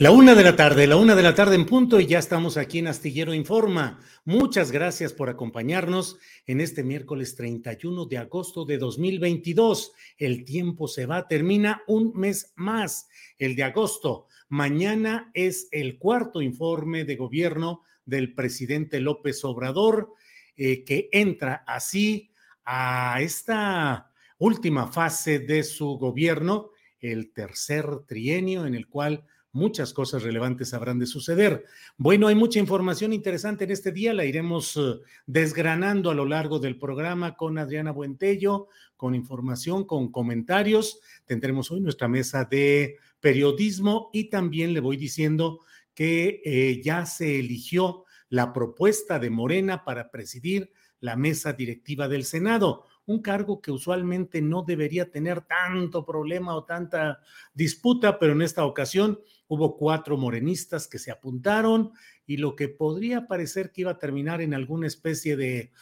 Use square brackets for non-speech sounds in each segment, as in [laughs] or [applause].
La una de la tarde, la una de la tarde en punto y ya estamos aquí en Astillero Informa. Muchas gracias por acompañarnos en este miércoles 31 de agosto de 2022. El tiempo se va, termina un mes más, el de agosto. Mañana es el cuarto informe de gobierno del presidente López Obrador, eh, que entra así a esta última fase de su gobierno, el tercer trienio en el cual muchas cosas relevantes habrán de suceder. Bueno, hay mucha información interesante en este día, la iremos eh, desgranando a lo largo del programa con Adriana Buentello, con información, con comentarios. Tendremos hoy nuestra mesa de periodismo y también le voy diciendo que eh, ya se eligió la propuesta de Morena para presidir la mesa directiva del Senado un cargo que usualmente no debería tener tanto problema o tanta disputa, pero en esta ocasión hubo cuatro morenistas que se apuntaron y lo que podría parecer que iba a terminar en alguna especie de,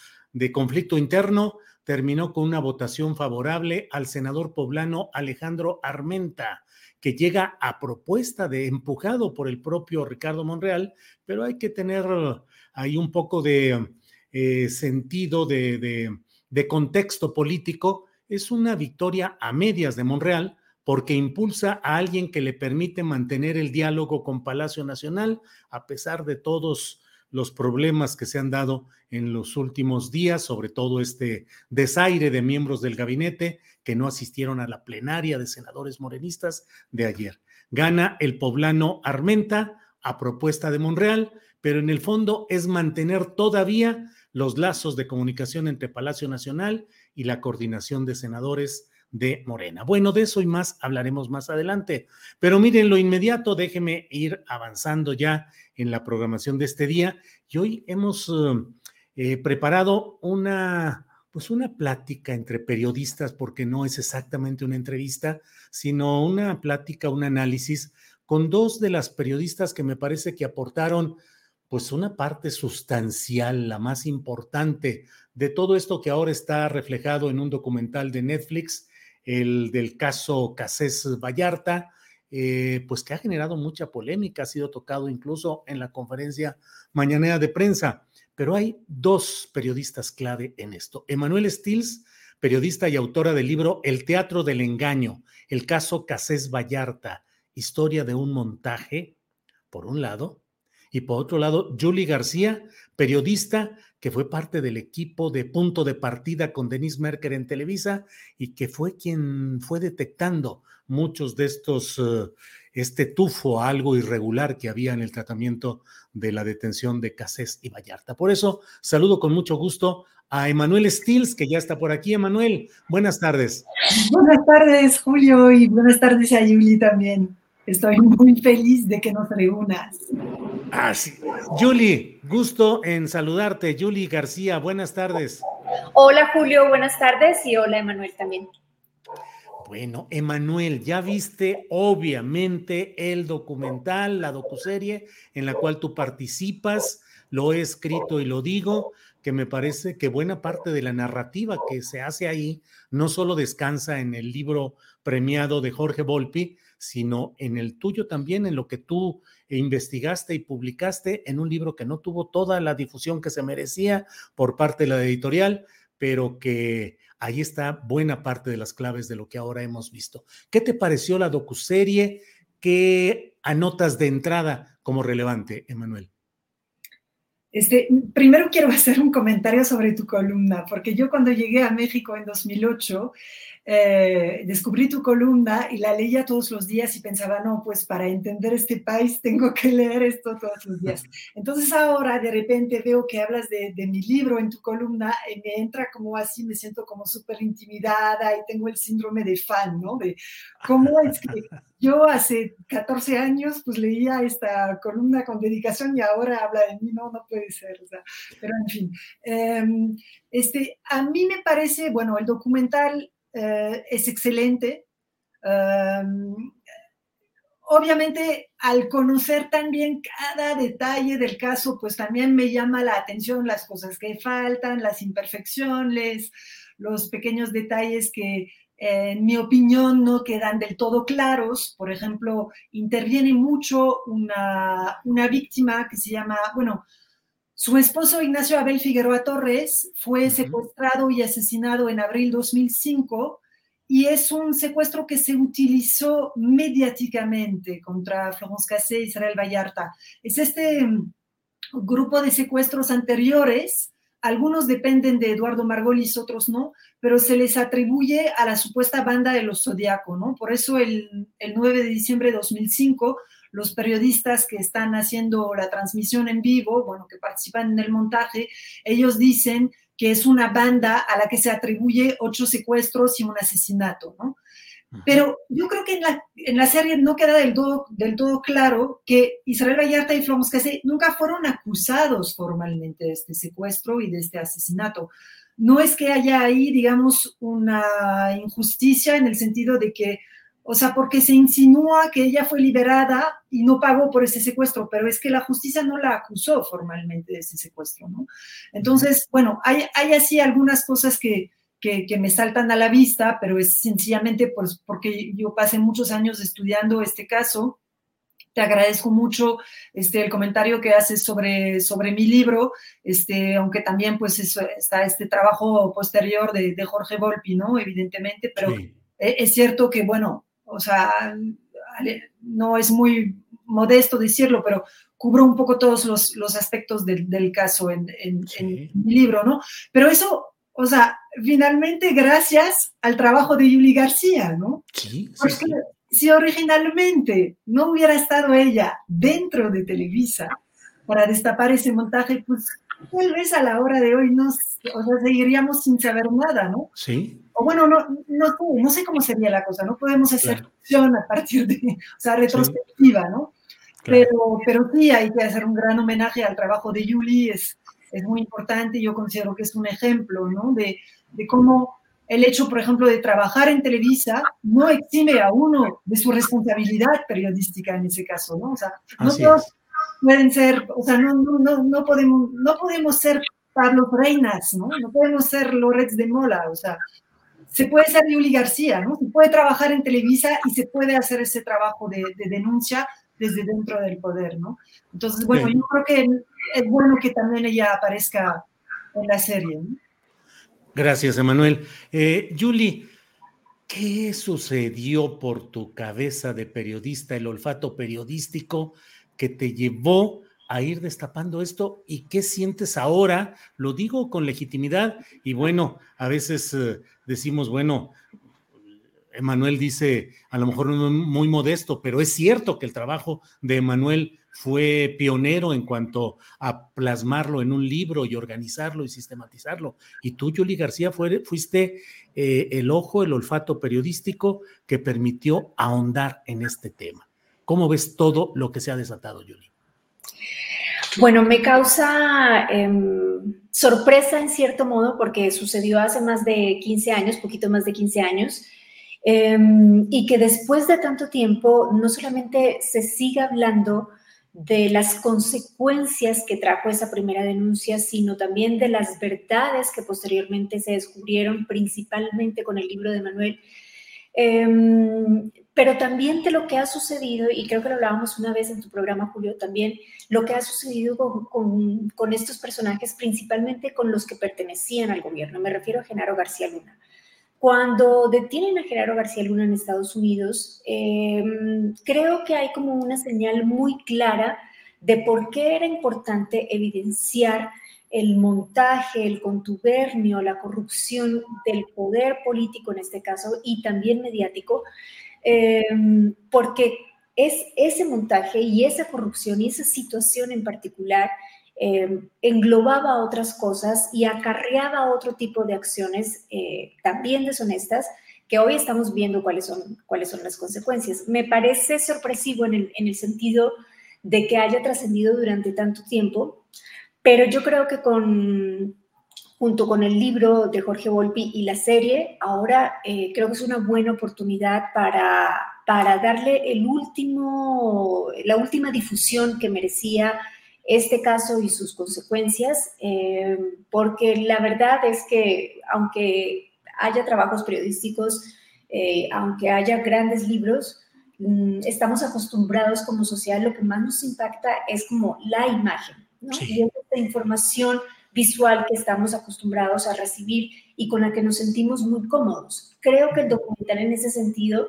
conflicto interno terminó con una votación favorable al senador poblano Alejandro Armenta que llega a propuesta de empujado por el propio Ricardo Monreal, pero hay que tener ahí un poco de eh, sentido de, de contexto político, es una victoria a medias de Monreal porque impulsa a alguien que le permite mantener el diálogo con Palacio Nacional a pesar de todos los problemas que se han dado en los últimos días, sobre todo este desaire de miembros del gabinete que no asistieron a la plenaria de senadores morenistas de ayer. Gana el poblano Armenta a propuesta de Monreal, pero en el fondo es mantener todavía los lazos de comunicación entre Palacio Nacional y la coordinación de senadores de Morena. Bueno, de eso y más hablaremos más adelante. Pero miren, lo inmediato, déjeme ir avanzando ya en la programación de este día. Y hoy hemos eh, preparado una, pues una plática entre periodistas, porque no es exactamente una entrevista, sino una plática, un análisis con dos de las periodistas que me parece que aportaron pues una parte sustancial, la más importante de todo esto que ahora está reflejado en un documental de Netflix, el del caso Casés Vallarta, eh, pues que ha generado mucha polémica, ha sido tocado incluso en la conferencia mañanera de prensa. Pero hay dos periodistas clave en esto. Emanuel Stills, periodista y autora del libro El Teatro del Engaño, el caso Casés Vallarta, historia de un montaje, por un lado, y por otro lado, Julie García, periodista que fue parte del equipo de punto de partida con Denise Merker en Televisa y que fue quien fue detectando muchos de estos, eh, este tufo, algo irregular que había en el tratamiento de la detención de Casés y Vallarta. Por eso, saludo con mucho gusto a Emanuel Stills, que ya está por aquí. Emanuel, buenas tardes. Buenas tardes, Julio, y buenas tardes a Julie también. Estoy muy feliz de que nos reúnas. Ah, sí. Julie, gusto en saludarte. Julie García, buenas tardes. Hola Julio, buenas tardes y hola Emanuel también. Bueno, Emanuel, ya viste obviamente el documental, la docuserie en la cual tú participas, lo he escrito y lo digo, que me parece que buena parte de la narrativa que se hace ahí no solo descansa en el libro premiado de Jorge Volpi, sino en el tuyo también, en lo que tú investigaste y publicaste en un libro que no tuvo toda la difusión que se merecía por parte de la editorial, pero que ahí está buena parte de las claves de lo que ahora hemos visto. ¿Qué te pareció la docuserie? ¿Qué anotas de entrada como relevante, Emanuel? Este, primero quiero [laughs] hacer un comentario sobre tu columna, porque yo cuando llegué a México en 2008, eh, descubrí tu columna y la leía todos los días y pensaba, no, pues para entender este país [laughs] tengo que leer esto todos los días. Entonces ahora de repente veo que hablas de, mi libro en tu columna y me entra como así, me siento como súper intimidada y tengo el síndrome de fan, ¿no? De cómo es que [laughs] yo hace 14 años pues leía esta columna con dedicación y ahora habla de mí, no, no puede ser, o sea, pero en fin. Em, este, a mí me parece, bueno, el documental eh, es excelente. obviamente, al conocer también cada detalle del caso, pues también me llama la atención las cosas que faltan, las imperfecciones, los pequeños detalles que, en mi opinión, no quedan del todo claros. Por ejemplo, interviene mucho una, una víctima que se llama, bueno, su esposo Ignacio Abel Figueroa Torres fue secuestrado y asesinado en abril 2005 y es un secuestro que se utilizó mediáticamente contra Florence Cassé y Israel Vallarta. Es este mm, grupo de secuestros anteriores, algunos dependen de Eduardo Margolis, otros no, pero se les atribuye a la supuesta banda de los Zodiaco, ¿no? Por eso el, el 9 de diciembre de 2005 los periodistas que están haciendo la transmisión en vivo, bueno, que participan en el montaje, ellos dicen que es una banda a la que se atribuye ocho secuestros y un asesinato, ¿no? Pero yo creo que en la, en la serie no queda del todo, del todo claro que Israel Vallarta y Flomos Case nunca fueron acusados formalmente de este secuestro y de este asesinato. No es que haya ahí, digamos, una injusticia en el sentido de que o sea, porque se insinúa que ella fue liberada y no pagó por ese secuestro, pero es que la justicia no la acusó formalmente de ese secuestro, ¿no? Entonces, bueno, hay, hay así algunas cosas que, que, me saltan a la vista, pero es sencillamente pues, porque yo pasé muchos años estudiando este caso. Te agradezco mucho este, el comentario que haces sobre, sobre mi libro, este, aunque también pues está este trabajo posterior de, de Jorge Volpi, ¿no? Evidentemente, pero e, es cierto que, bueno, o sea, no es muy modesto decirlo, pero cubro un poco todos los, aspectos del, caso en, mi libro, ¿no? Pero eso, o sea, finalmente gracias al trabajo de Yuli García, ¿no? Sí, Porque si originalmente no hubiera estado ella dentro de Televisa para destapar ese montaje, pues tal vez a la hora de hoy no, o sea, seguiríamos sin saber nada, ¿no? Sí o bueno, no, no, no, sé cómo sería la cosa, no podemos hacer acción a partir de, o sea, retrospectiva, ¿no? Pero, pero sí hay que hacer un gran homenaje al trabajo de Yuli, es, es muy importante, yo considero que es un ejemplo, ¿no? De, de cómo el hecho, por ejemplo, de trabajar en Televisa no exime a uno de su responsabilidad periodística en ese caso, ¿no? O sea, no todos pueden ser, o sea, no, no, no, no, podemos, no podemos ser Pablo Reinas, ¿no? No podemos ser Loretz de Mola, o sea, se puede ser Yuli García, ¿no? Se puede trabajar en Televisa y se puede hacer ese trabajo de, denuncia desde dentro del poder, ¿no? Entonces, bueno, yo creo que es bueno que también ella aparezca en la serie. ¿no? Gracias, Emanuel. Eh, Yuli, ¿qué sucedió por tu cabeza de periodista, el olfato periodístico que te llevó a ir destapando esto y qué sientes ahora, lo digo con legitimidad y bueno, a veces eh, decimos, bueno, Emanuel dice, a lo mejor muy modesto, pero es cierto que el trabajo de Emanuel fue pionero en cuanto a plasmarlo en un libro y organizarlo y sistematizarlo. Y tú, Yuli García, fuiste eh, el ojo, el olfato periodístico que permitió ahondar en este tema. ¿Cómo ves todo lo que se ha desatado, Yuli? Bueno, me causa em, sorpresa en cierto modo porque sucedió hace más de 15 años, poquito más de 15 años, em, y que después de tanto tiempo no solamente se siga hablando de las consecuencias que trajo esa primera denuncia, sino también de las verdades que posteriormente se descubrieron, principalmente con el libro de Manuel, em, pero también de lo que ha sucedido, y creo que lo hablábamos una vez en tu programa, Julio, también lo que ha sucedido con, estos personajes, principalmente con los que pertenecían al gobierno. Me refiero a Genaro García Luna. Cuando detienen a Gerardo García Luna en Estados Unidos, em, creo que hay como una señal muy clara de por qué era importante evidenciar el montaje, el contubernio, la corrupción del poder político en este caso y también mediático, em, porque es ese montaje y esa corrupción y esa situación en particular eh, englobaba otras cosas y acarreaba otro tipo de acciones eh, también deshonestas que hoy estamos viendo cuáles son, cuáles son las consecuencias. Me parece sorpresivo en el, en el sentido de que haya trascendido durante tanto tiempo, pero yo creo que con, junto con el libro de Jorge Volpi y la serie, ahora eh, creo que es una buena oportunidad para, para darle el último, la última difusión que merecía este caso y sus consecuencias, eh, porque la verdad es que aunque haya trabajos periodísticos, eh, aunque haya grandes libros, mm, estamos acostumbrados como sociedad, lo que más nos impacta es como la imagen, ¿no? Y esta información visual que estamos acostumbrados a recibir y con la que nos sentimos muy cómodos. Creo que el documental en ese sentido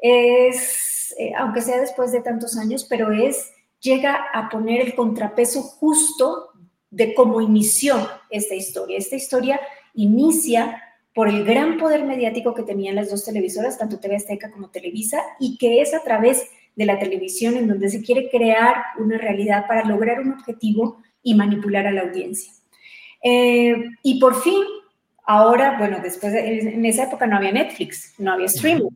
es, eh, aunque sea después de tantos años, pero es llega a poner el contrapeso justo de cómo inició esta historia. Esta historia inicia por el gran poder mediático que tenían las dos televisoras, tanto TV Azteca como Televisa, y que es a través de la televisión en donde se quiere crear una realidad para lograr un objetivo y manipular a la audiencia. Eh, y por fin, ahora, bueno, después, en esa época no había Netflix, no había streaming.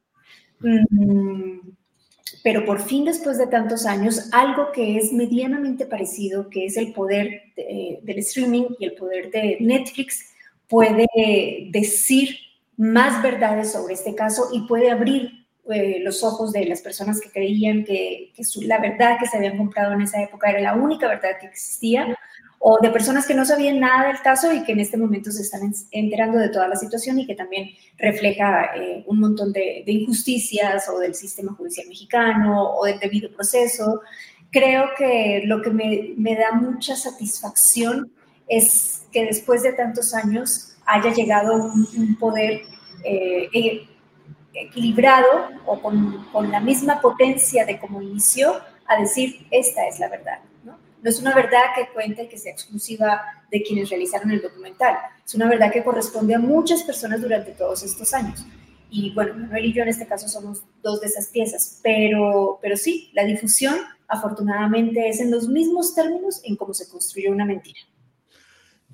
Mm, pero por fin después de tantos años, algo que es medianamente parecido, que es el poder del streaming y el poder de Netflix, puede decir más verdades sobre este caso y puede abrir eh, los ojos de las personas que creían que, que la verdad que se habían comprado en esa época era la única verdad que existía o de personas que no sabían nada del caso y que en este momento se están enterando de toda la situación y que también refleja eh, un montón de, injusticias o del sistema judicial mexicano o del debido proceso. Creo que lo que me, da mucha satisfacción es que después de tantos años haya llegado un, poder eh, e, equilibrado o con, con la misma potencia de como inició a decir, esta es la verdad no es una verdad que cuente que sea exclusiva de quienes realizaron el documental, es una verdad que corresponde a muchas personas durante todos estos años. Y bueno, Manuel y yo en este caso somos dos de esas piezas, pero, pero sí, la difusión afortunadamente es en los mismos términos en cómo se construyó una mentira.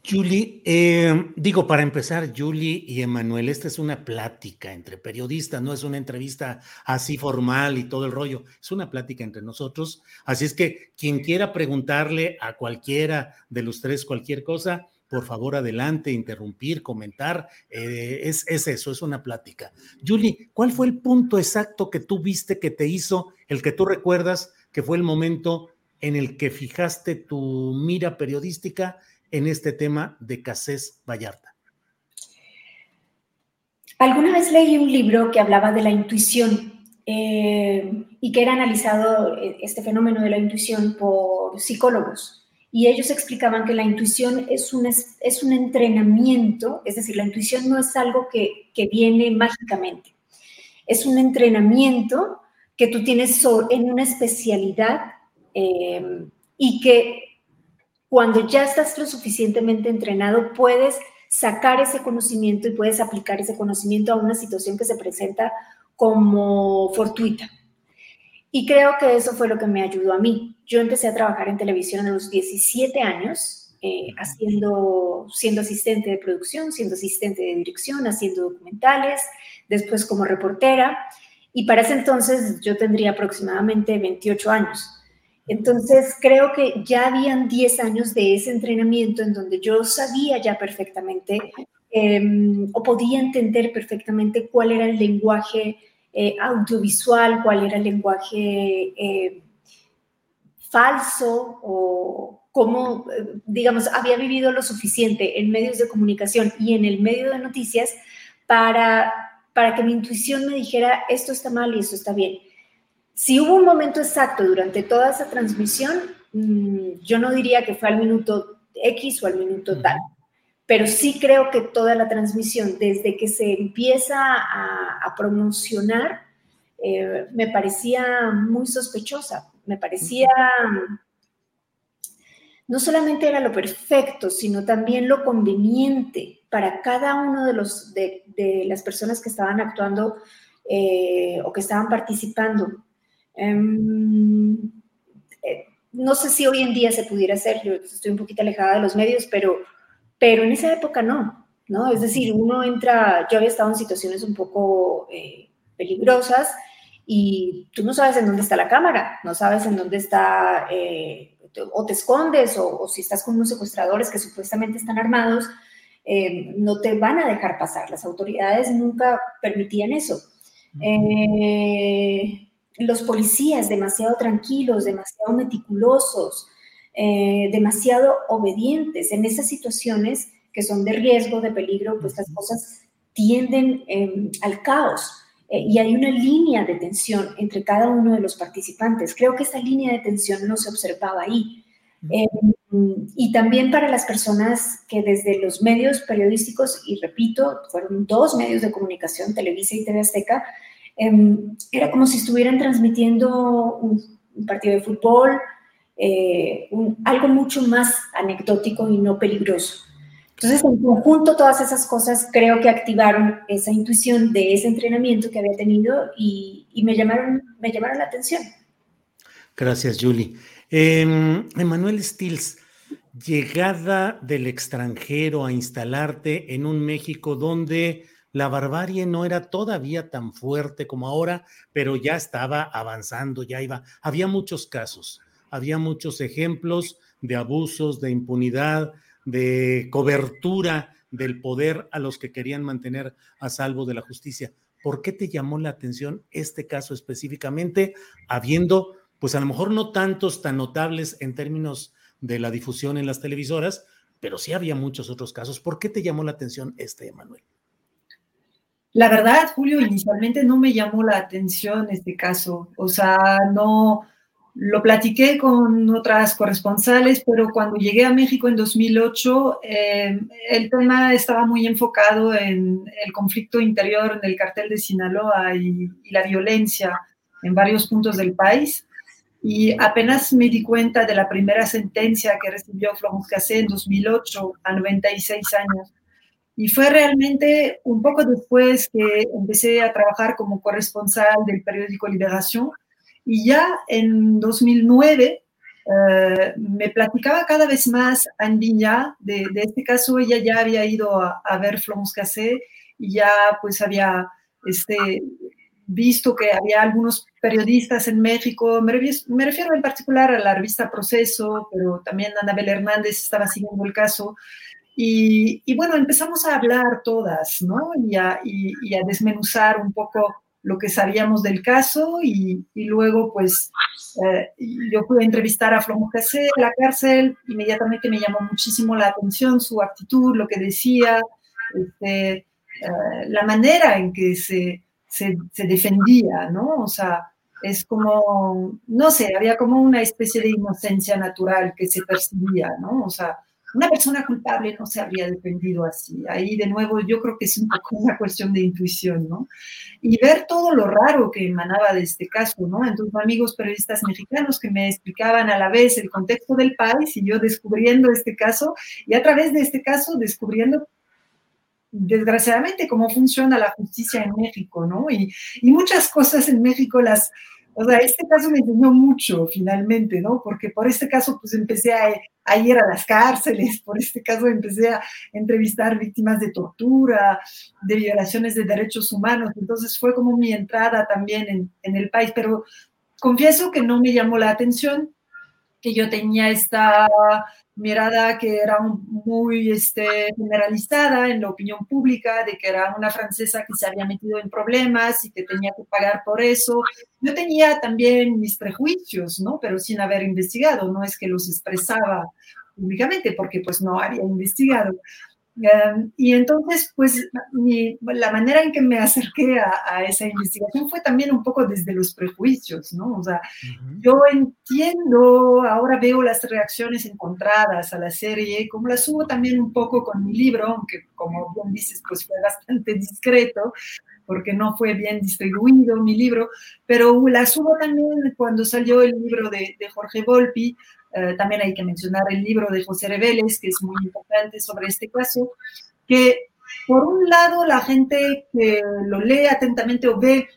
Julie, eh, digo, para empezar, Julie y Emanuel, esta es una plática entre periodistas, no es una entrevista así formal y todo el rollo, es una plática entre nosotros. Así es que quien quiera preguntarle a cualquiera de los tres cualquier cosa, por favor, adelante, interrumpir, comentar, eh, es, es eso, es una plática. Julie, ¿cuál fue el punto exacto que tú viste que te hizo, el que tú recuerdas que fue el momento en el que fijaste tu mira periodística? En este tema de Casés Vallarta? Alguna vez leí un libro que hablaba de la intuición eh, y que era analizado eh, este fenómeno de la intuición por psicólogos. Y ellos explicaban que la intuición es un, es un entrenamiento, es decir, la intuición no es algo que, que viene mágicamente, es un entrenamiento que tú tienes en una especialidad eh, y que cuando ya estás lo suficientemente entrenado, puedes sacar ese conocimiento y puedes aplicar ese conocimiento a una situación que se presenta como fortuita. Y creo que eso fue lo que me ayudó a mí. Yo empecé a trabajar en televisión a los 17 años, eh, haciendo, siendo asistente de producción, siendo asistente de dirección, haciendo documentales, después como reportera. Y para ese entonces yo tendría aproximadamente 28 años. Entonces, creo que ya habían 10 años de ese entrenamiento en donde yo sabía ya perfectamente em, o podía entender perfectamente cuál era el lenguaje eh, audiovisual, cuál era el lenguaje eh, falso o cómo, eh, digamos, había vivido lo suficiente en medios de comunicación y en el medio de noticias para, para que mi intuición me dijera esto está mal y esto está bien. Si hubo un momento exacto durante toda esa transmisión, mm, yo no diría que fue al minuto X o al minuto tal, pero sí creo que toda la transmisión, desde que se empieza a, promocionar, eh, me parecía muy sospechosa, me parecía, no solamente era lo perfecto, sino también lo conveniente para cada uno de, los, de, las personas que estaban actuando eh, o que estaban participando. Em, eh, no sé si hoy en día se pudiera hacer, yo estoy un poquito alejada de los medios, pero, pero en esa época no, ¿no? Es decir, uno entra, yo había estado en situaciones un poco eh, peligrosas y tú no sabes en dónde está la cámara, no sabes en dónde está, eh, o te escondes, o, si estás con unos secuestradores que supuestamente están armados, no te van a dejar pasar. Las autoridades nunca permitían eso. Eh, los policías demasiado tranquilos, demasiado meticulosos, eh, demasiado obedientes. En esas situaciones que son de riesgo, de peligro, pues las cosas tienden em, al caos. Eh, y hay una línea de tensión entre cada uno de los participantes. Creo que esa línea de tensión no se observaba ahí. Em, y también para las personas que desde los medios periodísticos, y repito, fueron dos medios de comunicación, Televisa y TV Azteca, Em, era como si estuvieran transmitiendo un, partido de fútbol, eh, algo mucho más anecdótico y no peligroso. Entonces, en conjunto, todas esas cosas creo que activaron esa intuición de ese entrenamiento que había tenido y, me, llamaron, me llamaron la atención. Gracias, Julie. Eh, Emanuel Stills, llegada del extranjero a instalarte en un México donde la barbarie no era todavía tan fuerte como ahora, pero ya estaba avanzando, ya iba. Había muchos casos, había muchos ejemplos de abusos, de impunidad, de cobertura del poder a los que querían mantener a salvo de la justicia. ¿Por qué te llamó la atención este caso específicamente, habiendo, pues a lo mejor no tantos tan notables en términos de la difusión en las televisoras, pero sí había muchos otros casos? ¿Por qué te llamó la atención este, Emanuel? La verdad, Julio, inicialmente no me llamó la atención este caso. O sea, no lo platiqué con otras corresponsales, pero cuando llegué a México en 2008, eh, el tema estaba muy enfocado en el conflicto interior en el cartel de Sinaloa y, la violencia en varios puntos del país. Y apenas me di cuenta de la primera sentencia que recibió Florence Cassé en 2008, a 96 años y fue realmente un poco después que empecé a trabajar como corresponsal del periódico Liberación. Y ya en 2009 eh, me platicaba cada vez más Andiña de, de, este caso. Ella ya había ido a, ver Florence Cassé y ya pues había este, visto que había algunos periodistas en México, me, me, refiero en particular a la revista Proceso, pero también Anabel Hernández estaba siguiendo el caso, y, bueno, empezamos a hablar todas, ¿no? Y a, desmenuzar un poco lo que sabíamos del caso y, luego pues eh, yo pude entrevistar a Flomo Casé en la cárcel, inmediatamente me llamó muchísimo la atención su actitud, lo que decía, este, eh, la manera en que se, se, se, defendía, ¿no? O sea, es como, no sé, había como una especie de inocencia natural que se percibía, ¿no? O sea, una persona culpable no se habría defendido así. Ahí de nuevo yo creo que es un poco una cuestión de intuición, ¿no? Y ver todo lo raro que emanaba de este caso, ¿no? Entonces amigos periodistas mexicanos que me explicaban a la vez el contexto del país y yo descubriendo este caso y a través de este caso descubriendo desgraciadamente cómo funciona la justicia en México, ¿no? Y, y muchas cosas en México las o sea, este caso me enseñó mucho finalmente, ¿no? Porque por este caso pues empecé a, ir a las cárceles, [laughs] por este caso empecé a entrevistar víctimas de tortura, de violaciones de derechos humanos, entonces fue como mi entrada también en, el país, pero confieso que no me llamó la atención que yo tenía esta mirada que era muy este, generalizada en la opinión pública, de que era una francesa que se había metido en problemas y que tenía que pagar por eso. Yo tenía también mis prejuicios, ¿no? Pero sin haber investigado, no es que los expresaba públicamente porque pues no había investigado. Y entonces, pues la manera en que me acerqué a, esa investigación fue también un poco desde los prejuicios, ¿no? O sea, yo entiendo, ahora veo las reacciones encontradas a la serie, como las subo también un poco con mi libro, aunque como bien dices, pues fue bastante discreto, porque no fue bien distribuido mi libro, pero la subo también cuando salió el libro de, de Jorge Volpi, eh, también hay que mencionar el libro de José Reveles, que es muy importante sobre este caso, que por un lado la gente que lo lee atentamente o ve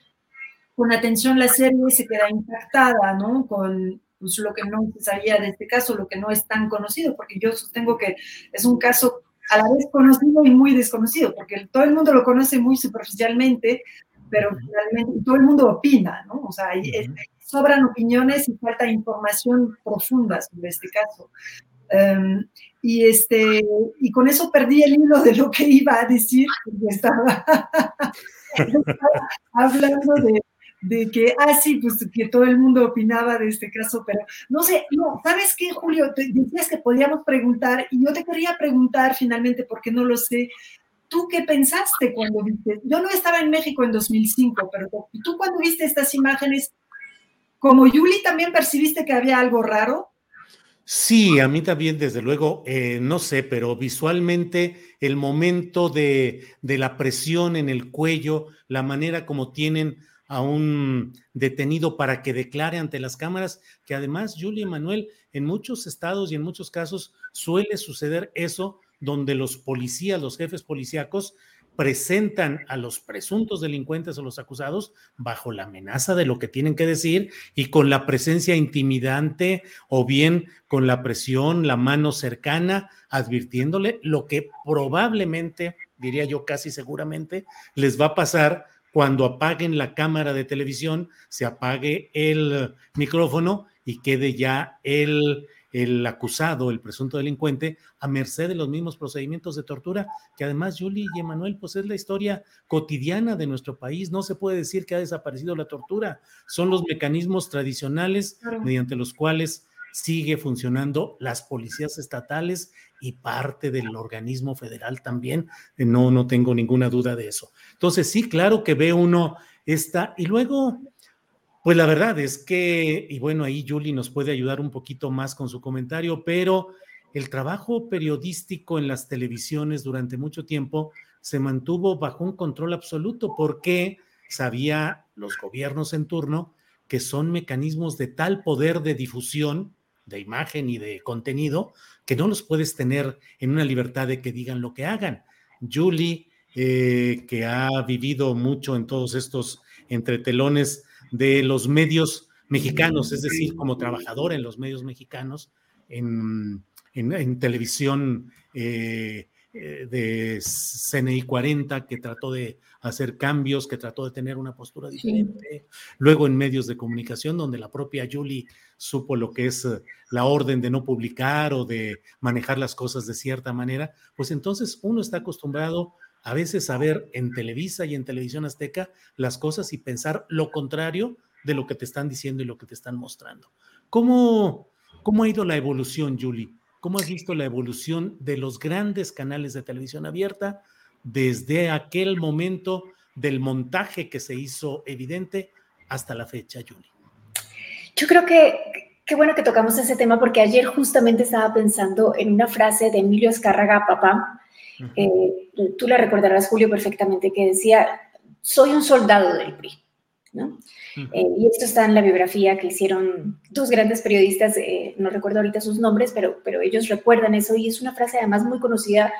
con atención la serie se queda impactada, ¿no? Con pues, lo que no se sabía de este caso, lo que no es tan conocido, porque yo sostengo que es un caso a la vez conocido y muy desconocido, porque todo el mundo lo conoce muy superficialmente, pero finalmente todo el mundo opina, ¿no? O sea, sobran opiniones y falta información profunda sobre este caso. Em, y, este, y con eso perdí el hilo de lo que iba a decir, porque [laughs] estaba, hablando de, de, que, ah, sí, pues que todo el mundo opinaba de este caso, pero no sé, no, ¿sabes qué, Julio? Te decías que podíamos preguntar, y yo te quería preguntar finalmente, porque no lo sé, ¿tú qué pensaste cuando viste? Yo no estaba en México en 2005, pero tú cuando viste estas imágenes, como Yuli, ¿también percibiste que había algo raro? Sí, a mí también, desde luego, eh, no sé, pero visualmente el momento de, de, la presión en el cuello, la manera como tienen a un detenido para que declare ante las cámaras, que además, Yuli y Manuel, en muchos estados y en muchos casos suele suceder eso, donde los policías, los jefes policíacos, presentan a los presuntos delincuentes o los acusados bajo la amenaza de lo que tienen que decir y con la presencia intimidante o bien con la presión, la mano cercana, advirtiéndole lo que probablemente, diría yo casi seguramente, les va a pasar cuando apaguen la cámara de televisión, se apague el micrófono y quede ya el el acusado, el presunto delincuente, a merced de los mismos procedimientos de tortura, que además, Julie y Emanuel, pues es la historia cotidiana de nuestro país. No se puede decir que ha desaparecido la tortura. Son los mecanismos tradicionales mediante los cuales sigue funcionando las policías estatales y parte del organismo federal también. No, no tengo ninguna duda de eso. Entonces, sí, claro que ve uno esta, y luego pues la verdad es que, y bueno, ahí Julie nos puede ayudar un poquito más con su comentario, pero el trabajo periodístico en las televisiones durante mucho tiempo se mantuvo bajo un control absoluto porque sabía los gobiernos en turno que son mecanismos de tal poder de difusión de imagen y de contenido que no los puedes tener en una libertad de que digan lo que hagan. Julie, eh, que ha vivido mucho en todos estos entretelones de los medios mexicanos, es decir, como trabajadora en los medios mexicanos, en, televisión eh, eh, de CNI 40, que trató de hacer cambios, que trató de tener una postura diferente. Luego en medios de comunicación, donde la propia Julie supo lo que es eh, la orden de no publicar o de manejar las cosas de cierta manera, pues entonces uno está acostumbrado a veces a ver en Televisa y en Televisión Azteca las cosas y pensar lo contrario de lo que te están diciendo y lo que te están mostrando. ¿Cómo, cómo ha ido la evolución, Julie? ¿Cómo has visto la evolución de los grandes canales de televisión abierta desde aquel momento del montaje que se hizo evidente hasta la fecha, Julie? Yo creo que qué bueno que tocamos ese tema porque ayer justamente estaba pensando en una frase de Emilio Escárraga, papá, eh, tú la recordarás, Julio, perfectamente, que decía, soy un soldado del PRI. ¿no? Eh, y esto está en la biografía que hicieron dos grandes periodistas, eh, no recuerdo ahorita sus nombres, pero, pero ellos recuerdan eso y es una frase además muy conocida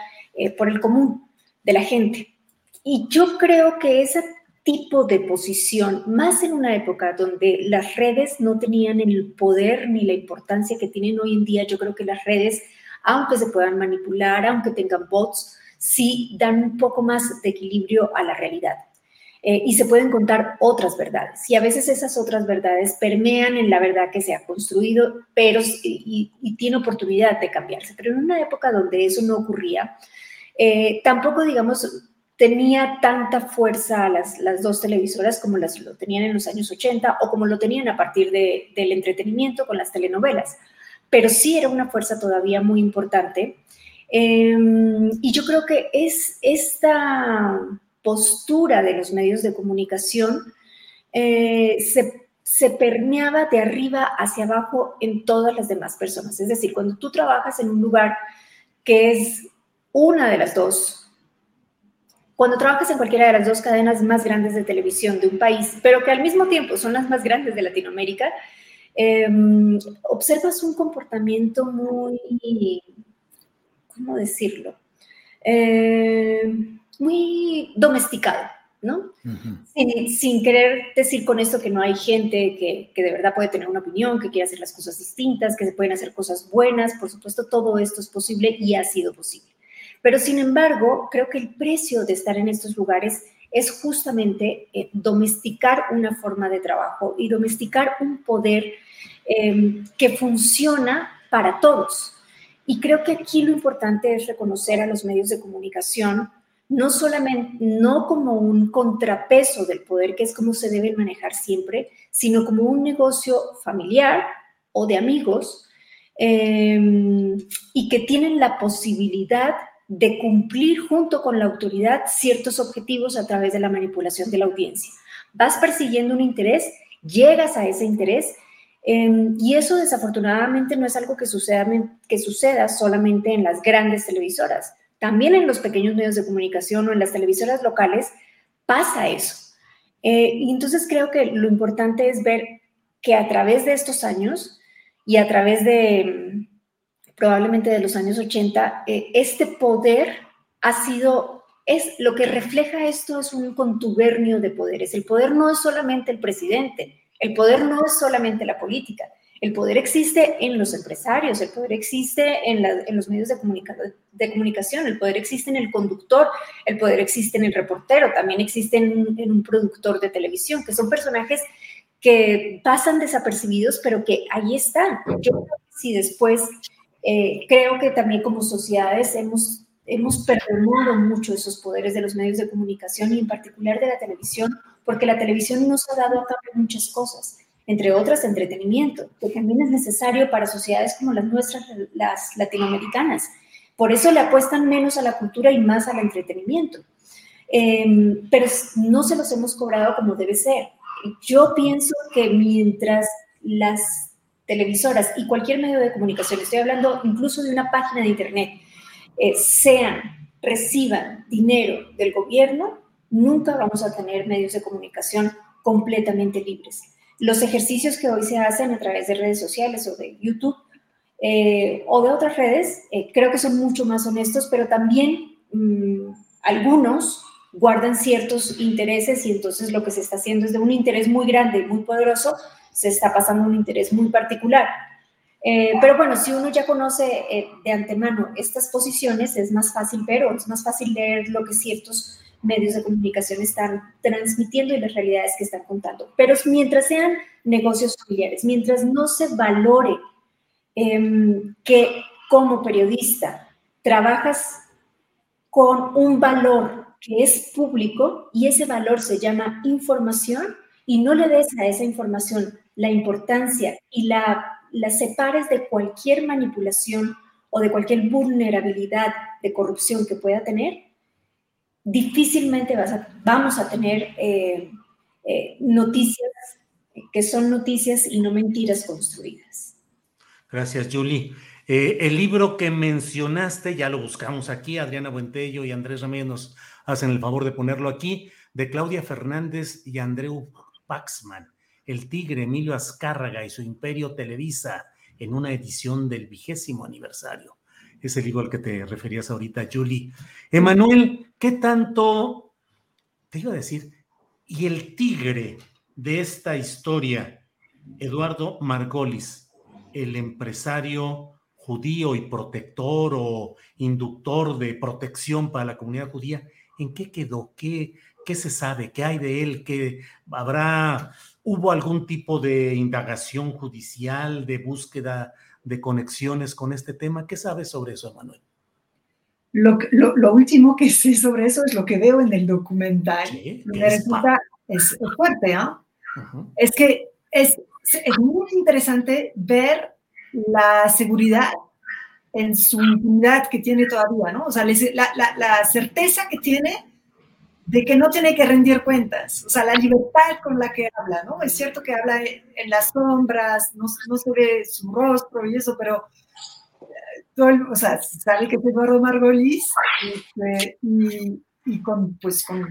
por el común de la gente. Y yo creo que ese tipo de posición, más en una época donde las redes no tenían el poder ni la importancia que tienen hoy en día, yo creo que las redes aunque se puedan manipular, aunque tengan bots, sí dan un poco más de equilibrio a la realidad. eh, y se pueden contar otras verdades. Y a veces esas otras verdades permean en la verdad que se ha construido, pero y, tiene oportunidad de cambiarse. Pero en una época donde eso no ocurría, eh, tampoco, digamos, tenía tanta fuerza las, las dos televisoras como las lo tenían en los años 80 o como lo tenían a partir de, del entretenimiento con las telenovelas. Pero sí era una fuerza todavía muy importante. Em, y yo creo que es esta postura de los medios de comunicación eh, se, se, permeaba de arriba hacia abajo en todas las demás personas. Es decir, cuando tú trabajas en un lugar que es una de las dos, cuando trabajas en cualquiera de las dos cadenas más grandes de televisión de un país, pero que al mismo tiempo son las más grandes de Latinoamérica, em, observas un comportamiento muy, ¿cómo decirlo? Eh, muy domesticado, ¿no? sin, querer decir con esto que no hay gente que, que, de verdad puede tener una opinión, que quiere hacer las cosas distintas, que se pueden hacer cosas buenas, por supuesto todo esto es posible y ha sido posible. Pero sin embargo, creo que el precio de estar en estos lugares es justamente eh, domesticar una forma de trabajo y domesticar un poder em, que funciona para todos. Y creo que aquí lo importante es reconocer a los medios de comunicación no solamente, no como un contrapeso del poder, que es como se debe manejar siempre, sino como un negocio familiar o de amigos em, y que tienen la posibilidad de cumplir junto con la autoridad ciertos objetivos a través de la manipulación de la audiencia. Vas persiguiendo un interés, llegas a ese interés em, y eso desafortunadamente no es algo que suceda, que suceda solamente en las grandes televisoras también en los pequeños medios de comunicación o en las televisoras locales pasa eso. Eh, y entonces creo que lo importante es ver que a través de estos años y a través de mm, probablemente de los años 80, eh, este poder ha sido, es lo que refleja esto es un contubernio de poderes. El poder no es solamente el presidente, el poder no es solamente la política, el poder existe en los empresarios, el poder existe en, los medios de, comunicación, el poder existe en el conductor, el poder existe en el reportero, también existe en, un productor de televisión, que son personajes que pasan desapercibidos, pero que ahí están. Yo creo si después, eh, creo que también como sociedades hemos, hemos perdonado mucho esos poderes de los medios de comunicación y en particular de la televisión, porque la televisión nos ha dado a cambio muchas cosas entre otras entretenimiento, que también es necesario para sociedades como las nuestras, las latinoamericanas. Por eso le apuestan menos a la cultura y más al entretenimiento. Em, pero no se los hemos cobrado como debe ser. Yo pienso que mientras las televisoras y cualquier medio de comunicación, estoy hablando incluso de una página de internet, eh, sean, reciban dinero del gobierno, nunca vamos a tener medios de comunicación completamente libres los ejercicios que hoy se hacen a través de redes sociales o de YouTube eh, o de otras redes, eh, creo que son mucho más honestos, pero también mm, algunos guardan ciertos intereses y entonces lo que se está haciendo es de un interés muy grande, muy poderoso, se está pasando un interés muy particular. Eh, pero bueno, si uno ya conoce de antemano estas posiciones, es más fácil ver o es más fácil leer lo que ciertos medios de comunicación están transmitiendo y las realidades que están contando. Pero mientras sean negocios familiares, mientras no se valore em, que como periodista trabajas con un valor que es público y ese valor se llama información y no le des a esa información la importancia y la, la separes de cualquier manipulación o de cualquier vulnerabilidad de corrupción que pueda tener, difícilmente vas a, vamos a tener eh, eh, noticias que son noticias y no mentiras construidas. Gracias, Julie. Eh, el libro que mencionaste, ya lo buscamos aquí, Adriana Buentello y Andrés Ramírez nos hacen el favor de ponerlo aquí, de Claudia Fernández y Andreu Paxman, El Tigre, Emilio Azcárraga y su Imperio Televisa, en una edición del vigésimo aniversario es el libro al que te referías ahorita, Julie. Emanuel, ¿qué tanto, te iba a decir, y el tigre de esta historia, Eduardo Margolis, el empresario judío y protector o inductor de protección para la comunidad judía, ¿En qué quedó? ¿Qué, qué se sabe? ¿Qué hay de él? ¿Qué habrá, hubo algún tipo de indagación judicial, de búsqueda de conexiones con este tema? ¿Qué sabes sobre eso, Manuel? Lo, lo, último que sé sobre eso es lo que veo en el documental. es, fuerte, ¿ah? Es que es, es muy interesante ver la seguridad en su intimidad que tiene todavía, ¿no? O sea, la, la, la, certeza que tiene de que no tiene que rendir cuentas, o sea, la libertad con la que habla, ¿no? Es cierto que habla en las sombras, no, no se ve su rostro y eso, pero, eh, todo o sea, sabe que es Eduardo Margolis este, y, y, con, pues, con,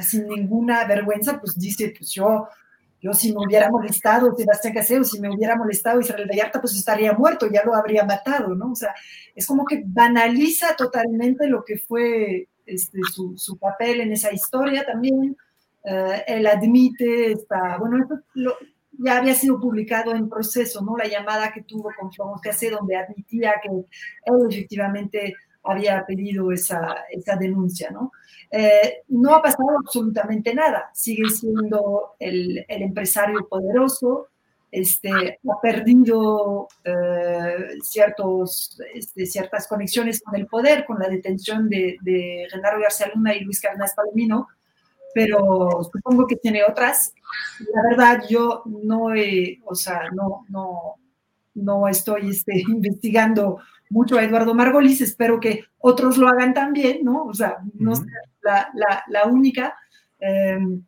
sin ninguna vergüenza, pues dice, pues yo yo si me hubiera molestado Sebastián Caseo, si me hubiera molestado Israel Vallarta, pues estaría muerto, ya lo habría matado, ¿no? O sea, es como que banaliza totalmente lo que fue este, su, papel en esa historia también. Eh, él admite, está, bueno, esto ya había sido publicado en proceso, ¿no? La llamada que tuvo con Florence Caseo, donde admitía que él efectivamente había pedido esa, esa denuncia, ¿no? Eh, no ha pasado absolutamente nada, sigue siendo el, el empresario poderoso, este, ha perdido eh, ciertos, este, ciertas conexiones con el poder, con la detención de, de Genaro García Luna y Luis Carnas Palomino, pero supongo que tiene otras. La verdad, yo no, he, o sea, no, no, no estoy este, [laughs] investigando mucho a Eduardo Margolis, espero que otros lo hagan también, ¿no? O sea, no sea la, única. Em,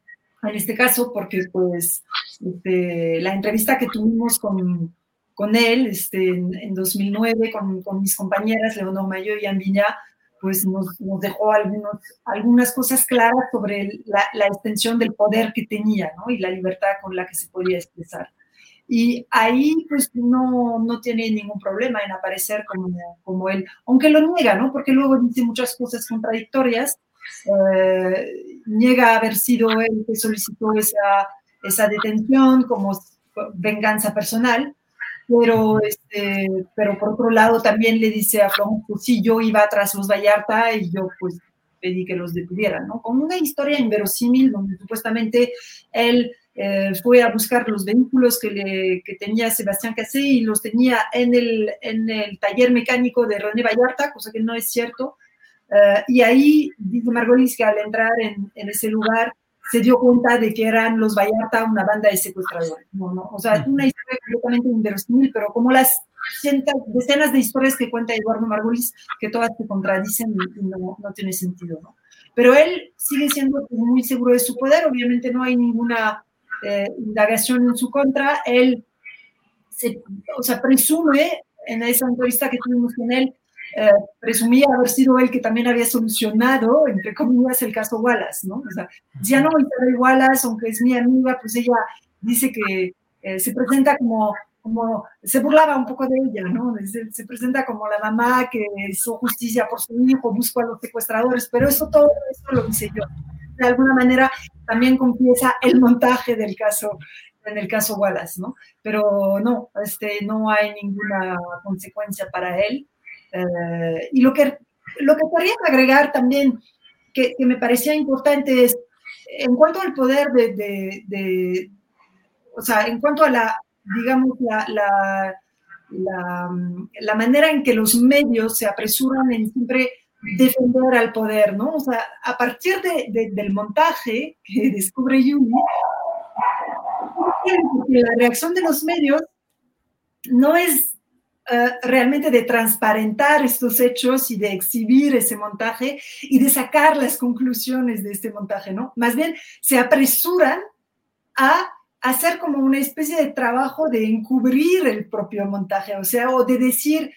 en este caso, porque pues este, la entrevista que tuvimos con, con él este, en, 2009 con, con, mis compañeras Leonor Mayo y Ambiña, pues nos, nos, dejó algunos, algunas cosas claras sobre la, la, extensión del poder que tenía ¿no? y la libertad con la que se podía expresar. Y ahí pues no, no tiene ningún problema en aparecer como, como él, aunque lo niega, ¿no? Porque luego dice muchas cosas contradictorias, eh, niega haber sido él que solicitó esa, esa detención como venganza personal, pero, este, pero por otro lado también le dice a Flon, pues sí, yo iba tras los Vallarta y yo pues pedí que los detuvieran, ¿no? Con una historia inverosímil donde supuestamente él eh, fue a buscar los vehículos que, le, que tenía Sebastián Cassé y los tenía en el, en el taller mecánico de René Vallarta, cosa que no es cierto. Eh, y ahí dice Margolis que al entrar en, en, ese lugar se dio cuenta de que eran los Vallarta una banda de secuestradores. ¿no? ¿no? O sea, una historia completamente inverosímil, pero como las cientos, decenas de historias que cuenta Eduardo Margolis, que todas se contradicen y, no, no, tiene sentido. ¿no? Pero él sigue siendo muy seguro de su poder, obviamente no hay ninguna eh, indagación en su contra, él se, o sea, presume, en esa entrevista que tuvimos con él, eh, presumía haber sido él que también había solucionado, entre comillas, el caso Wallace, ¿no? O sea, ya no, Isabel Wallace, aunque es mi amiga, pues ella dice que eh, se presenta como, como, se burlaba un poco de ella, ¿no? Se, se, presenta como la mamá que hizo justicia por su hijo, buscó a los secuestradores, pero eso todo eso lo hice yo de alguna manera también confiesa el montaje del caso, en el caso Wallace, ¿no? Pero no, este, no hay ninguna consecuencia para él. Eh, y lo que, lo que quería agregar también, que, me parecía importante, es en cuanto al poder de, o sea, en cuanto a la, digamos, la, la manera en que los medios se apresuran en siempre defender al poder, ¿no? O sea, a partir de, del montaje que [laughs] descubre Yumi, la reacción de los medios no es uh, realmente de transparentar estos hechos y de exhibir ese montaje y de sacar las conclusiones de este montaje, ¿no? Más bien se apresuran a hacer como una especie de trabajo de encubrir el propio montaje, o sea, o de decir,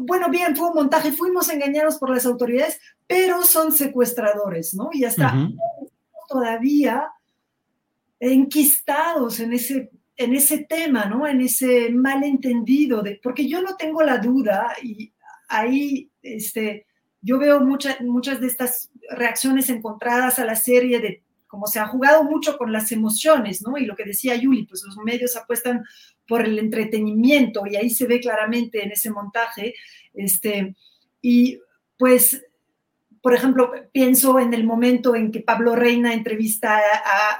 bueno, bien, fue un montaje, fuimos engañados por las autoridades, pero son secuestradores, ¿no? Y hasta todavía enquistados en ese, en ese tema, ¿no? En ese malentendido, de, porque yo no tengo la duda y ahí, este, yo veo muchas muchas de estas reacciones encontradas a la serie de como se ha jugado mucho con las emociones, ¿no? Y lo que decía Yuli, pues los medios apuestan por el entretenimiento y ahí se ve claramente en ese montaje, este, y pues por ejemplo, pienso en el momento en que Pablo Reina entrevista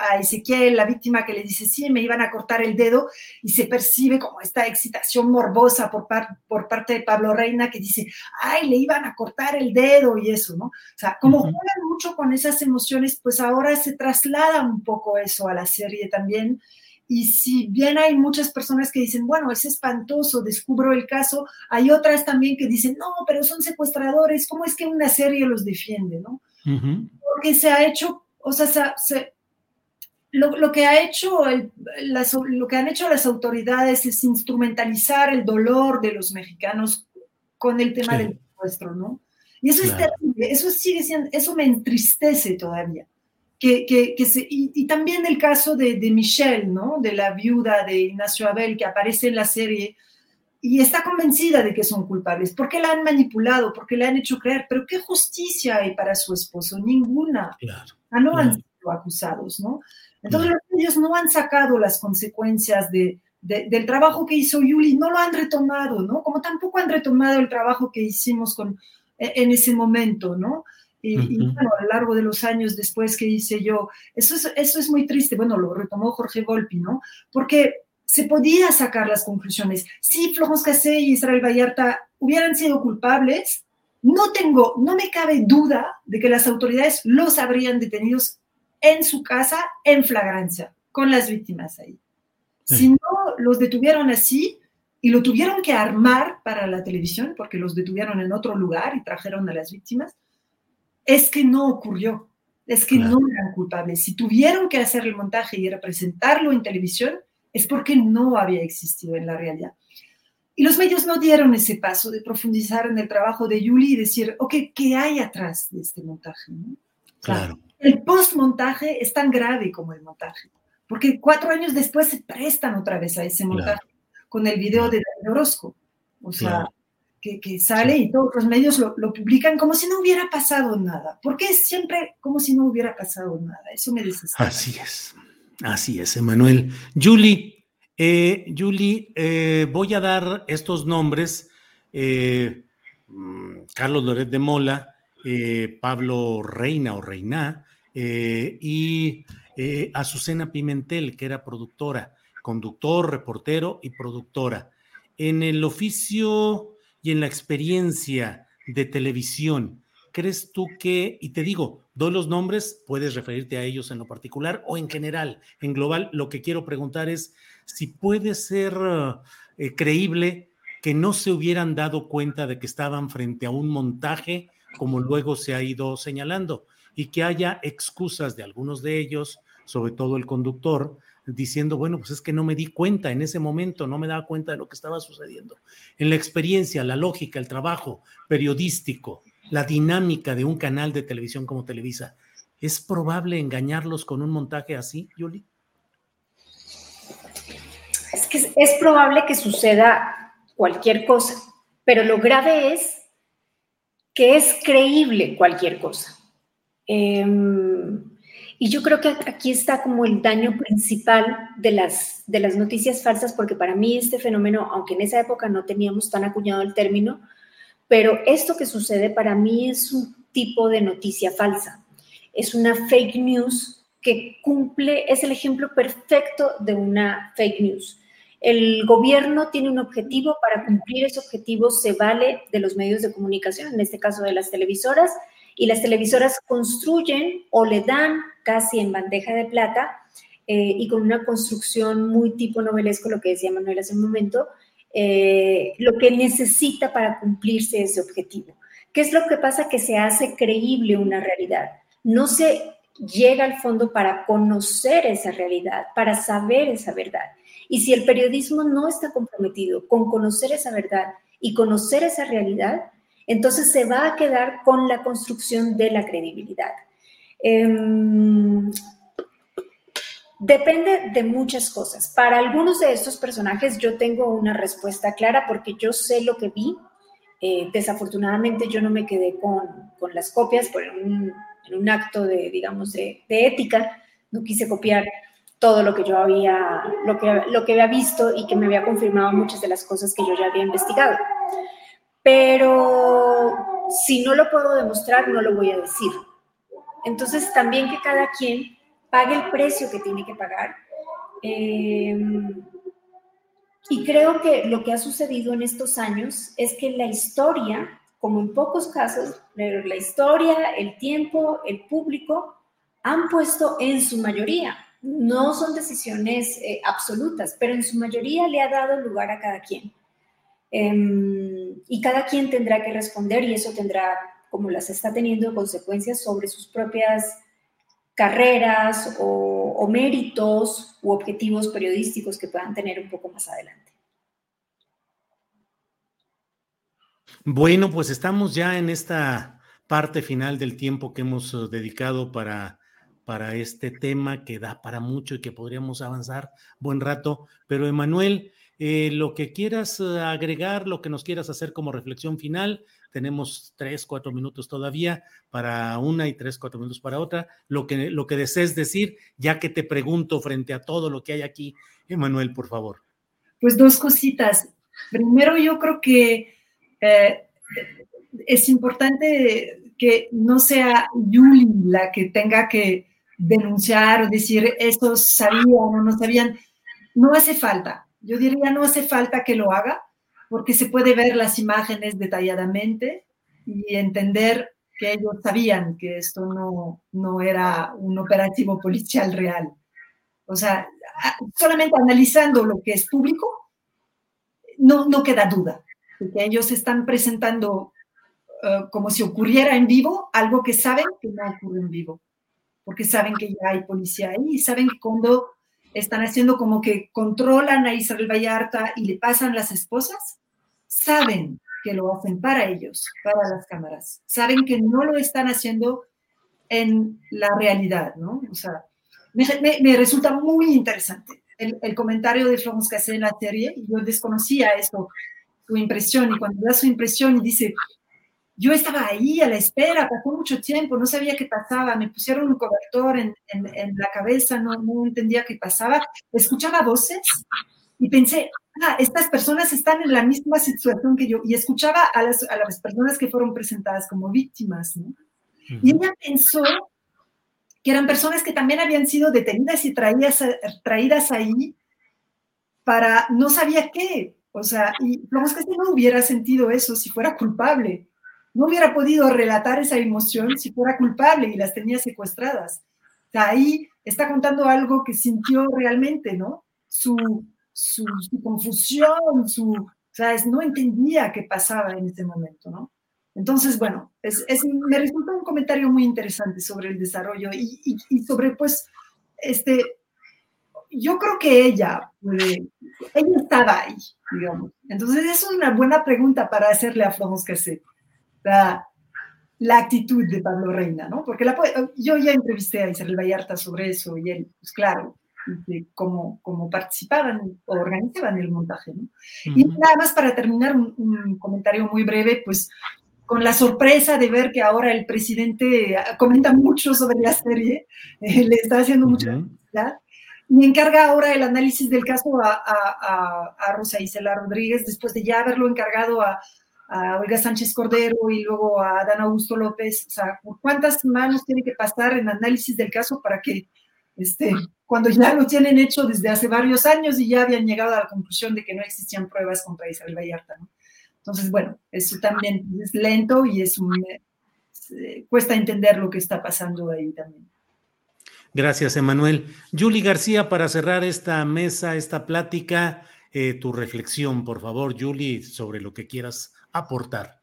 a, Ezequiel, la víctima que le dice, sí, me iban a cortar el dedo, y se percibe como esta excitación morbosa por, por parte de Pablo Reina que dice, ay, le iban a cortar el dedo y eso, ¿no? O sea, como juegan mucho con esas emociones, pues ahora se traslada un poco eso a la serie también. Y si bien hay muchas personas que dicen, bueno, es espantoso, descubro el caso, hay otras también que dicen, no, pero son secuestradores, ¿cómo es que una serie los defiende? ¿no? Porque se ha hecho, o sea, lo, que ha hecho lo que han hecho las autoridades es instrumentalizar el dolor de los mexicanos con el tema del secuestro, ¿no? Y eso es terrible, eso sigue siendo, eso me entristece todavía que, y, también el caso de, Michelle, ¿no? De la viuda de Ignacio Abel que aparece en la serie y está convencida de que son culpables. ¿Por qué la han manipulado? ¿Por qué le han hecho creer? Pero ¿qué justicia hay para su esposo? Ninguna. Claro, ah, no han sido acusados, ¿no? Entonces ellos no han sacado las consecuencias de, del trabajo que hizo Yuli, no lo han retomado, ¿no? Como tampoco han retomado el trabajo que hicimos con, e, en ese momento, ¿no? Y, bueno, a lo largo de los años después que hice yo, eso es, eso es muy triste, bueno, lo retomó Jorge Volpi, ¿no? Porque se podía sacar las conclusiones. Si Florence Cassé y Israel Vallarta hubieran sido culpables, no tengo, no me cabe duda de que las autoridades los habrían detenidos en su casa en flagrancia, con las víctimas ahí. Si no los detuvieron así y lo tuvieron que armar para la televisión, porque los detuvieron en otro lugar y trajeron a las víctimas, es que no ocurrió, es que no eran culpables. Si tuvieron que hacer el montaje y representarlo en televisión, es porque no había existido en la realidad. Y los medios no dieron ese paso de profundizar en el trabajo de Yuli y decir, ok, ¿qué hay atrás de este montaje? Claro. El post-montaje es tan grave como el montaje, porque cuatro años después se prestan otra vez a ese montaje con el video de Daniel Orozco. O sea, que, sale y todos los medios lo, publican como si no hubiera pasado nada. ¿Por qué siempre como si no hubiera pasado nada? Eso me desespera. Así es, así es, Emanuel. Julie, eh, Julie, eh, voy a dar estos nombres. Eh, mm, Carlos Loret de Mola, Pablo Reina o Reina y Azucena Pimentel, que era productora, conductor, reportero y productora. En el oficio y en la experiencia de televisión, ¿crees tú que, y te digo, doy los nombres, puedes referirte a ellos en lo particular o en general, en global, lo que quiero preguntar es si puede ser eh, creíble que no se hubieran dado cuenta de que estaban frente a un montaje, como luego se ha ido señalando, y que haya excusas de algunos de ellos, sobre todo el conductor, diciendo, bueno, pues es que no me di cuenta en ese momento, no me daba cuenta de lo que estaba sucediendo. En la experiencia, la lógica, el trabajo periodístico, la dinámica de un canal de televisión como Televisa, ¿es probable engañarlos con un montaje así, Yuli? Es que es, probable que suceda cualquier cosa, pero lo grave es que es creíble cualquier cosa. Eh, y yo creo que aquí está como el daño principal de las, de las noticias falsas, porque para mí este fenómeno, aunque en esa época no teníamos tan acuñado el término, pero esto que sucede para mí es un tipo de noticia falsa. Es una fake news que cumple, es el ejemplo perfecto de una fake news. El gobierno tiene un objetivo, para cumplir ese objetivo se vale de los medios de comunicación, en este caso de las televisoras, y las televisoras construyen o le dan casi en bandeja de plata eh, y con una construcción muy tipo novelesco, lo que decía Manuel hace un momento, eh, lo que necesita para cumplirse ese objetivo. ¿Qué es lo que pasa? Que se hace creíble una realidad. No se llega al fondo para conocer esa realidad, para saber esa verdad. Y si el periodismo no está comprometido con conocer esa verdad y conocer esa realidad, entonces se va a quedar con la construcción de la credibilidad. Em, depende de muchas cosas. Para algunos de estos personajes yo tengo una respuesta clara porque yo sé lo que vi. Eh, desafortunadamente yo no me quedé con, las copias por un, acto de, digamos, de, ética. No quise copiar todo lo que yo había, lo que, lo que había visto y que me había confirmado muchas de las cosas que yo ya había investigado. Pero si no lo puedo demostrar, no lo voy a decir. Entonces, también que cada quien pague el precio que tiene que pagar. Eh, y creo que lo que ha sucedido en estos años es que la historia, como en pocos casos, la historia, el tiempo, el público, han puesto en su mayoría, no son decisiones eh, absolutas, pero en su mayoría le ha dado lugar a cada quien. Em, y cada quien tendrá que responder y eso tendrá, como las está teniendo, consecuencias sobre sus propias carreras o, méritos u objetivos periodísticos que puedan tener un poco más adelante. Bueno, pues estamos ya en esta parte final del tiempo que hemos eh, dedicado para, para este tema que da para mucho y que podríamos avanzar buen rato. Pero Emanuel, eh, lo que quieras eh, agregar, lo que nos quieras hacer como reflexión final, tenemos tres, cuatro minutos todavía para una y tres, cuatro minutos para otra. Lo que, lo que desees decir, ya que te pregunto frente a todo lo que hay aquí, Emanuel, por favor. Pues dos cositas. Primero, yo creo que eh, es importante que no sea Yuli la que tenga que denunciar o decir estos sabían o no sabían. No hace falta. Yo diría no hace falta que lo haga porque se puede ver las imágenes detalladamente y entender que ellos sabían que esto no, no era un operativo policial real. O sea, solamente analizando lo que es público, no, no queda duda de que ellos están presentando eh, como si ocurriera en vivo algo que saben que no ocurre en vivo, porque saben que ya hay policía ahí y saben que cuando están haciendo como que controlan a Israel Vallarta y le pasan las esposas, saben que lo hacen para ellos, para las cámaras. Saben que no lo están haciendo en la realidad, ¿no? O sea, me, resulta muy interesante el, comentario de Florence Cassé en la serie. Yo desconocía esto, su impresión, y cuando da su impresión y dice, yo estaba ahí a la espera, pasó mucho tiempo, no sabía qué pasaba, me pusieron un cobertor en, en, la cabeza, no, no entendía qué pasaba, escuchaba voces y pensé, ah, estas personas están en la misma situación que yo, y escuchaba a las, a las personas que fueron presentadas como víctimas, ¿no? Y ella pensó que eran personas que también habían sido detenidas y traídas, traídas ahí para no sabía qué, o sea, y vamos que si no hubiera sentido eso si fuera culpable, no hubiera podido relatar esa emoción si fuera culpable y las tenía secuestradas. Ahí está contando algo que sintió realmente, ¿no? Su, confusión, su, o no entendía qué pasaba en ese momento, ¿no? Entonces, bueno, es, me resulta un comentario muy interesante sobre el desarrollo y, sobre, pues, este, yo creo que ella, ella estaba ahí, digamos. Entonces, es una buena pregunta para hacerle a Florence Cassé, la, la actitud de Pablo Reina, ¿no? Porque la, yo ya entrevisté a Isabel Vallarta sobre eso y él, pues claro, de cómo, participaban o organizaban el montaje. ¿no? Y nada más para terminar, un, comentario muy breve, pues con la sorpresa de ver que ahora el presidente ah, comenta mucho sobre la serie, [laughs] eh, le está haciendo mucha publicidad, y encarga ahora el análisis del caso a, a, a, Rosa Isela Rodríguez, después de ya haberlo encargado a, a Olga Sánchez Cordero y luego a Dan Augusto López. O sea, ¿cuántas manos tiene que pasar en análisis del caso para que este, cuando ya lo tienen hecho desde hace varios años y ya habían llegado a la conclusión de que no existían pruebas contra Isabel Vallarta. ¿no? Entonces, bueno, eso también es lento y es un, eh, cuesta entender lo que está pasando ahí también. Gracias, Emanuel. Julie García, para cerrar esta mesa, esta plática, eh, tu reflexión, por favor, Julie, sobre lo que quieras aportar.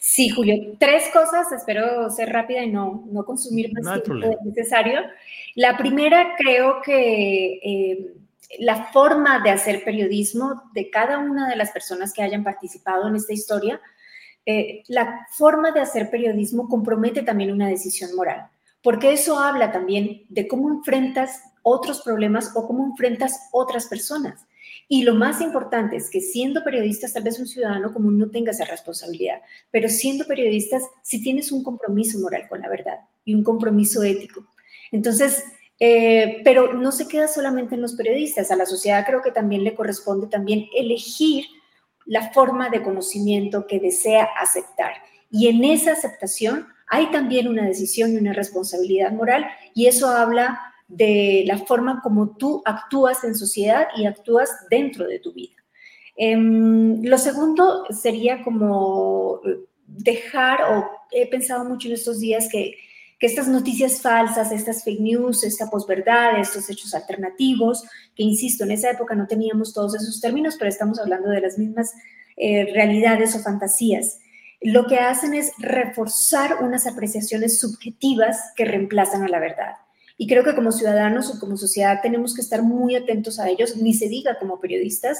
Sí, Julio, tres cosas, espero ser rápida y no, no consumir más tiempo necesario. La primera, creo que eh, la forma de hacer periodismo de cada una de las personas que hayan participado en esta historia, eh, la forma de hacer periodismo compromete también una decisión moral, porque eso habla también de cómo enfrentas otros problemas o cómo enfrentas otras personas. Y lo más importante es que siendo periodistas, tal vez un ciudadano común no tenga esa responsabilidad, pero siendo periodistas, si tienes un compromiso moral con la verdad y un compromiso ético. Entonces, eh, pero no se queda solamente en los periodistas, a la sociedad creo que también le corresponde también elegir la forma de conocimiento que desea aceptar. Y en esa aceptación hay también una decisión y una responsabilidad moral y eso habla de la forma como tú actúas en sociedad y actúas dentro de tu vida. Em, lo segundo sería como dejar, o he pensado mucho en estos días que, que estas noticias falsas, estas fake news, esta posverdad, estos hechos alternativos, que insisto, en esa época no teníamos todos esos términos, pero estamos hablando de las mismas eh, realidades o fantasías. Lo que hacen es reforzar unas apreciaciones subjetivas que reemplazan a la verdad. Y creo que como ciudadanos o como sociedad tenemos que estar muy atentos a ellos, ni se diga como periodistas,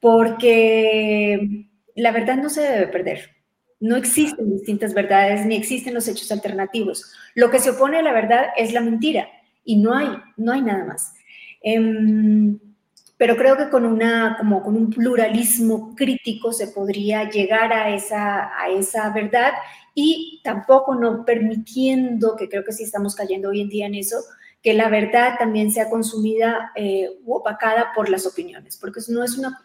porque la verdad no se debe perder. No existen distintas verdades ni existen los hechos alternativos. Lo que se opone a la verdad es la mentira y no hay, no hay nada más. Em, pero creo que con, una, como con un pluralismo crítico se podría llegar a esa, a esa verdad y tampoco no permitiendo, que creo que sí estamos cayendo hoy en día en eso, que la verdad también sea consumida eh, u opacada por las opiniones, porque no es una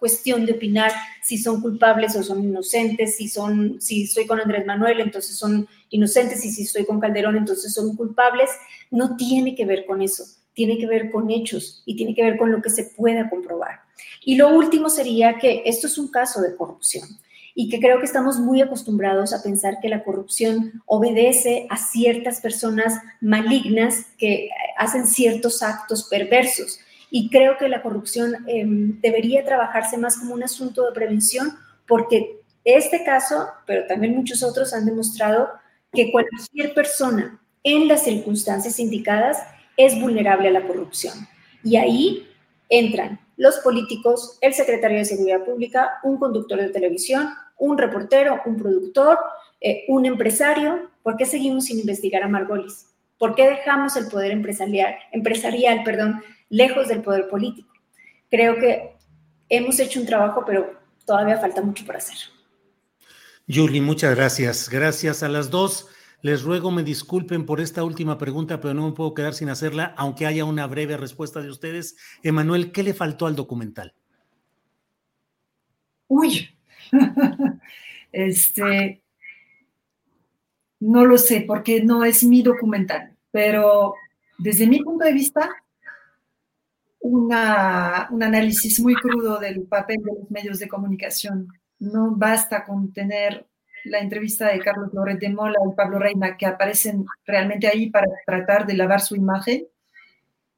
cuestión de opinar si son culpables o son inocentes, si son, si estoy con Andrés Manuel, entonces son inocentes, y si estoy con Calderón, entonces son culpables. No tiene que ver con eso, tiene que ver con hechos y tiene que ver con lo que se pueda comprobar. Y lo último sería que esto es un caso de corrupción y que creo que estamos muy acostumbrados a pensar que la corrupción obedece a ciertas personas malignas que hacen ciertos actos perversos. Y creo que la corrupción em, debería trabajarse más como un asunto de prevención porque este caso, pero también muchos otros han demostrado que cualquier persona en las circunstancias indicadas es vulnerable a la corrupción. Y ahí entran los políticos, el secretario de Seguridad Pública, un conductor de televisión, un reportero, un productor, eh, un empresario. ¿Por qué seguimos sin investigar a Margolis? ¿Por qué dejamos el poder empresarial, empresarial perdón, lejos del poder político? Creo que hemos hecho un trabajo, pero todavía falta mucho por hacer. Julie, muchas gracias. Gracias a las dos. Les ruego me disculpen por esta última pregunta, pero no me puedo quedar sin hacerla, aunque haya una breve respuesta de ustedes. Emanuel, ¿qué le faltó al documental? Uy, [laughs] este, no lo sé porque no es mi documental, pero desde mi punto de vista, un análisis muy crudo del papel de los medios de comunicación. No basta con tener la entrevista de Carlos Loret de Mola y Pablo Reina, que aparecen realmente ahí para tratar de lavar su imagen.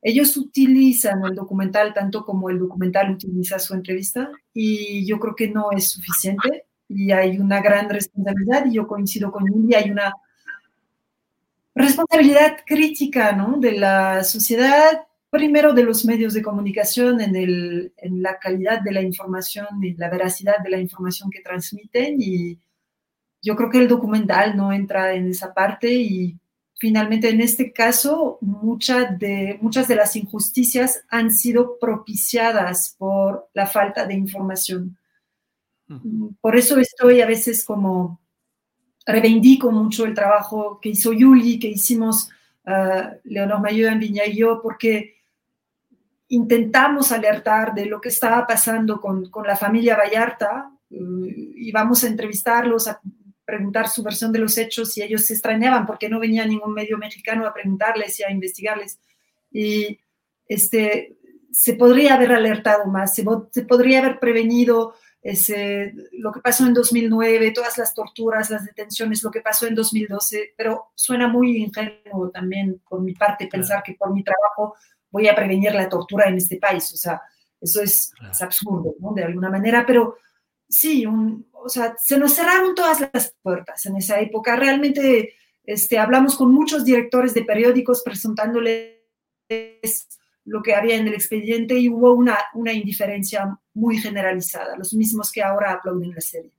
Ellos utilizan el documental tanto como el documental utiliza su entrevista y yo creo que no es suficiente y hay una gran responsabilidad y yo coincido con Yuli, hay una responsabilidad crítica ¿no? de la sociedad, primero de los medios de comunicación en, el, en la calidad de la información y la veracidad de la información que transmiten y yo creo que el documental no entra en esa parte y finalmente en este caso de, muchas de las injusticias han sido propiciadas por la falta de información. Por eso estoy a veces como reivindico mucho el trabajo que hizo Yuli, que hicimos uh, Leonor Mayor en Viña y yo, porque intentamos alertar de lo que estaba pasando con, con la familia Vallarta uh, y vamos a entrevistarlos, a preguntar su versión de los hechos y ellos se extrañaban porque no venía ningún medio mexicano a preguntarles y a investigarles. Y este, se podría haber alertado más, se, se podría haber prevenido ese, lo que pasó en 2009, todas las torturas, las detenciones, lo que pasó en 2012, pero suena muy ingenuo también por mi parte pensar que por mi trabajo voy a prevenir la tortura en este país. O sea, eso es, es absurdo, ¿no? De alguna manera, pero sí, un, o sea, se nos cerraron todas las puertas en esa época. Realmente este, hablamos con muchos directores de periódicos presentándoles lo que había en el expediente y hubo una, una indiferencia muy generalizada, los mismos que ahora aplauden la serie.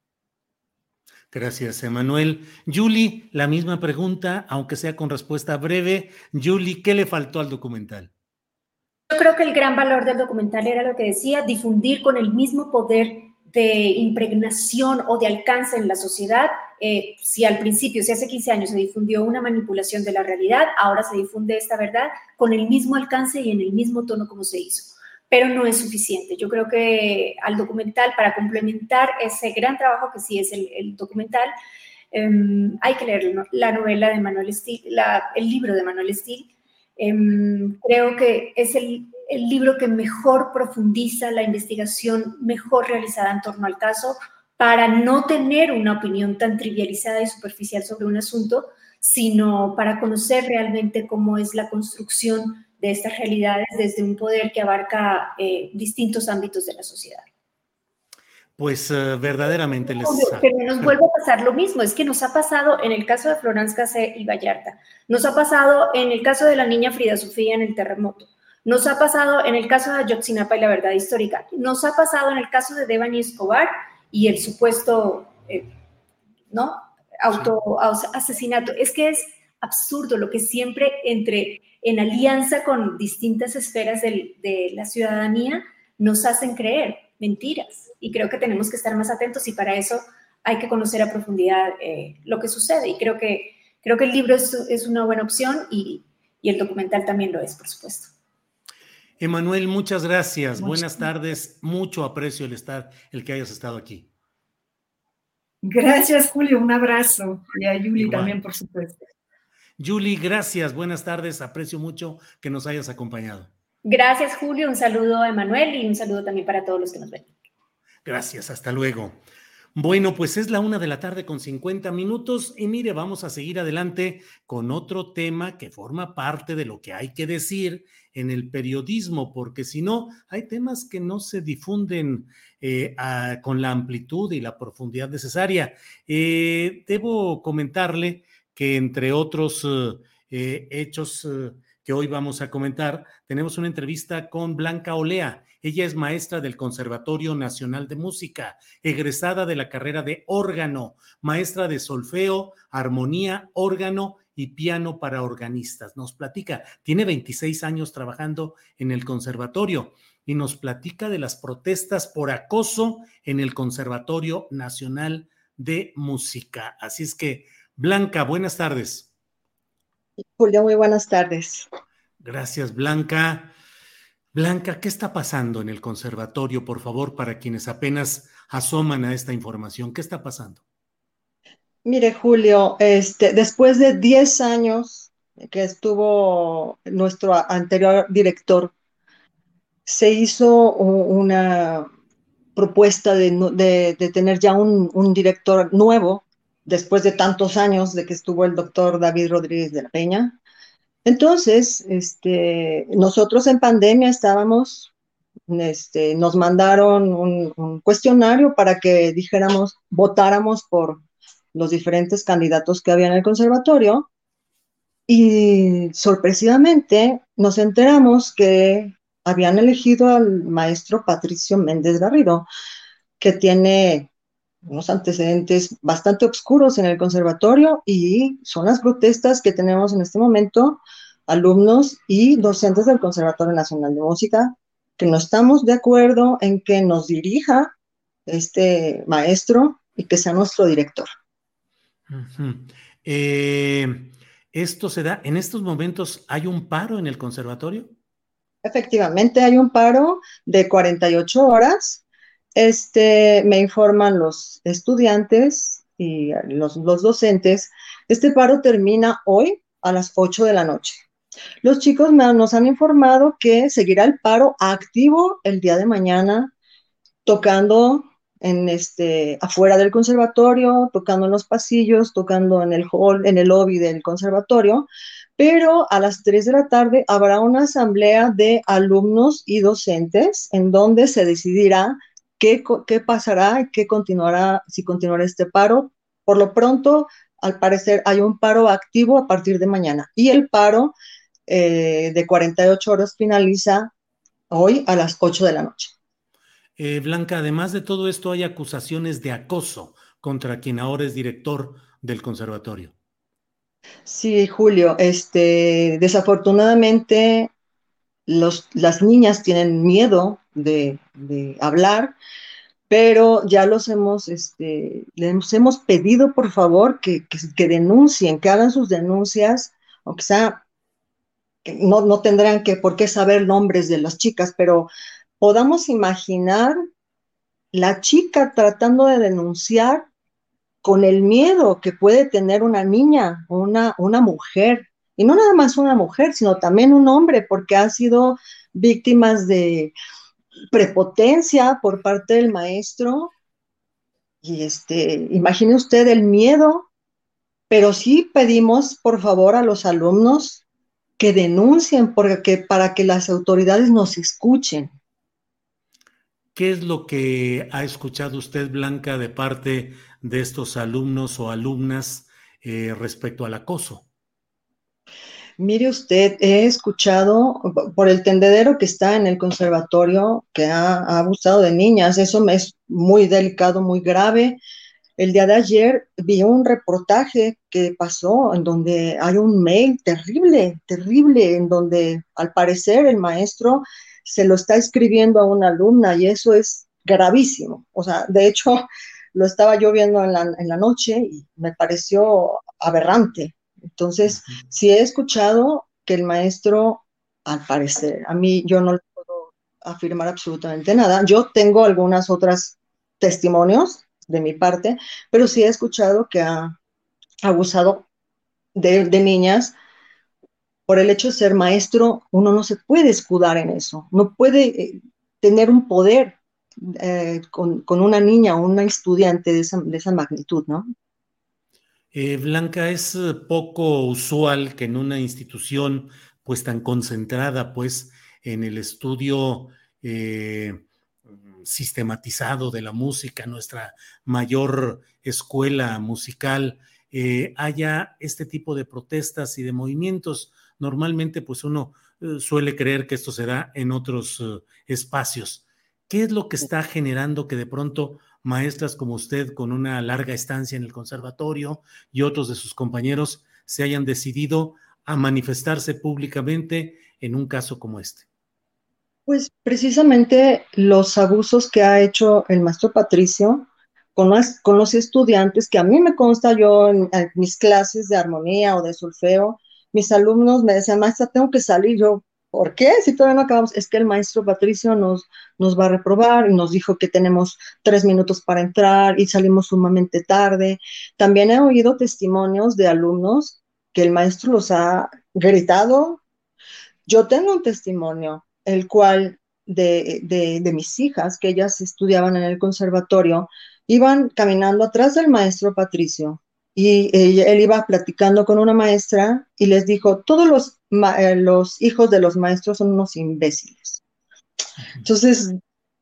Gracias, Emanuel. Julie, la misma pregunta, aunque sea con respuesta breve. Julie, ¿qué le faltó al documental? Yo creo que el gran valor del documental era lo que decía, difundir con el mismo poder de impregnación o de alcance en la sociedad. Eh, si al principio, si hace 15 años se difundió una manipulación de la realidad, ahora se difunde esta verdad con el mismo alcance y en el mismo tono como se hizo. Pero no es suficiente. Yo creo que al documental, para complementar ese gran trabajo que sí es el, documental, Em, hay que leer la novela de Manuel Steele, el libro de Manuel Steele. Em, creo que es el, el libro que mejor profundiza la investigación mejor realizada en torno al caso para no tener una opinión tan trivializada y superficial sobre un asunto, sino para conocer realmente cómo es la construcción de estas realidades desde un poder que abarca eh, distintos ámbitos de la sociedad. Pues uh, verdaderamente les... Pero nos [laughs] vuelve a pasar lo mismo, es que nos ha pasado en el caso de Florence Cassé y Vallarta, nos ha pasado en el caso de la niña Frida Sofía en el terremoto, nos ha pasado en el caso de Ayotzinapa y la verdad histórica, nos ha pasado en el caso de Devani Escobar y el supuesto, eh, ¿no? Auto asesinato. Es que es absurdo lo que siempre entre en alianza con distintas esferas de la ciudadanía nos hacen creer mentiras. Y creo que tenemos que estar más atentos y para eso hay que conocer a profundidad eh, lo que sucede. Y creo que, creo que el libro es, es una buena opción y, y, el documental también lo es, por supuesto. Emanuel, muchas gracias. Buenas tardes. Mucho aprecio el estar, el que hayas estado aquí. Gracias, Julio. Un abrazo. Y a Yuli también, por supuesto. Julie, gracias. Buenas tardes. Aprecio mucho que nos hayas acompañado. Gracias, Julio. Un saludo a Emanuel y un saludo también para todos los que nos ven. Gracias. Hasta luego. Bueno, pues es la una de la tarde con 50 minutos y mire, vamos a seguir adelante con otro tema que forma parte de lo que hay que decir en el periodismo, porque si no, hay temas que no se difunden eh, con la amplitud y la profundidad necesaria. Eh, debo comentarle que entre otros eh, hechos eh, que hoy vamos a comentar, tenemos una entrevista con Blanca Olea. Ella es maestra del Conservatorio Nacional de Música, egresada de la carrera de órgano, maestra de solfeo, armonía, órgano y piano para organistas. Nos platica, tiene 26 años trabajando en el conservatorio y nos platica de las protestas por acoso en el Conservatorio Nacional de Música. Así es que Blanca, buenas tardes. Julio, muy buenas tardes. Gracias, Blanca. Blanca, ¿qué está pasando en el conservatorio, por favor, para quienes apenas asoman a esta información? ¿Qué está pasando? Mire, Julio, este, después de 10 años que estuvo nuestro anterior director, se hizo una propuesta de, tener ya un director nuevo después de tantos años de que estuvo el doctor David Rodríguez de la Peña. Entonces, este, nosotros en pandemia estábamos, este, nos mandaron un, cuestionario para que dijéramos, votáramos por los diferentes candidatos que había en el conservatorio y sorpresivamente nos enteramos que habían elegido al maestro Patricio Méndez Garrido, que tiene unos antecedentes bastante oscuros en el conservatorio y son las protestas que tenemos en este momento, alumnos y docentes del Conservatorio Nacional de Música, que no estamos de acuerdo en que nos dirija este maestro y que sea nuestro director. Eh, ¿Esto se da, en estos momentos hay un paro en el conservatorio? Efectivamente, hay un paro de 48 horas este, me informan los estudiantes y los, docentes, este paro termina hoy a las 8 de la noche. Los chicos nos han informado que seguirá el paro activo el día de mañana, tocando en este, afuera del conservatorio, tocando en los pasillos, tocando en el hall, en el lobby del conservatorio, pero a las 3 de la tarde habrá una asamblea de alumnos y docentes en donde se decidirá ¿Qué, pasará? ¿Qué continuará si continuará este paro? Por lo pronto, al parecer, hay un paro activo a partir de mañana y el paro eh, de 48 horas finaliza hoy a las 8 de la noche. Eh, Blanca, además de todo esto, hay acusaciones de acoso contra quien ahora es director del conservatorio. Sí, Julio, este, desafortunadamente las niñas tienen miedo de, hablar, pero ya los hemos, este, les hemos pedido por favor que, denuncien, que hagan sus denuncias, aunque sea, no, no tendrán que por qué saber nombres de las chicas, pero podamos imaginar la chica tratando de denunciar con el miedo que puede tener una niña o una, una mujer, y no nada más una mujer, sino también un hombre, porque han sido víctimas de prepotencia por parte del maestro. Y este, imagine usted el miedo, pero sí pedimos, por favor, a los alumnos que denuncien porque, para que las autoridades nos escuchen. ¿Qué es lo que ha escuchado usted, Blanca, de parte de estos alumnos o alumnas eh, respecto al acoso? Mire usted, he escuchado por el tendedero que está en el conservatorio que ha, abusado de niñas. Eso es muy delicado, muy grave. El día de ayer vi un reportaje que pasó en donde hay un mail terrible, terrible, en donde al parecer el maestro se lo está escribiendo a una alumna y eso es gravísimo. O sea, de hecho, [laughs] lo estaba yo viendo en la, en la noche y me pareció aberrante. Entonces, sí he escuchado que el maestro, al parecer, a mí yo no le puedo afirmar absolutamente nada. Yo tengo algunas otras testimonios de mi parte, pero sí he escuchado que ha abusado de, niñas. Por el hecho de ser maestro, uno no se puede escudar en eso, no puede eh, tener un poder eh, con, una niña o una estudiante de esa, de esa magnitud, ¿no? Eh, Blanca, es eh, poco usual que en una institución pues tan concentrada pues en el estudio eh, sistematizado de la música, nuestra mayor escuela musical, haya este tipo de protestas y de movimientos. Normalmente pues uno suele creer que esto se da en otros espacios. ¿Qué es lo que está generando que de pronto maestras como usted con una larga estancia en el conservatorio y otros de sus compañeros se hayan decidido a manifestarse públicamente en un caso como este? Pues precisamente los abusos que ha hecho el maestro Patricio con, con los estudiantes, que a mí me consta yo en, en, mis clases de armonía o de solfeo, mis alumnos me decían, maestra, tengo que salir. Yo, ¿Por qué? Si todavía no acabamos, es que el maestro Patricio nos, nos va a reprobar y nos dijo que tenemos tres minutos para entrar y salimos sumamente tarde. También he oído testimonios de alumnos que el maestro los ha gritado. Yo tengo un testimonio, el cual de, de, de mis hijas, que ellas estudiaban en el conservatorio, iban caminando atrás del maestro Patricio y él iba platicando con una maestra y les dijo, todos los, los hijos de los maestros son unos imbéciles. Entonces,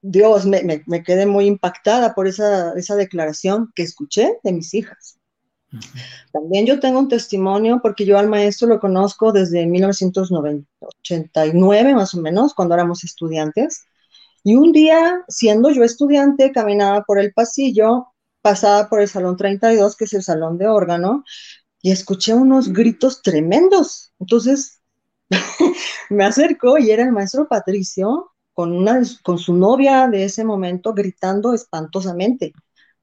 Dios, me, me, quedé muy impactada por esa, esa, declaración que escuché de mis hijas. También yo tengo un testimonio porque yo al maestro lo conozco desde 1989 más o menos, cuando éramos estudiantes. Y un día, siendo yo estudiante, caminaba por el pasillo pasada por el salón 32, que es el salón de órgano, y escuché unos gritos tremendos. Entonces [laughs] me acercó y era el maestro Patricio con, una, con su novia de ese momento gritando espantosamente,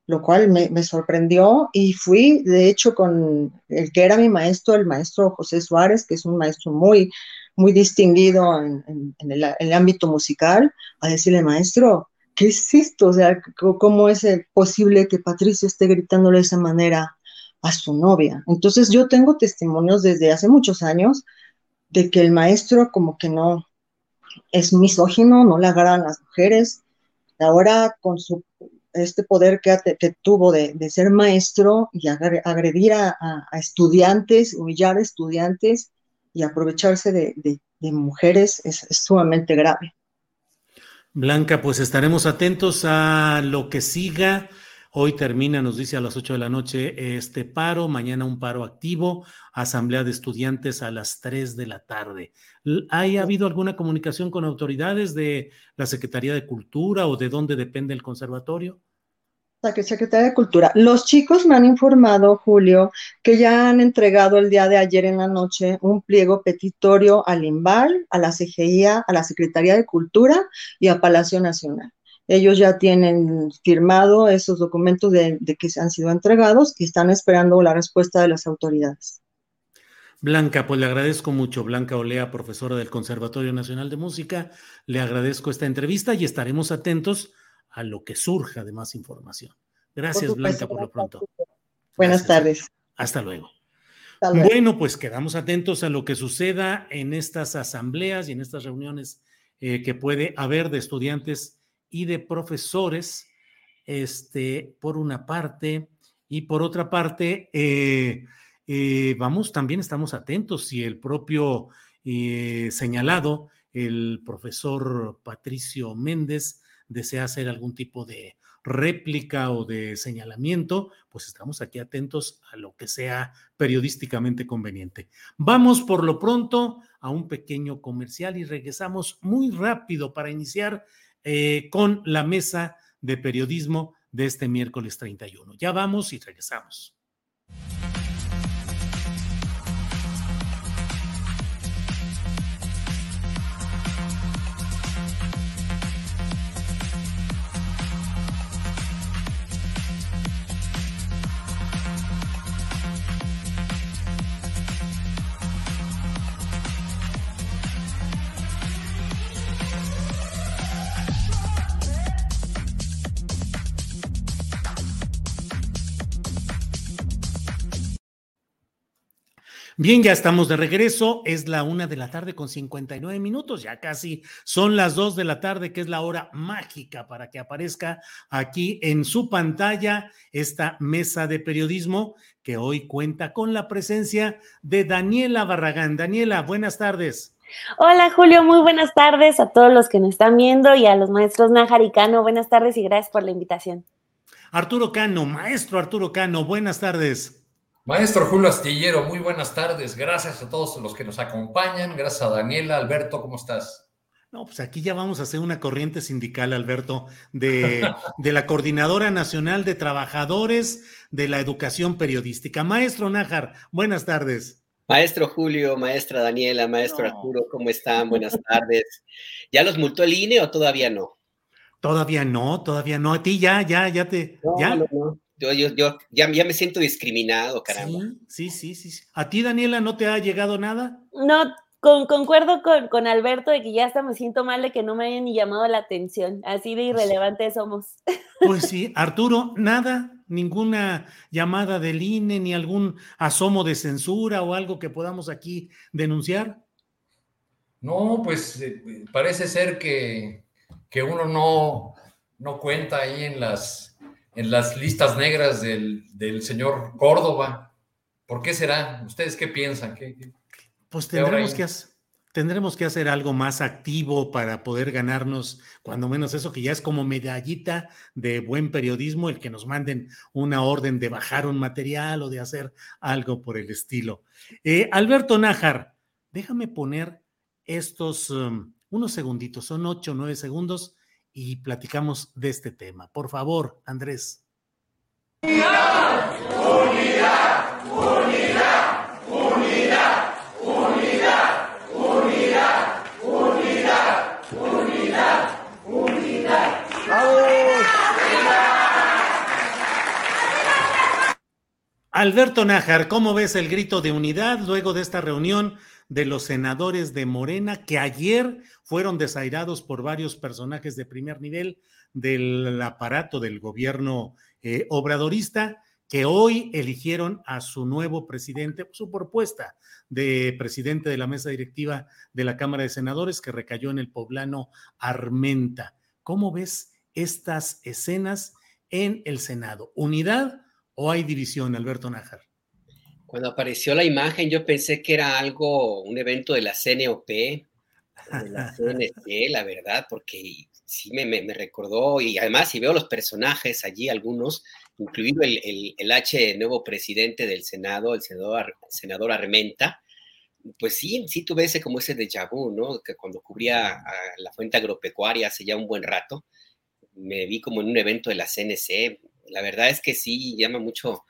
lo cual me, sorprendió y fui, de hecho, con el que era mi maestro, el maestro José Suárez, que es un maestro muy, muy distinguido en, el, en el ámbito musical, a decirle, maestro, ¿qué es esto? O sea, ¿cómo es posible que Patricia esté gritándole de esa manera a su novia? Entonces yo tengo testimonios desde hace muchos años de que el maestro como que no es misógino, no le agradan las mujeres. Ahora con su este poder que, que tuvo de, ser maestro y agredir a, estudiantes, humillar a estudiantes y aprovecharse de, mujeres es sumamente grave. Blanca, pues estaremos atentos a lo que siga. Hoy termina, nos dice a las 8 de la noche, este paro, mañana un paro activo, asamblea de estudiantes a las 3 de la tarde. ¿Ha habido alguna comunicación con autoridades de la Secretaría de Cultura o de dónde depende el conservatorio? Secretaría de Cultura. Los chicos me han informado, Julio, que ya han entregado el día de ayer en la noche un pliego petitorio al INVAL, a la CGIA, a la Secretaría de Cultura y a Palacio Nacional. Ellos ya tienen firmado esos documentos de, de que se han sido entregados y están esperando la respuesta de las autoridades. Blanca, pues le agradezco mucho, Blanca Olea, profesora del Conservatorio Nacional de Música, le agradezco esta entrevista y estaremos atentos a lo que surja de más información. Gracias, Blanca, por lo pronto. Buenas tardes. Hasta luego. Bueno, pues quedamos atentos a lo que suceda en estas asambleas y en estas reuniones eh, que puede haber de estudiantes y de profesores, este, por una parte, y por otra parte, eh, eh, vamos, también estamos atentos si el propio señalado, el profesor Patricio Méndez, desea hacer algún tipo de réplica o de señalamiento, pues estamos aquí atentos a lo que sea periodísticamente conveniente. Vamos por lo pronto a un pequeño comercial y regresamos muy rápido para iniciar eh, con la mesa de periodismo de este miércoles 31. Ya vamos y regresamos. Bien, ya estamos de regreso. Es la una de la tarde con 59 minutos. Ya casi son las dos de la tarde, que es la hora mágica para que aparezca aquí en su pantalla esta mesa de periodismo que hoy cuenta con la presencia de Daniela Barragán. Daniela, buenas tardes. Hola Julio, muy buenas tardes a todos los que nos están viendo y a los maestros Nájar y Cano. Buenas tardes y gracias por la invitación. Arturo Cano, maestro Arturo Cano, buenas tardes. Maestro Julio Astillero, muy buenas tardes. Gracias a todos los que nos acompañan. Gracias a Daniela. Alberto, ¿cómo estás? No, pues aquí ya vamos a hacer una corriente sindical, Alberto, de, de la Coordinadora Nacional de Trabajadores de la Educación Periodística. Maestro Nájar, buenas tardes. Maestro Julio, maestra Daniela, maestro Arturo, ¿cómo están? Buenas tardes. ¿Ya los multó el INE o todavía no? Todavía no, todavía no. A ti ya, ya, ya te. ¿ya? No, no. Yo, yo, yo ya, me siento discriminado, caramba. Sí, sí, sí, sí. ¿A ti, Daniela, no te ha llegado nada? No, con, concuerdo con, con, Alberto de que ya hasta me siento mal de que no me hayan ni llamado la atención. Así de pues irrelevantes somos. [laughs] Pues sí, Arturo, nada, ninguna llamada del INE, ni algún asomo de censura o algo que podamos aquí denunciar. No, pues eh, parece ser que, que uno no, no cuenta ahí en las en las listas negras del, señor Córdoba. ¿Por qué será? ¿Ustedes qué piensan? pues tendremos que, tendremos que hacer algo más activo para poder ganarnos, cuando menos eso, que ya es como medallita de buen periodismo, el que nos manden una orden de bajar un material o de hacer algo por el estilo. Eh, Alberto Nájar, déjame poner estos um, unos segunditos, son ocho o nueve segundos y platicamos de este tema. Por favor, Andrés. Unidad, unidad, unidad, unidad, unidad, unidad, unidad, unidad, unidad. Alberto Nájar, ¿cómo ves el grito de unidad luego de esta reunión de los senadores de Morena que ayer fueron desairados por varios personajes de primer nivel del aparato del gobierno eh, obradorista que hoy eligieron a su nuevo presidente, su propuesta de presidente de la mesa directiva de la Cámara de Senadores que recayó en el poblano Armenta. ¿Cómo ves estas escenas en el Senado? ¿Unidad o hay división, Alberto Nájar? Cuando apareció la imagen, yo pensé que era algo, un evento de la CNOP, de la [laughs] CNC, la verdad, porque sí me, me, recordó, y además si veo los personajes allí, algunos, incluido el, el, el H nuevo presidente del Senado, el senador, senador Armenta, pues sí, sí tuve ese como ese déjà vu, ¿no? Que cuando cubría a la fuente agropecuaria hace ya un buen rato, me vi como en un evento de la CNC. La verdad es que sí llama mucho,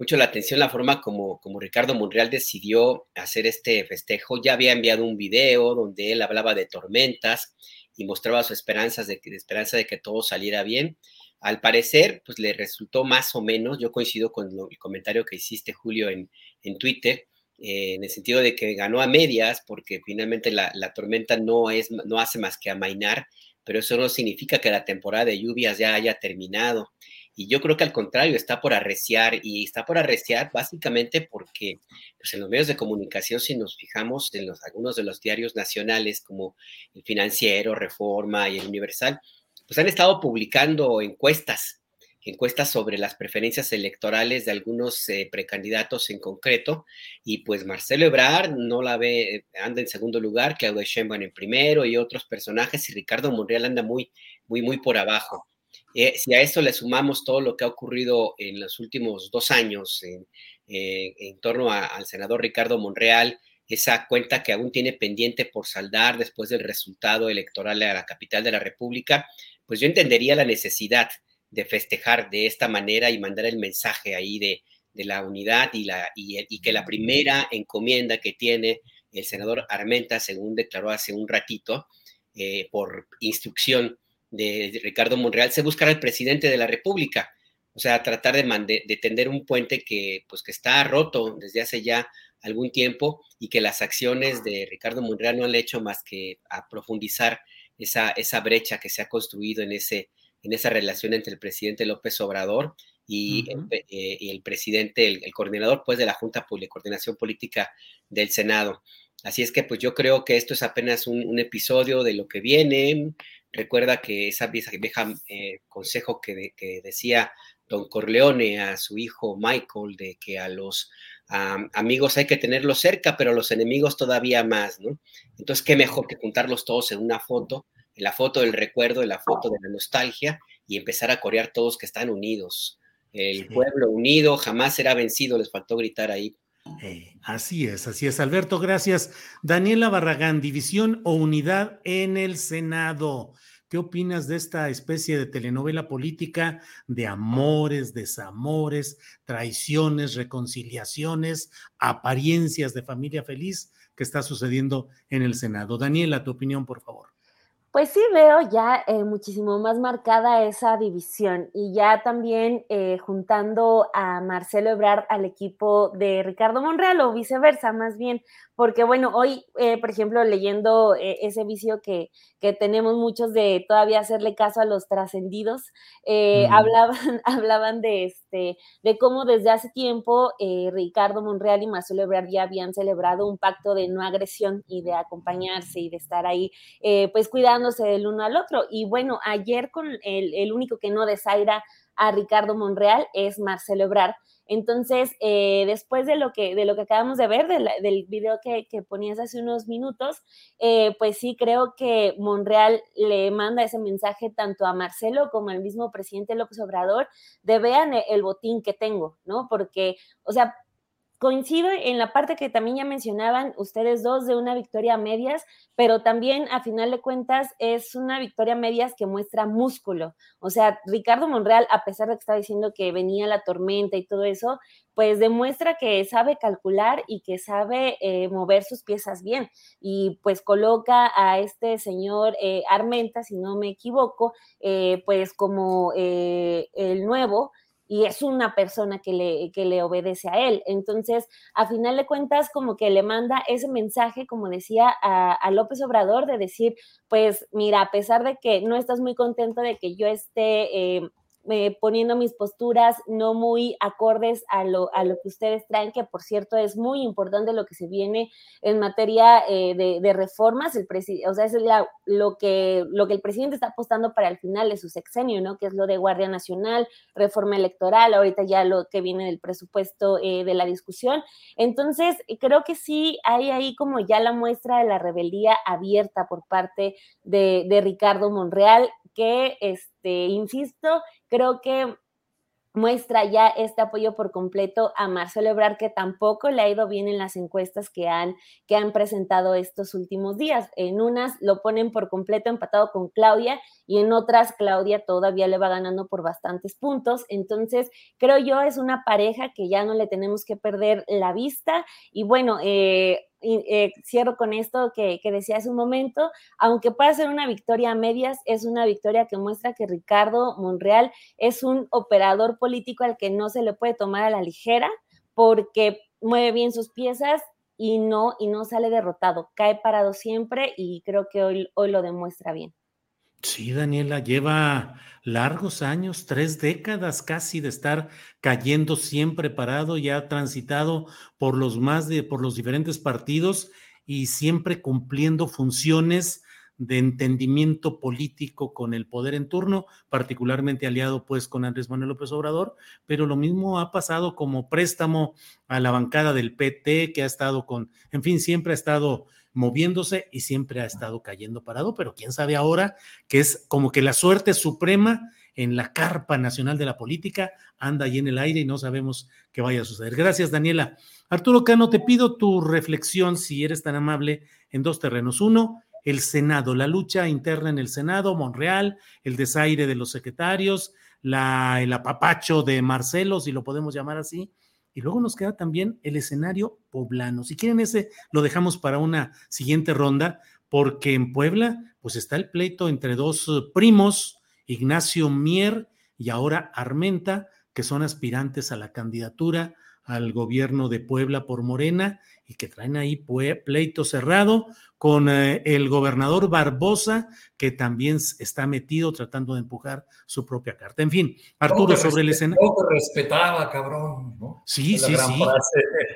mucho la atención la forma como, como Ricardo Monreal decidió hacer este festejo. Ya había enviado un video donde él hablaba de tormentas y mostraba su esperanza de, esperanza de que todo saliera bien. Al parecer, pues le resultó más o menos, yo coincido con el comentario que hiciste, Julio, en, en Twitter, eh, en el sentido de que ganó a medias, porque finalmente la, la, tormenta no, es, no hace más que amainar, pero eso no significa que la temporada de lluvias ya haya terminado. Y yo creo que al contrario, está por arreciar y está por arreciar básicamente porque pues en los medios de comunicación, si nos fijamos en los, algunos de los diarios nacionales como el Financiero, Reforma y el Universal, pues han estado publicando encuestas, encuestas sobre las preferencias electorales de algunos eh, precandidatos en concreto, y pues Marcelo Ebrard no la ve, anda en segundo lugar, Claudio Sheinbaum en primero y otros personajes, y Ricardo Monreal anda muy, muy, muy por abajo. Eh, si a esto le sumamos todo lo que ha ocurrido en los últimos dos años en, eh, torno al senador Ricardo Monreal, esa cuenta que aún tiene pendiente por saldar después del resultado electoral a la capital de la República, pues yo entendería la necesidad de festejar de esta manera y mandar el mensaje ahí de, de la unidad y, que la primera encomienda que tiene el senador Armenta, según declaró hace un ratito, eh, por instrucción de Ricardo Monreal, se buscará al presidente de la República. O sea, tratar de, de, tender un puente que, pues, que está roto desde hace ya algún tiempo y que las acciones de Ricardo Monreal no han hecho más que a profundizar esa, esa brecha que se ha construido en, ese, en esa relación entre el presidente López Obrador y, uh -huh. eh, y el, presidente, el, el, coordinador pues de la Junta de Coordinación Política del Senado. Así es que pues yo creo que esto es apenas un, un episodio de lo que viene. Recuerda que esa vieja, vieja eh, consejo que, de, que decía don Corleone a su hijo Michael de que a los um, amigos hay que tenerlos cerca, pero a los enemigos todavía más, ¿no? Entonces, qué mejor que juntarlos todos en una foto, en la foto del recuerdo, en la foto de la nostalgia y empezar a corear todos que están unidos. El pueblo unido jamás será vencido, les faltó gritar ahí. Eh, así es, así es. Alberto, gracias. Daniela Barragán, división o unidad en el Senado. ¿Qué opinas de esta especie de telenovela política de amores, desamores, traiciones, reconciliaciones, apariencias de familia feliz que está sucediendo en el Senado? Daniela, tu opinión, por favor. Pues sí veo ya eh, muchísimo más marcada esa división y ya también eh, juntando a Marcelo Ebrard al equipo de Ricardo Monreal o viceversa, más bien, porque bueno, hoy, eh, por ejemplo, leyendo eh, ese vicio que, que, tenemos muchos de todavía hacerle caso a los trascendidos, eh, mm. hablaban, [laughs] hablaban de, este, de cómo desde hace tiempo Ricardo Monreal y Marcelo Ebrard ya habían celebrado un pacto de no agresión y de acompañarse y de estar ahí, pues cuidándose del uno al otro. Y bueno, ayer con el, el único que no desaira a Ricardo Monreal es Marcelo Ebrard entonces, eh, después de lo, que, de lo que acabamos de ver, del video que, que, ponías hace unos minutos, eh, pues sí creo que Monreal le manda ese mensaje tanto a Marcelo como al mismo presidente López Obrador de vean el botín que tengo, ¿no? Porque, o sea, coincido en la parte que también ya mencionaban ustedes dos de una victoria a medias, pero también a final de cuentas es una victoria a medias que muestra músculo. O sea, Ricardo Monreal, a pesar de que estaba diciendo que venía la tormenta y todo eso, pues demuestra que sabe calcular y que sabe eh, mover sus piezas bien. Y pues coloca a este señor eh, Armenta, si no me equivoco, eh, pues como el nuevo y es una persona que le, que le obedece a él. Entonces, a final de cuentas, como que le manda ese mensaje, como decía, a, a, López Obrador, de decir, pues mira, a pesar de que no estás muy contento de que yo esté... Eh, eh, poniendo mis posturas no muy acordes a lo, a lo que ustedes traen, que por cierto es muy importante lo que se viene en materia eh, de, reformas, el o sea, es lo, que, lo que el presidente está apostando para el final de su sexenio, ¿no? Que es lo de Guardia Nacional, reforma electoral, ahorita ya lo que viene del presupuesto eh, de la discusión. Entonces, creo que sí hay ahí como ya la muestra de la rebeldía abierta por parte de Ricardo Monreal, que, este, insisto, creo que muestra ya este apoyo por completo a Marcelo Ebrard, que tampoco le ha ido bien en las encuestas que han, que han presentado estos últimos días. En unas lo ponen por completo empatado con Claudia y en otras Claudia todavía le va ganando por bastantes puntos. Entonces, creo yo es una pareja que ya no le tenemos que perder la vista. Y bueno, eh, y, eh, cierro con esto que, que, decía hace un momento, aunque pueda ser una victoria a medias, es una victoria que muestra que Ricardo Monreal es un operador político al que no se le puede tomar a la ligera porque mueve bien sus piezas y no, y no sale derrotado, cae parado siempre y creo que hoy, hoy lo demuestra bien. Sí, Daniela, lleva largos años, tres décadas casi de estar cayendo siempre parado, ya ha transitado por los más de, por los diferentes partidos y siempre cumpliendo funciones de entendimiento político con el poder en turno, particularmente aliado pues con Andrés Manuel López Obrador, pero lo mismo ha pasado como préstamo a la bancada del PT, que ha estado con, en fin, siempre ha estado moviéndose y siempre ha estado cayendo parado, pero quién sabe ahora que es como que la suerte suprema en la carpa nacional de la política anda ahí en el aire y no sabemos qué vaya a suceder. Gracias, Daniela. Arturo Cano, te pido tu reflexión, si eres tan amable, en dos terrenos. Uno, el Senado, la lucha interna en el Senado, Monreal, el desaire de los secretarios, la, el apapacho de Marcelo, si lo podemos llamar así, y luego nos queda también el escenario poblano. Si quieren ese, lo dejamos para una siguiente ronda, porque en Puebla, pues está el pleito entre dos eh, primos, Ignacio Mier y ahora Armenta, que son aspirantes a la candidatura al gobierno de Puebla por Morena y que traen ahí pleito cerrado con eh, el gobernador Barbosa, que también está metido tratando de empujar su propia carta. En fin, Arturo, sobre el escenario. Te respetaba, cabrón. ¿no? Sí, sí, sí.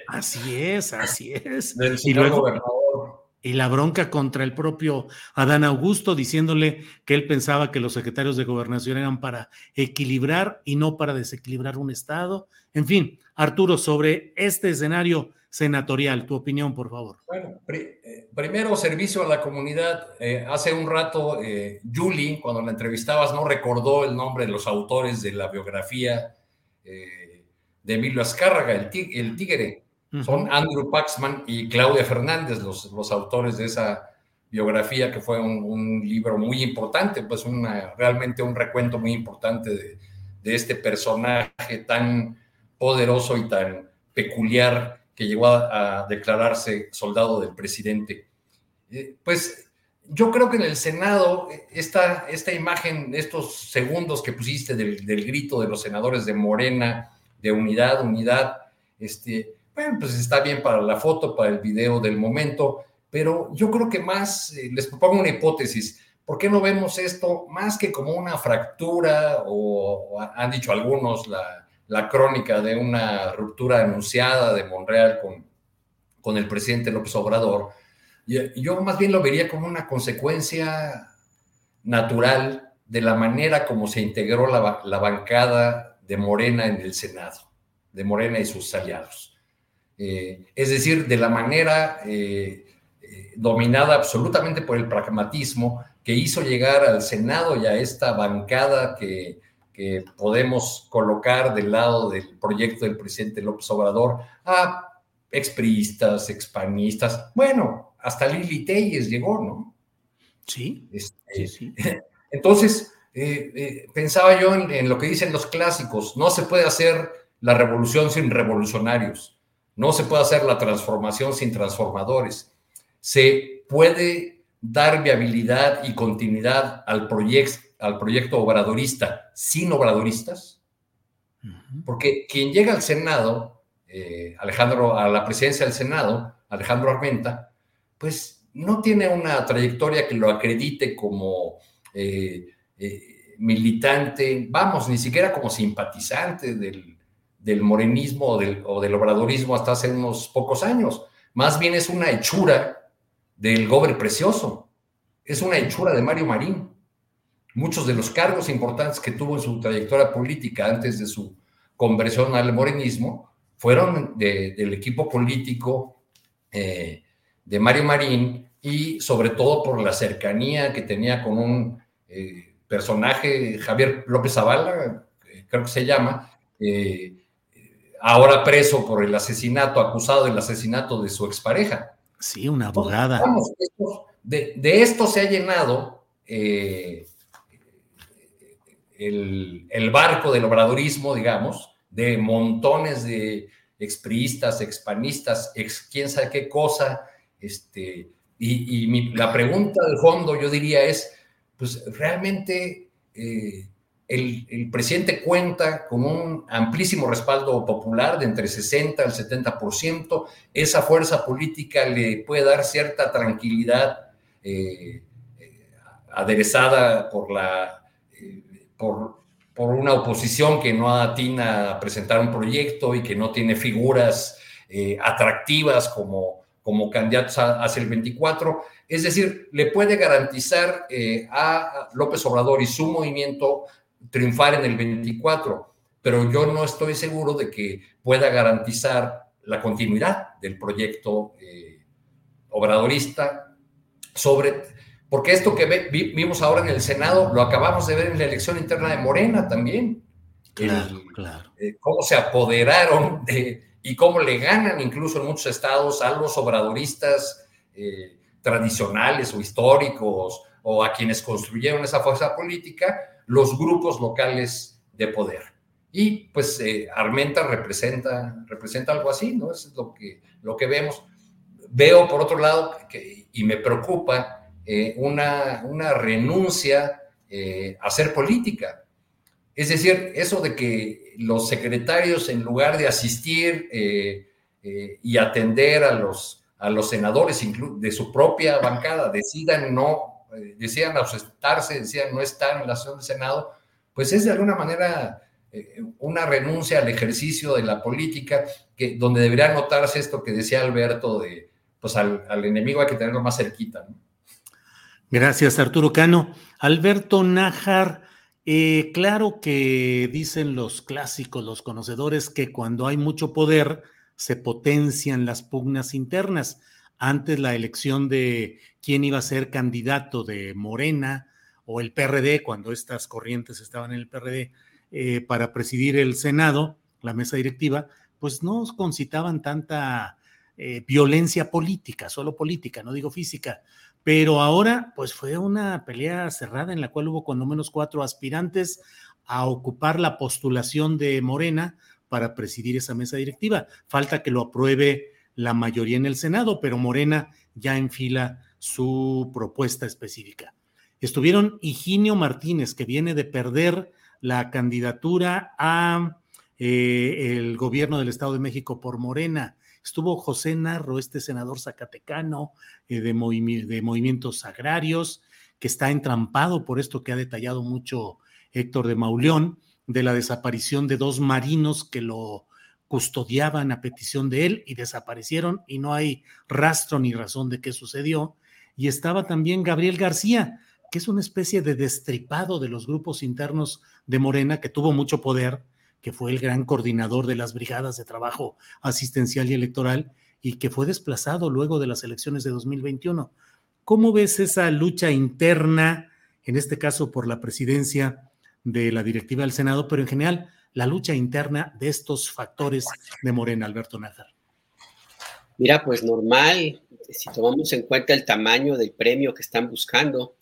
Así es, así es. [laughs] y luego, gobernador. Y la bronca contra el propio Adán Augusto, diciéndole que él pensaba que los secretarios de gobernación eran para equilibrar y no para desequilibrar un Estado. En fin, Arturo, sobre este escenario senatorial, tu opinión, por favor. Bueno, eh, primero, servicio a la comunidad. Eh, hace un rato, eh, Julie, cuando la entrevistabas, no recordó el nombre de los autores de la biografía de Emilio Azcárraga, el, el tigre. Son Andrew Paxman y Claudia Fernández, los, los autores de esa biografía, que fue un, libro muy importante, pues una, realmente un recuento muy importante de, de, este personaje tan poderoso y tan peculiar que llegó a, declararse soldado del presidente. Eh, pues yo creo que en el Senado, esta, esta imagen, estos segundos que pusiste del, del grito de los senadores de Morena, de unidad, unidad, este, bueno, pues está bien para la foto, para el video del momento, pero yo creo que más, eh, les propongo una hipótesis, ¿por qué no vemos esto más que como una fractura o, han dicho algunos la, la, crónica de una ruptura anunciada de Monreal con, con el presidente López Obrador? Yo más bien lo vería como una consecuencia natural de la manera como se integró la, la bancada de Morena en el Senado, de Morena y sus aliados. Eh, es decir, de la manera eh, eh, dominada absolutamente por el pragmatismo que hizo llegar al Senado y a esta bancada que, podemos colocar del lado del proyecto del presidente López Obrador a expriistas, expanistas, bueno, hasta Lili Telles llegó, ¿no? Sí. Este, sí, [laughs] Entonces, pensaba yo en lo que dicen los clásicos, no se puede hacer la revolución sin revolucionarios. No se puede hacer la transformación sin transformadores. Se puede dar viabilidad y continuidad al, al proyecto obradorista sin obradoristas. Porque quien llega al Senado, eh, Alejandro, a la presidencia del Senado, Alejandro Armenta, pues no tiene una trayectoria que lo acredite como eh, eh, militante, vamos, ni siquiera como simpatizante del, del morenismo o del, obradorismo hasta hace unos pocos años. Más bien es una hechura del gober precioso. Es una hechura de Mario Marín. Muchos de los cargos importantes que tuvo en su trayectoria política antes de su conversión al morenismo fueron del equipo político eh, de Mario Marín y sobre todo por la cercanía que tenía con un eh, personaje, Javier López Zavala, creo que se llama, eh, ahora preso por el asesinato, acusado del asesinato de su expareja. Sí, una abogada. de, esto se ha llenado eh, el, barco del obradorismo, digamos, de montones de expriistas, expanistas, ex quién sabe qué cosa. Este, y, la pregunta de fondo, yo diría, es, pues realmente eh, el, presidente cuenta con un amplísimo respaldo popular de entre 60 al 70%. Esa fuerza política le puede dar cierta tranquilidad eh, aderezada por, la, por, por, una oposición que no atina a presentar un proyecto y que no tiene figuras atractivas como, como candidatos hacia el 24. Es decir, le puede garantizar a López Obrador y su movimiento triunfar en el 24 pero yo no estoy seguro de que pueda garantizar la continuidad del proyecto eh, obradorista sobre, porque esto que vimos ahora en el Senado lo acabamos de ver en la elección interna de Morena también. Claro, claro. Eh, cómo se apoderaron de, y cómo le ganan incluso en muchos estados a los obradoristas eh, tradicionales o históricos o a quienes construyeron esa fuerza política, los grupos locales de poder. Y pues eh, Armenta representa, representa algo así, ¿no? Eso es lo que, lo que vemos. Veo, por otro lado, que, y me preocupa, eh, una, una, renuncia eh, a hacer política. Es decir, eso de que los secretarios, en lugar de asistir y atender a los, a los senadores de su propia bancada, decidan no, decidan ausentarse, decidan no estar en la sesión del Senado, pues es de alguna manera eh, una renuncia al ejercicio de la política, que, donde debería notarse esto que decía Alberto de, pues al, enemigo hay que tenerlo más cerquita. Gracias, Arturo Cano. Alberto Nájar, eh, claro que dicen los clásicos, los conocedores, que cuando hay mucho poder se potencian las pugnas internas. Antes la elección de quién iba a ser candidato de Morena o el PRD, cuando estas corrientes estaban en el PRD, eh, para presidir el Senado, la mesa directiva, pues no concitaban tanta eh, violencia política, solo política, no digo física. Pero ahora, pues fue una pelea cerrada en la cual hubo cuando menos cuatro aspirantes a ocupar la postulación de Morena para presidir esa mesa directiva. Falta que lo apruebe la mayoría en el Senado, pero Morena ya enfila su propuesta específica. Estuvieron Higinio Martínez, que viene de perder la candidatura a eh, el gobierno del Estado de México por Morena. Estuvo José Narro, este senador zacatecano eh, de, de movimientos agrarios, que está entrampado por esto que ha detallado mucho Héctor de Mauleón, de la desaparición de dos marinos que lo custodiaban a petición de él y desaparecieron y no hay rastro ni razón de qué sucedió. Y estaba también Gabriel García, que es una especie de destripado de los grupos internos de Morena, que tuvo mucho poder, que fue el gran coordinador de las brigadas de trabajo asistencial y electoral y que fue desplazado luego de las elecciones de 2021. ¿Cómo ves esa lucha interna, en este caso por la presidencia de la directiva del Senado, pero en general la lucha interna de estos factores de Morena, Alberto Nájar? Mira, pues normal, si tomamos en cuenta el tamaño del premio que están buscando,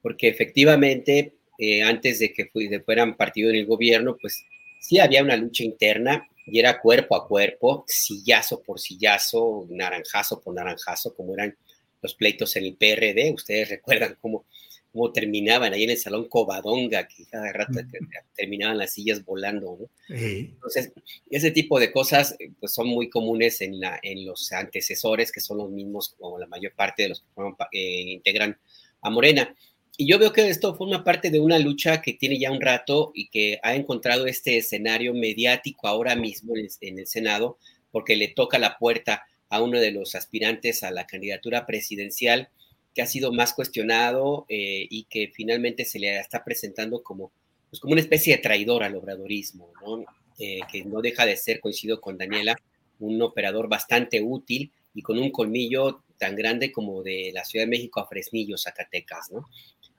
porque efectivamente eh, antes de que fueran partido en el gobierno, pues sí había una lucha interna y era cuerpo a cuerpo, sillazo por sillazo, naranjazo por naranjazo, como eran los pleitos en el PRD. Ustedes recuerdan cómo, cómo terminaban ahí en el salón Covadonga, que cada rato [laughs] terminaban las sillas volando, ¿no? Entonces, ese tipo de cosas pues, son muy comunes en, la, en los antecesores, que son los mismos como la mayor parte de los que eh, integran a Morena. Y yo veo que esto forma parte de una lucha que tiene ya un rato y que ha encontrado este escenario mediático ahora mismo en el, Senado, porque le toca la puerta a uno de los aspirantes a la candidatura presidencial que ha sido más cuestionado eh, y que finalmente se le está presentando como, pues como una especie de traidor al obradorismo, ¿no? Eh, que no deja de ser, coincido con Daniela, un operador bastante útil y con un colmillo tan grande como de la Ciudad de México a Fresnillo, Zacatecas, ¿no?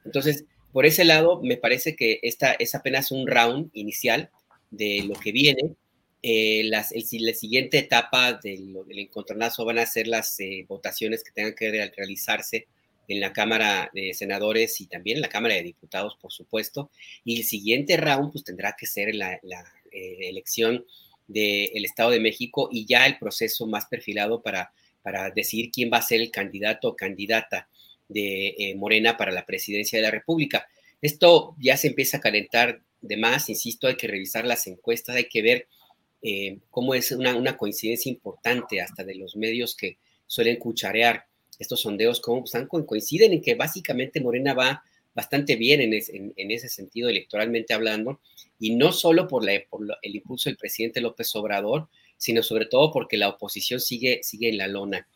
Entonces, por ese lado, me parece que esta es apenas un round inicial de lo que viene. Eh, la siguiente etapa del, del, encontronazo van a ser las eh, votaciones que tengan que realizarse en la Cámara de Senadores y también en la Cámara de Diputados, por supuesto. Y el siguiente round, pues tendrá que ser la, la eh, elección del Estado de México y ya el proceso más perfilado para, para decidir quién va a ser el candidato o candidata de eh, Morena para la presidencia de la República. Esto ya se empieza a calentar de más, insisto, hay que revisar las encuestas, hay que ver eh, cómo es una, coincidencia importante hasta de los medios que suelen cucharear estos sondeos, cómo están, coinciden en que básicamente Morena va bastante bien en, en, ese sentido electoralmente hablando, y no solo por, la, el impulso del presidente López Obrador, sino sobre todo porque la oposición sigue, sigue en la lona.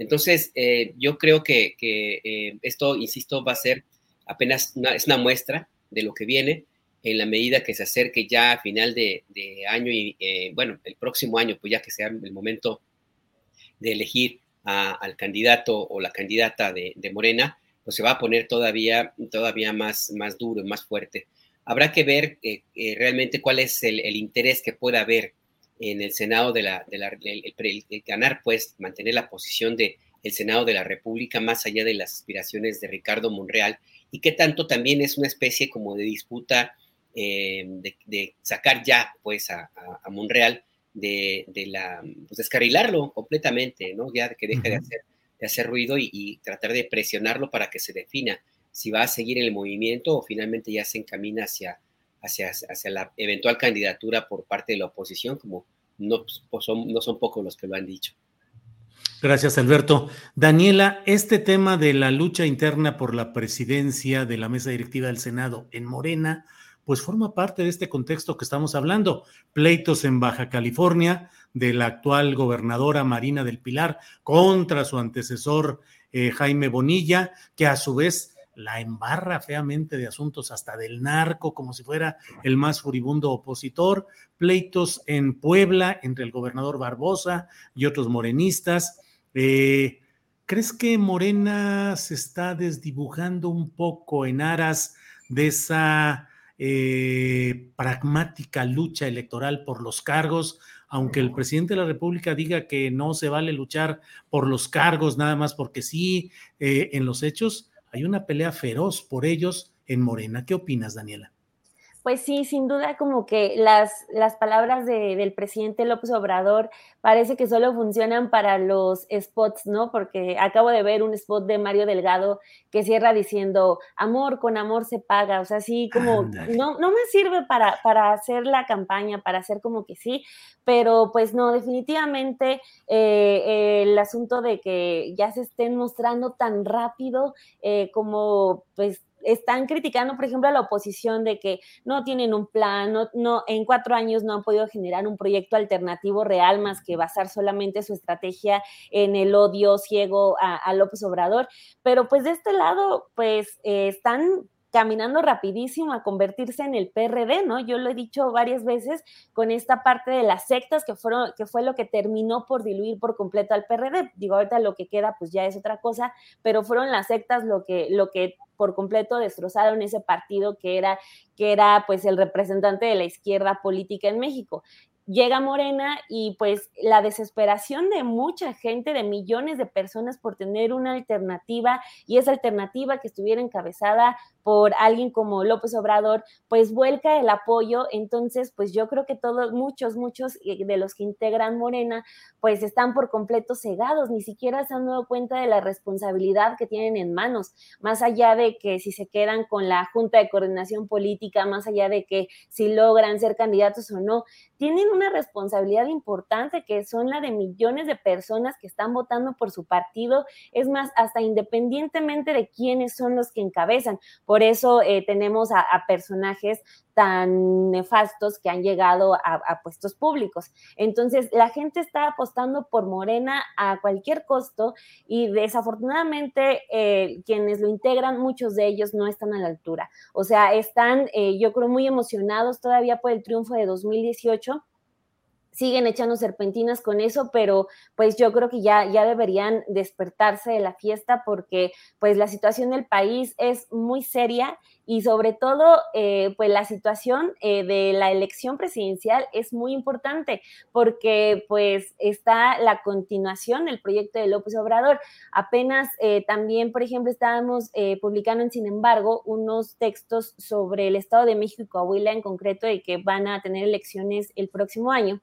Entonces, eh, yo creo que, eh, esto, insisto, va a ser apenas una, es una muestra de lo que viene en la medida que se acerque ya a final de, año y, eh, bueno, el próximo año, pues ya que sea el momento de elegir a, al candidato o la candidata de, Morena, pues se va a poner todavía, todavía más, más duro más fuerte. Habrá que ver eh, realmente cuál es el, el, interés que pueda haber en el Senado de la, de la el, el, ganar, pues, mantener la posición de el Senado de la República más allá de las aspiraciones de Ricardo Monreal y que tanto también es una especie como de disputa eh, de, de, sacar ya pues a, a, a Monreal de, de, la, pues descarrilarlo completamente, ¿no? Ya que deje de, hacer, de hacer ruido y, y, tratar de presionarlo para que se defina si va a seguir el movimiento o finalmente ya se encamina hacia, hacia, hacia la eventual candidatura por parte de la oposición, como no, pues son, no son pocos los que lo han dicho. Gracias, Alberto. Daniela, este tema de la lucha interna por la presidencia de la mesa directiva del Senado en Morena, pues forma parte de este contexto que estamos hablando. Pleitos en Baja California de la actual gobernadora Marina del Pilar contra su antecesor eh, Jaime Bonilla, que a su vez la embarra feamente de asuntos hasta del narco, como si fuera el más furibundo opositor, pleitos en Puebla entre el gobernador Barbosa y otros morenistas. Eh, ¿Crees que Morena se está desdibujando un poco en aras de esa eh, pragmática lucha electoral por los cargos, aunque el presidente de la República diga que no se vale luchar por los cargos nada más porque sí, eh, en los hechos hay una pelea feroz por ellos en Morena. ¿Qué opinas, Daniela? Pues sí, sin duda como que las, las palabras de, del presidente López Obrador parece que solo funcionan para los spots, ¿no? Porque acabo de ver un spot de Mario Delgado que cierra diciendo, amor con amor se paga, o sea, sí, como, no, no me sirve para, para hacer la campaña, para hacer como que sí, pero pues no, definitivamente eh, el asunto de que ya se estén mostrando tan rápido eh, como pues están criticando, por ejemplo, a la oposición de que no tienen un plan, no, no, en cuatro años no han podido generar un proyecto alternativo real más que basar solamente su estrategia en el odio ciego a, López Obrador. Pero pues de este lado, pues eh, están caminando rapidísimo a convertirse en el PRD, ¿no? Yo lo he dicho varias veces con esta parte de las sectas que fueron, que fue lo que terminó por diluir por completo al PRD. Digo, ahorita lo que queda pues ya es otra cosa, pero fueron las sectas lo que, lo que por completo destrozaron ese partido que era, que era pues el representante de la izquierda política en México llega Morena y pues la desesperación de mucha gente, de millones de personas por tener una alternativa y esa alternativa que estuviera encabezada por alguien como López Obrador, pues vuelca el apoyo. Entonces, pues yo creo que todos, muchos, muchos de los que integran Morena, pues están por completo cegados, ni siquiera se han dado cuenta de la responsabilidad que tienen en manos, más allá de que si se quedan con la Junta de Coordinación Política, más allá de que si logran ser candidatos o no, tienen una responsabilidad importante que son la de millones de personas que están votando por su partido, es más, hasta independientemente de quiénes son los que encabezan. Por eso eh, tenemos a, personajes tan nefastos que han llegado a, a, puestos públicos. Entonces, la gente está apostando por Morena a cualquier costo y desafortunadamente eh, quienes lo integran, muchos de ellos no están a la altura. O sea, están, eh, yo creo, muy emocionados todavía por el triunfo de 2018 siguen echando serpentinas con eso, pero pues yo creo que ya, ya deberían despertarse de la fiesta porque pues la situación del país es muy seria y sobre todo eh, pues la situación eh, de la elección presidencial es muy importante porque pues está la continuación del proyecto de López Obrador. Apenas eh, también, por ejemplo, estábamos publicando en Sin embargo unos textos sobre el Estado de México y en concreto y que van a tener elecciones el próximo año.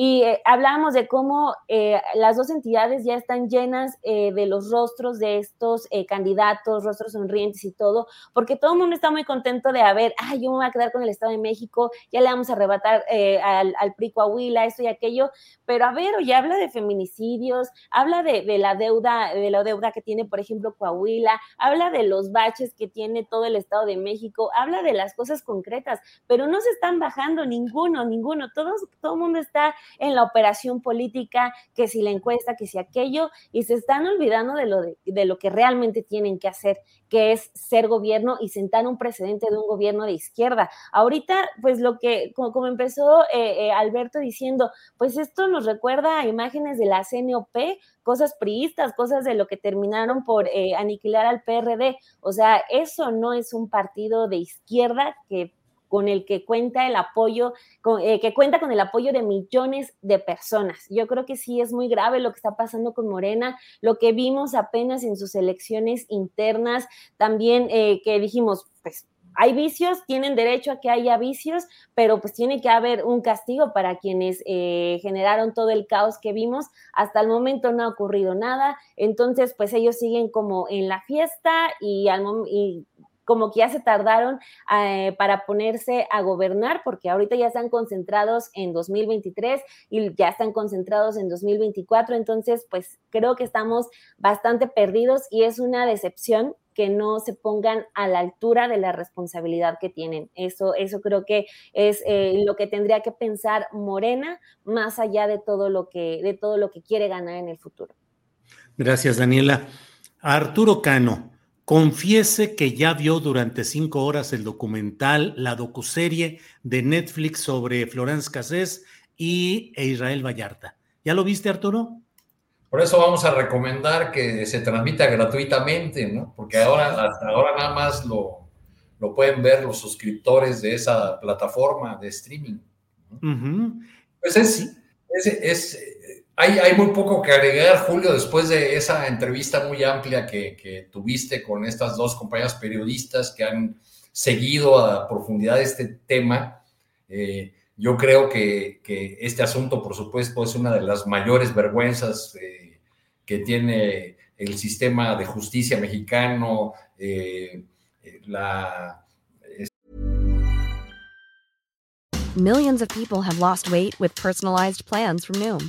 Y eh, hablábamos de cómo eh, las dos entidades ya están llenas eh, de los rostros de estos candidatos, rostros sonrientes y todo, porque todo el mundo está muy contento de, a ver, ay, yo me voy a quedar con el Estado de México, ya le vamos a arrebatar al, al PRI Coahuila, esto y aquello, pero a ver, oye, habla de feminicidios, habla de, de, la deuda, de la deuda que tiene, por ejemplo, Coahuila, habla de los baches que tiene todo el Estado de México, habla de las cosas concretas, pero no se están bajando ninguno, ninguno, todos, todo el mundo está en la operación política, que si la encuesta, que si aquello, y se están olvidando de lo, de, lo que realmente tienen que hacer, que es ser gobierno y sentar un precedente de un gobierno de izquierda. Ahorita, pues lo que, como, empezó eh, eh, Alberto diciendo, pues esto nos recuerda a imágenes de la CNOP, cosas priistas, cosas de lo que terminaron por eh, aniquilar al PRD. O sea, eso no es un partido de izquierda que con el que cuenta el apoyo, eh, que cuenta con el apoyo de millones de personas. Yo creo que sí es muy grave lo que está pasando con Morena, lo que vimos apenas en sus elecciones internas, también eh, que dijimos, pues hay vicios, tienen derecho a que haya vicios, pero pues tiene que haber un castigo para quienes eh, generaron todo el caos que vimos. Hasta el momento no ha ocurrido nada, entonces pues ellos siguen como en la fiesta y, al y como que ya se tardaron eh, para ponerse a gobernar, porque ahorita ya están concentrados en 2023 y ya están concentrados en 2024, entonces pues creo que estamos bastante perdidos y es una decepción que no se pongan a la altura de la responsabilidad que tienen. Eso, eso creo que es eh, lo que tendría que pensar Morena, más allá de todo lo que, de todo lo que quiere ganar en el futuro. Gracias, Daniela. Arturo Cano, Confiese que ya vio durante cinco horas el documental, la docuserie de Netflix sobre Florence Cassés y e Israel Vallarta. ¿Ya lo viste, Arturo? Por eso vamos a recomendar que se transmita gratuitamente, ¿no? Porque ahora, ahora nada más lo, lo pueden ver los suscriptores de esa plataforma de streaming. Pues es, es, es hay, muy poco que agregar, Julio, después de esa entrevista muy amplia que, tuviste con estas dos compañeras periodistas que han seguido a profundidad este tema. Eh, yo creo que, este asunto, por supuesto, es una de las mayores vergüenzas eh, que tiene el sistema de justicia mexicano, eh, la... Millions of people have lost weight with personalized plans from Noom.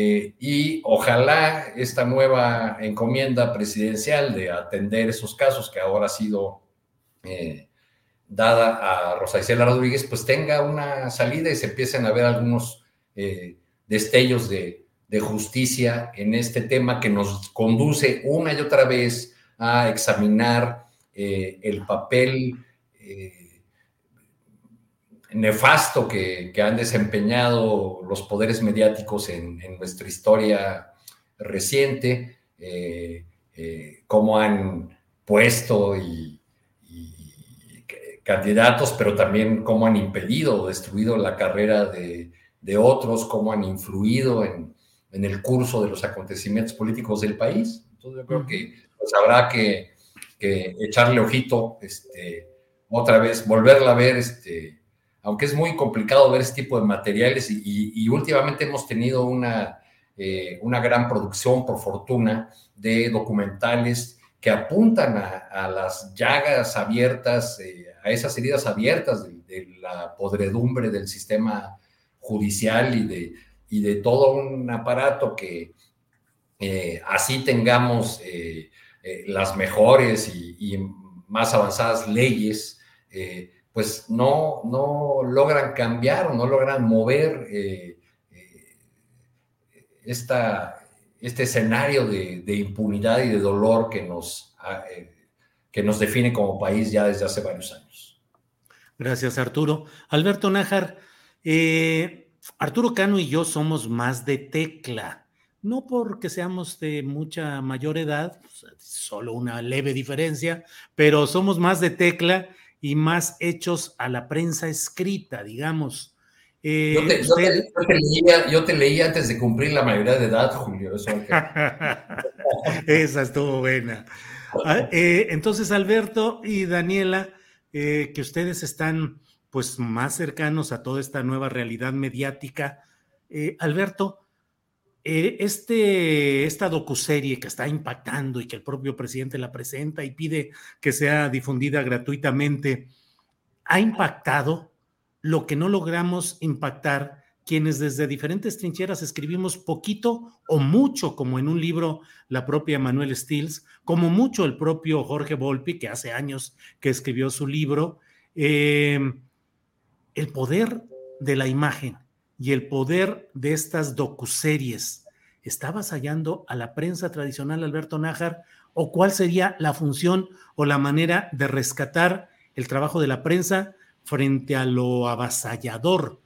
Eh, y ojalá esta nueva encomienda presidencial de atender esos casos que ahora ha sido eh, dada a Rosa Isela Rodríguez, pues tenga una salida y se empiecen a ver algunos eh, destellos de, de, justicia en este tema que nos conduce una y otra vez a examinar el papel nefasto que, han desempeñado los poderes mediáticos en, nuestra historia reciente, eh, eh, cómo han puesto y, candidatos, pero también cómo han impedido o destruido la carrera de, otros, cómo han influido en, el curso de los acontecimientos políticos del país. Entonces yo creo que pues, habrá que, echarle ojito, este, otra vez, volverla a ver, este, aunque es muy complicado ver este tipo de materiales y, últimamente hemos tenido una, eh, una gran producción, por fortuna, de documentales que apuntan a, las llagas abiertas, eh, a esas heridas abiertas de, la podredumbre del sistema judicial y de, y de todo un aparato que, eh, así tengamos eh, eh, las mejores y, más avanzadas leyes, pues no, no logran cambiar o no logran mover esta, este escenario de, impunidad y de dolor que nos, ah, que nos define como país ya desde hace varios años. Gracias, Arturo. Alberto Nájar, Arturo Cano y yo somos más de tecla no porque seamos de mucha mayor edad, solo una leve diferencia, pero somos más de tecla y más hechos a la prensa escrita, digamos. Eh, yo, te, leía, antes de cumplir la mayoría de edad, Julio. [laughs] Esa estuvo buena. Ah, eh, entonces, Alberto y Daniela, eh, que ustedes están pues más cercanos a toda esta nueva realidad mediática. Alberto, este, esta docuserie que está impactando y que el propio presidente la presenta y pide que sea difundida gratuitamente, ha impactado lo que no logramos impactar quienes desde diferentes trincheras escribimos poquito o mucho, como en un libro la propia Manuel Stills, como mucho el propio Jorge Volpi, que hace años que escribió su libro, eh, el poder de la imagen y el poder de estas docuseries está vasallando a la prensa tradicional, Alberto Nájar, o cuál sería la función o la manera de rescatar el trabajo de la prensa frente a lo avasallador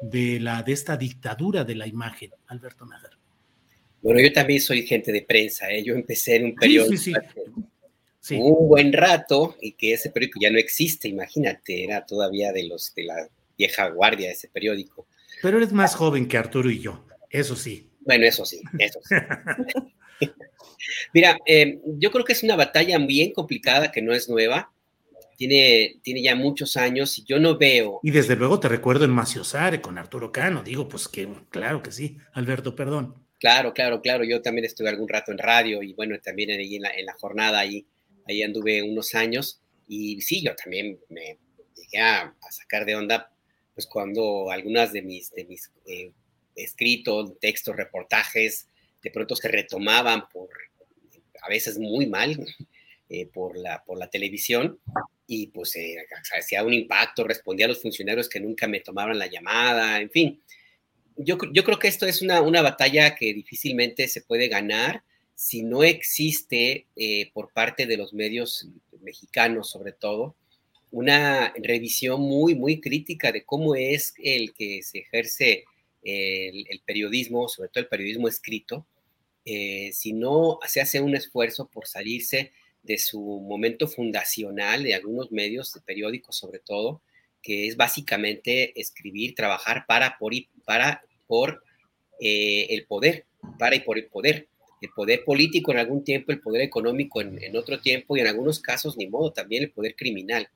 de, la, de esta dictadura de la imagen, Alberto Nájar. Bueno, yo también soy gente de prensa, ¿eh? yo empecé en un periodo un buen rato y que ese periódico ya no existe, imagínate, era todavía de los de la vieja guardia ese periódico. Pero eres más joven que Arturo y yo, eso sí. Bueno, eso sí, eso sí. [laughs] Mira, eh, yo creo que es una batalla bien complicada que no es nueva. Tiene, tiene ya muchos años y yo no veo. Y desde luego te recuerdo en Maciosare con Arturo Cano. Digo, pues que claro que sí, Alberto, perdón. Claro, claro, claro. Yo también estuve algún rato en radio y bueno, también ahí en la, en la jornada ahí, ahí anduve unos años. Y sí, yo también me llegué a sacar de onda pues cuando algunas de mis, de mis eh, escritos, textos, reportajes, de pronto se retomaban por, a veces muy mal, [laughs] eh, por, la, por la televisión, y pues eh, hacía un impacto, respondía a los funcionarios que nunca me tomaban la llamada, en fin. Yo, yo creo que esto es una, una batalla que difícilmente se puede ganar si no existe por parte de los medios mexicanos, sobre todo, una revisión muy, muy crítica de cómo es el que se ejerce el, periodismo, sobre todo el periodismo escrito, eh, si no se hace un esfuerzo por salirse de su momento fundacional de algunos medios, de periódicos sobre todo, que es básicamente escribir, trabajar para, por, para, por eh, el poder, para y por el poder. El poder político en algún tiempo, el poder económico en, en otro tiempo y en algunos casos, ni modo, también el poder criminal.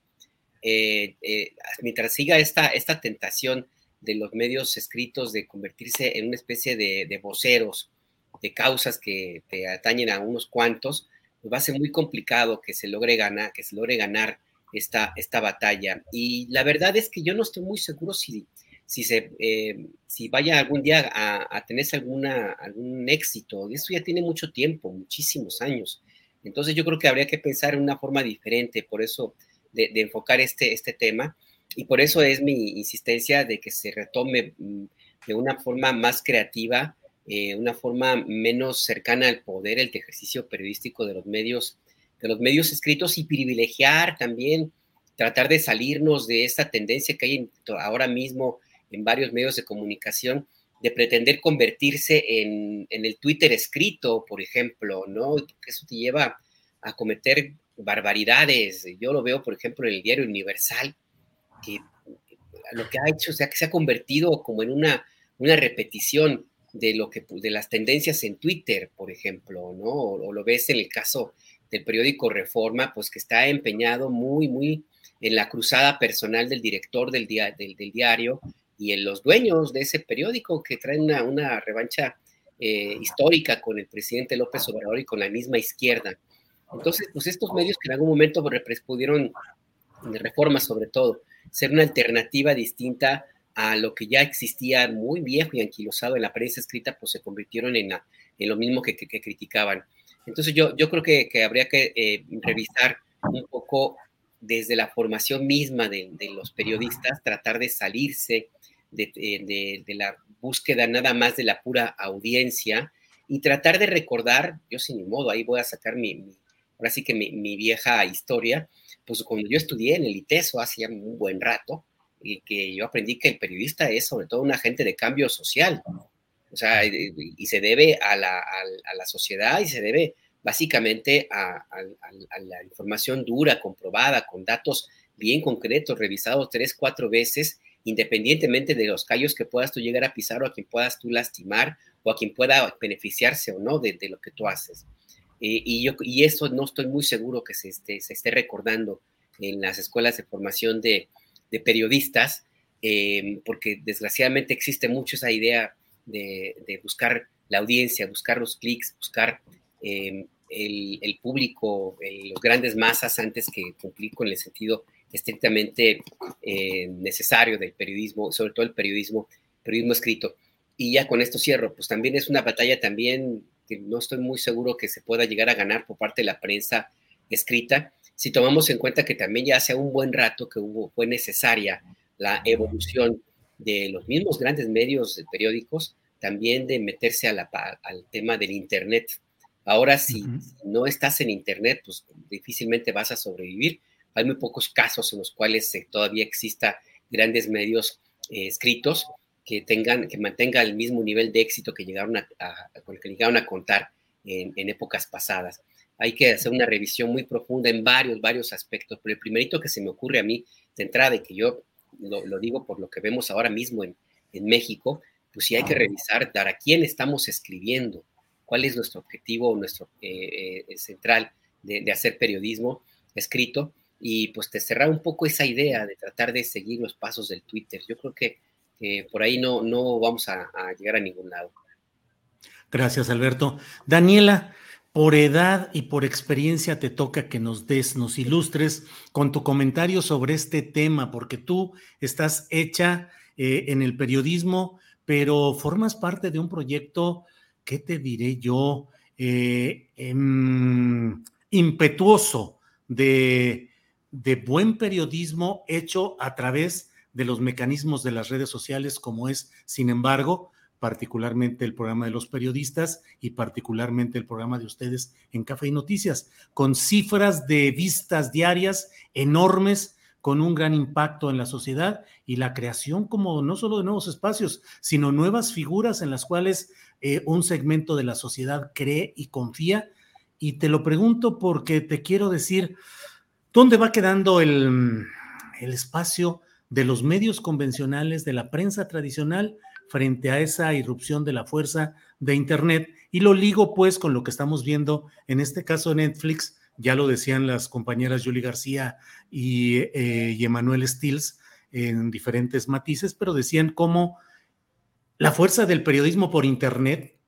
Eh, eh, mientras siga esta, esta tentación de los medios escritos de convertirse en una especie de, voceros de causas que te atañen a unos cuantos, pues va a ser muy complicado que se logre ganar, que se logre ganar esta, esta batalla. Y la verdad es que yo no estoy muy seguro si, si, se, eh, si vaya algún día a, a tener alguna, algún éxito. Esto ya tiene mucho tiempo, muchísimos años. Entonces yo creo que habría que pensar en una forma diferente. Por eso de, enfocar este, este tema y por eso es mi insistencia de que se retome mm, de una forma más creativa, eh, una forma menos cercana al poder, el ejercicio periodístico de los medios, de los medios escritos y privilegiar también, tratar de salirnos de esta tendencia que hay ahora mismo en varios medios de comunicación de pretender convertirse en, en el Twitter escrito, por ejemplo, ¿no? Eso te lleva a cometer barbaridades. Yo lo veo, por ejemplo, en el diario Universal, que lo que ha hecho, o sea, que se ha convertido como en una, una repetición de lo que de las tendencias en Twitter, por ejemplo, ¿no? O, lo ves en el caso del periódico Reforma, pues que está empeñado muy, muy en la cruzada personal del director del, del, diario y en los dueños de ese periódico que traen una, una revancha eh, histórica con el presidente López Obrador y con la misma izquierda. Entonces, pues estos medios que en algún momento pudieron, de reforma sobre todo, ser una alternativa distinta a lo que ya existía muy viejo y anquilosado en la prensa escrita, pues se convirtieron en, en lo mismo que, criticaban. Entonces yo, yo creo que, habría que eh, revisar un poco desde la formación misma de, los periodistas, tratar de salirse de, la búsqueda nada más de la pura audiencia y tratar de recordar, yo sin mi modo, ahí voy a sacar mi, ahora sí que mi, vieja historia, pues cuando yo estudié en el ITESO hace un buen rato, y que yo aprendí que el periodista es sobre todo un agente de cambio social, o sea, y, se debe a la, a la, sociedad y se debe básicamente a, la información dura, comprobada, con datos bien concretos, revisados tres, cuatro veces, independientemente de los callos que puedas tú llegar a pisar o a quien puedas tú lastimar o a quien pueda beneficiarse o no de, lo que tú haces. Eh, y, yo, y eso no estoy muy seguro que se esté, se esté recordando en las escuelas de formación de, periodistas, eh, porque desgraciadamente existe mucho esa idea de, buscar la audiencia, buscar los clics, buscar eh, el, público, los grandes masas antes que cumplir con el sentido estrictamente necesario del periodismo, sobre todo el periodismo, periodismo escrito. Y ya con esto cierro, pues también es una batalla también que no estoy muy seguro que se pueda llegar a ganar por parte de la prensa escrita, si tomamos en cuenta que también ya hace un buen rato que hubo, fue necesaria la evolución de los mismos grandes medios de periódicos, también de meterse a la, al tema del Internet. Ahora, si no estás en Internet, pues difícilmente vas a sobrevivir. Hay muy pocos casos en los cuales eh, todavía exista grandes medios eh, escritos que tengan, que mantenga el mismo nivel de éxito que llegaron a, con el que llegaron a contar en, épocas pasadas. Hay que hacer una revisión muy profunda en varios, varios aspectos, pero el primerito que se me ocurre a mí de entrada, y que yo lo, digo por lo que vemos ahora mismo en, en México, pues sí hay que revisar para quién estamos escribiendo, cuál es nuestro objetivo, nuestro eh, eh, central de, de, hacer periodismo escrito, y pues te cerrar un poco esa idea de tratar de seguir los pasos del Twitter. Yo creo que por ahí no, no vamos a, llegar a ningún lado. Gracias, Alberto. Daniela, por edad y por experiencia te toca que nos des, nos ilustres con tu comentario sobre este tema, porque tú estás hecha eh, en el periodismo, pero formas parte de un proyecto, ¿qué te diré yo? Eh, em, impetuoso de, de buen periodismo hecho a través de los mecanismos de las redes sociales, como es, sin embargo, particularmente el programa de los periodistas y particularmente el programa de ustedes en Café y Noticias, con cifras de vistas diarias enormes, con un gran impacto en la sociedad y la creación como no solo de nuevos espacios, sino nuevas figuras en las cuales eh, un segmento de la sociedad cree y confía. Y te lo pregunto porque te quiero decir, ¿dónde va quedando el, el espacio de los medios convencionales, de la prensa tradicional, frente a esa irrupción de la fuerza de Internet. Y lo ligo pues con lo que estamos viendo en este caso Netflix, ya lo decían las compañeras Julie García y, eh, Emanuel Stills en diferentes matices, pero decían cómo la fuerza del periodismo por Internet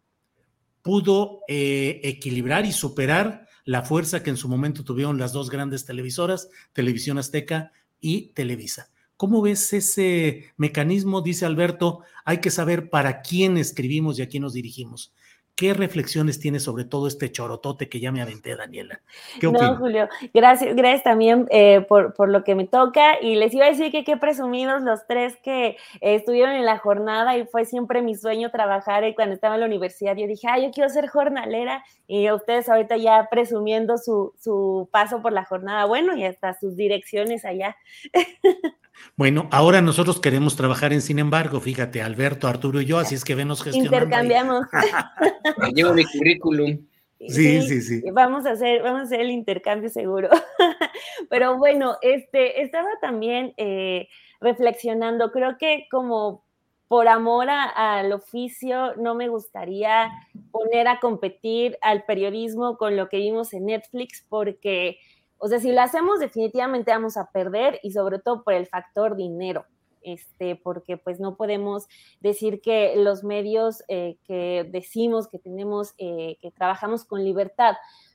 pudo eh, equilibrar y superar la fuerza que en su momento tuvieron las dos grandes televisoras, Televisión Azteca y Televisa. ¿Cómo ves ese mecanismo? Dice Alberto, hay que saber para quién escribimos y a quién nos dirigimos. ¿Qué reflexiones tiene sobre todo este chorotote que ya me aventé, Daniela? ¿Qué no, Julio, gracias, gracias también eh, por, lo que me toca. Y les iba a decir que qué presumidos los tres que eh, estuvieron en la jornada y fue siempre mi sueño trabajar. Y cuando estaba en la universidad, yo dije, ah, yo quiero ser jornalera. Y ustedes ahorita ya presumiendo su, su paso por la jornada, bueno, y hasta sus direcciones allá. [laughs] Bueno, ahora nosotros queremos trabajar en Sin embargo, fíjate, Alberto, Arturo y yo, así es que venos gestionando. Intercambiamos. [laughs] Llevo mi currículum. Sí, sí, sí, Vamos a hacer, vamos a hacer el intercambio seguro. [laughs] Pero bueno, este, estaba también eh, reflexionando, creo que como por amor al oficio, no me gustaría poner a competir al periodismo con lo que vimos en Netflix, porque o sea, si lo hacemos, definitivamente vamos a perder y sobre todo por el factor dinero. Este, porque pues no podemos decir que los medios eh, que decimos que tenemos, eh, que trabajamos con libertad,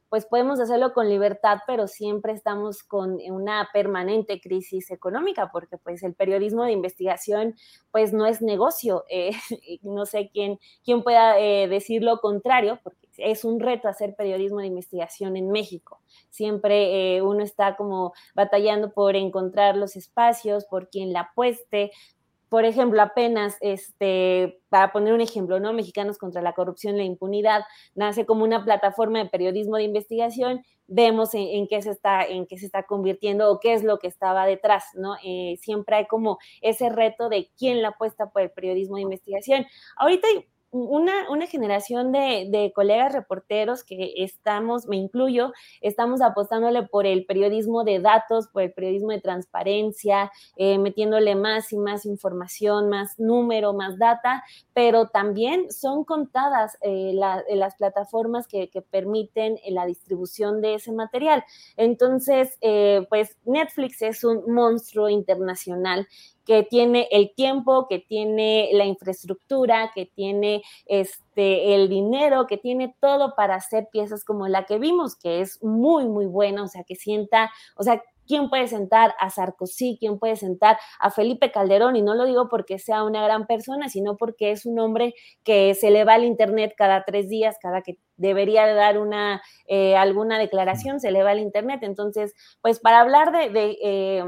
pues podemos hacerlo con libertad, pero siempre estamos con una permanente crisis económica, porque pues el periodismo de investigación pues no es negocio. Eh, [laughs] no sé quién, quién pueda eh, decir lo contrario, porque es un reto hacer periodismo de investigación en México. Siempre eh, uno está como batallando por encontrar los espacios, por quien la apueste, por ejemplo, apenas, este, para poner un ejemplo, ¿no? Mexicanos contra la corrupción la impunidad nace como una plataforma de periodismo de investigación. Vemos en, qué se está, en qué se está convirtiendo o qué es lo que estaba detrás, ¿no? Eh, siempre hay como ese reto de quién la apuesta por el periodismo de investigación. Ahorita una, una generación de, colegas reporteros que estamos, me incluyo, estamos apostándole por el periodismo de datos, por el periodismo de transparencia, eh, metiéndole más y más información, más número, más data, pero también son contadas eh, las plataformas que, que, permiten la distribución de ese material. Entonces, eh, pues Netflix es un monstruo internacional que tiene el tiempo, que tiene la infraestructura, que tiene este, el dinero, que tiene todo para hacer piezas como la que vimos, que es muy, muy buena, o sea, que sienta, o sea, ¿Quién puede sentar a Sarkozy? ¿Quién puede sentar a Felipe Calderón? Y no lo digo porque sea una gran persona, sino porque es un hombre que se le va al Internet cada tres días, cada que debería dar una, eh, alguna declaración, se le va al Internet. Entonces, pues para hablar de, eh,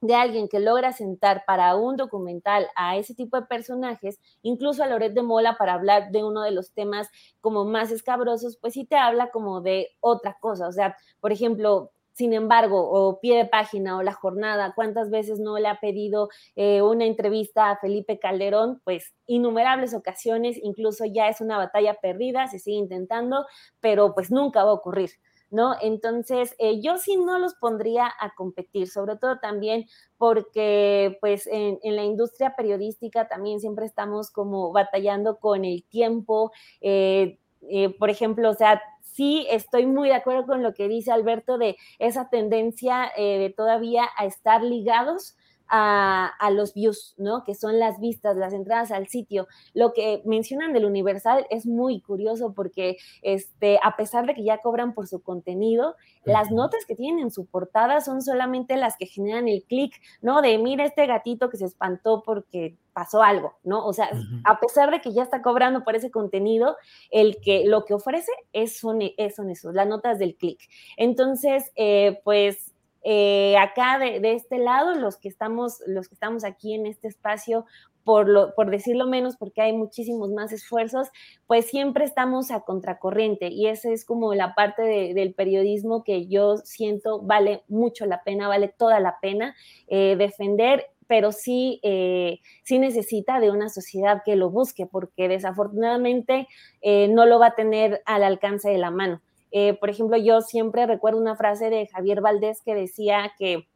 de alguien que logra sentar para un documental a ese tipo de personajes, incluso a Loret de Mola para hablar de uno de los temas como más escabrosos, pues sí te habla como de otra cosa. O sea, por ejemplo, sin embargo, o pie de página o la jornada, ¿cuántas veces no le ha pedido eh, una entrevista a Felipe Calderón? Pues innumerables ocasiones, incluso ya es una batalla perdida, se sigue intentando, pero pues nunca va a ocurrir. ¿No? Entonces, eh, yo sí no los pondría a competir, sobre todo también porque, pues, en, la industria periodística también siempre estamos como batallando con el tiempo. Eh, eh, por ejemplo, o sea, sí estoy muy de acuerdo con lo que dice Alberto de esa tendencia de todavía a estar ligados a, los views, ¿no? Que son las vistas, las entradas al sitio. Lo que mencionan del Universal es muy curioso porque, este, a pesar de que ya cobran por su contenido, las notas que tienen en su portada son solamente las que generan el clic, ¿no? De mira este gatito que se espantó porque pasó algo, ¿no? O sea, a pesar de que ya está cobrando por ese contenido, el que lo que ofrece es son, es, son esos, las notas del clic. Entonces, eh, pues eh, acá de, este lado, los que estamos, los que estamos aquí en este espacio, por, lo, decirlo menos, porque hay muchísimos más esfuerzos, pues siempre estamos a contracorriente y esa es como la parte del periodismo que yo siento vale mucho la pena, vale toda la pena eh, defender pero sí, eh, sí necesita de una sociedad que lo busque, porque desafortunadamente no lo va a tener al alcance de la mano. Eh, por ejemplo, yo siempre recuerdo una frase de Javier Valdés que decía que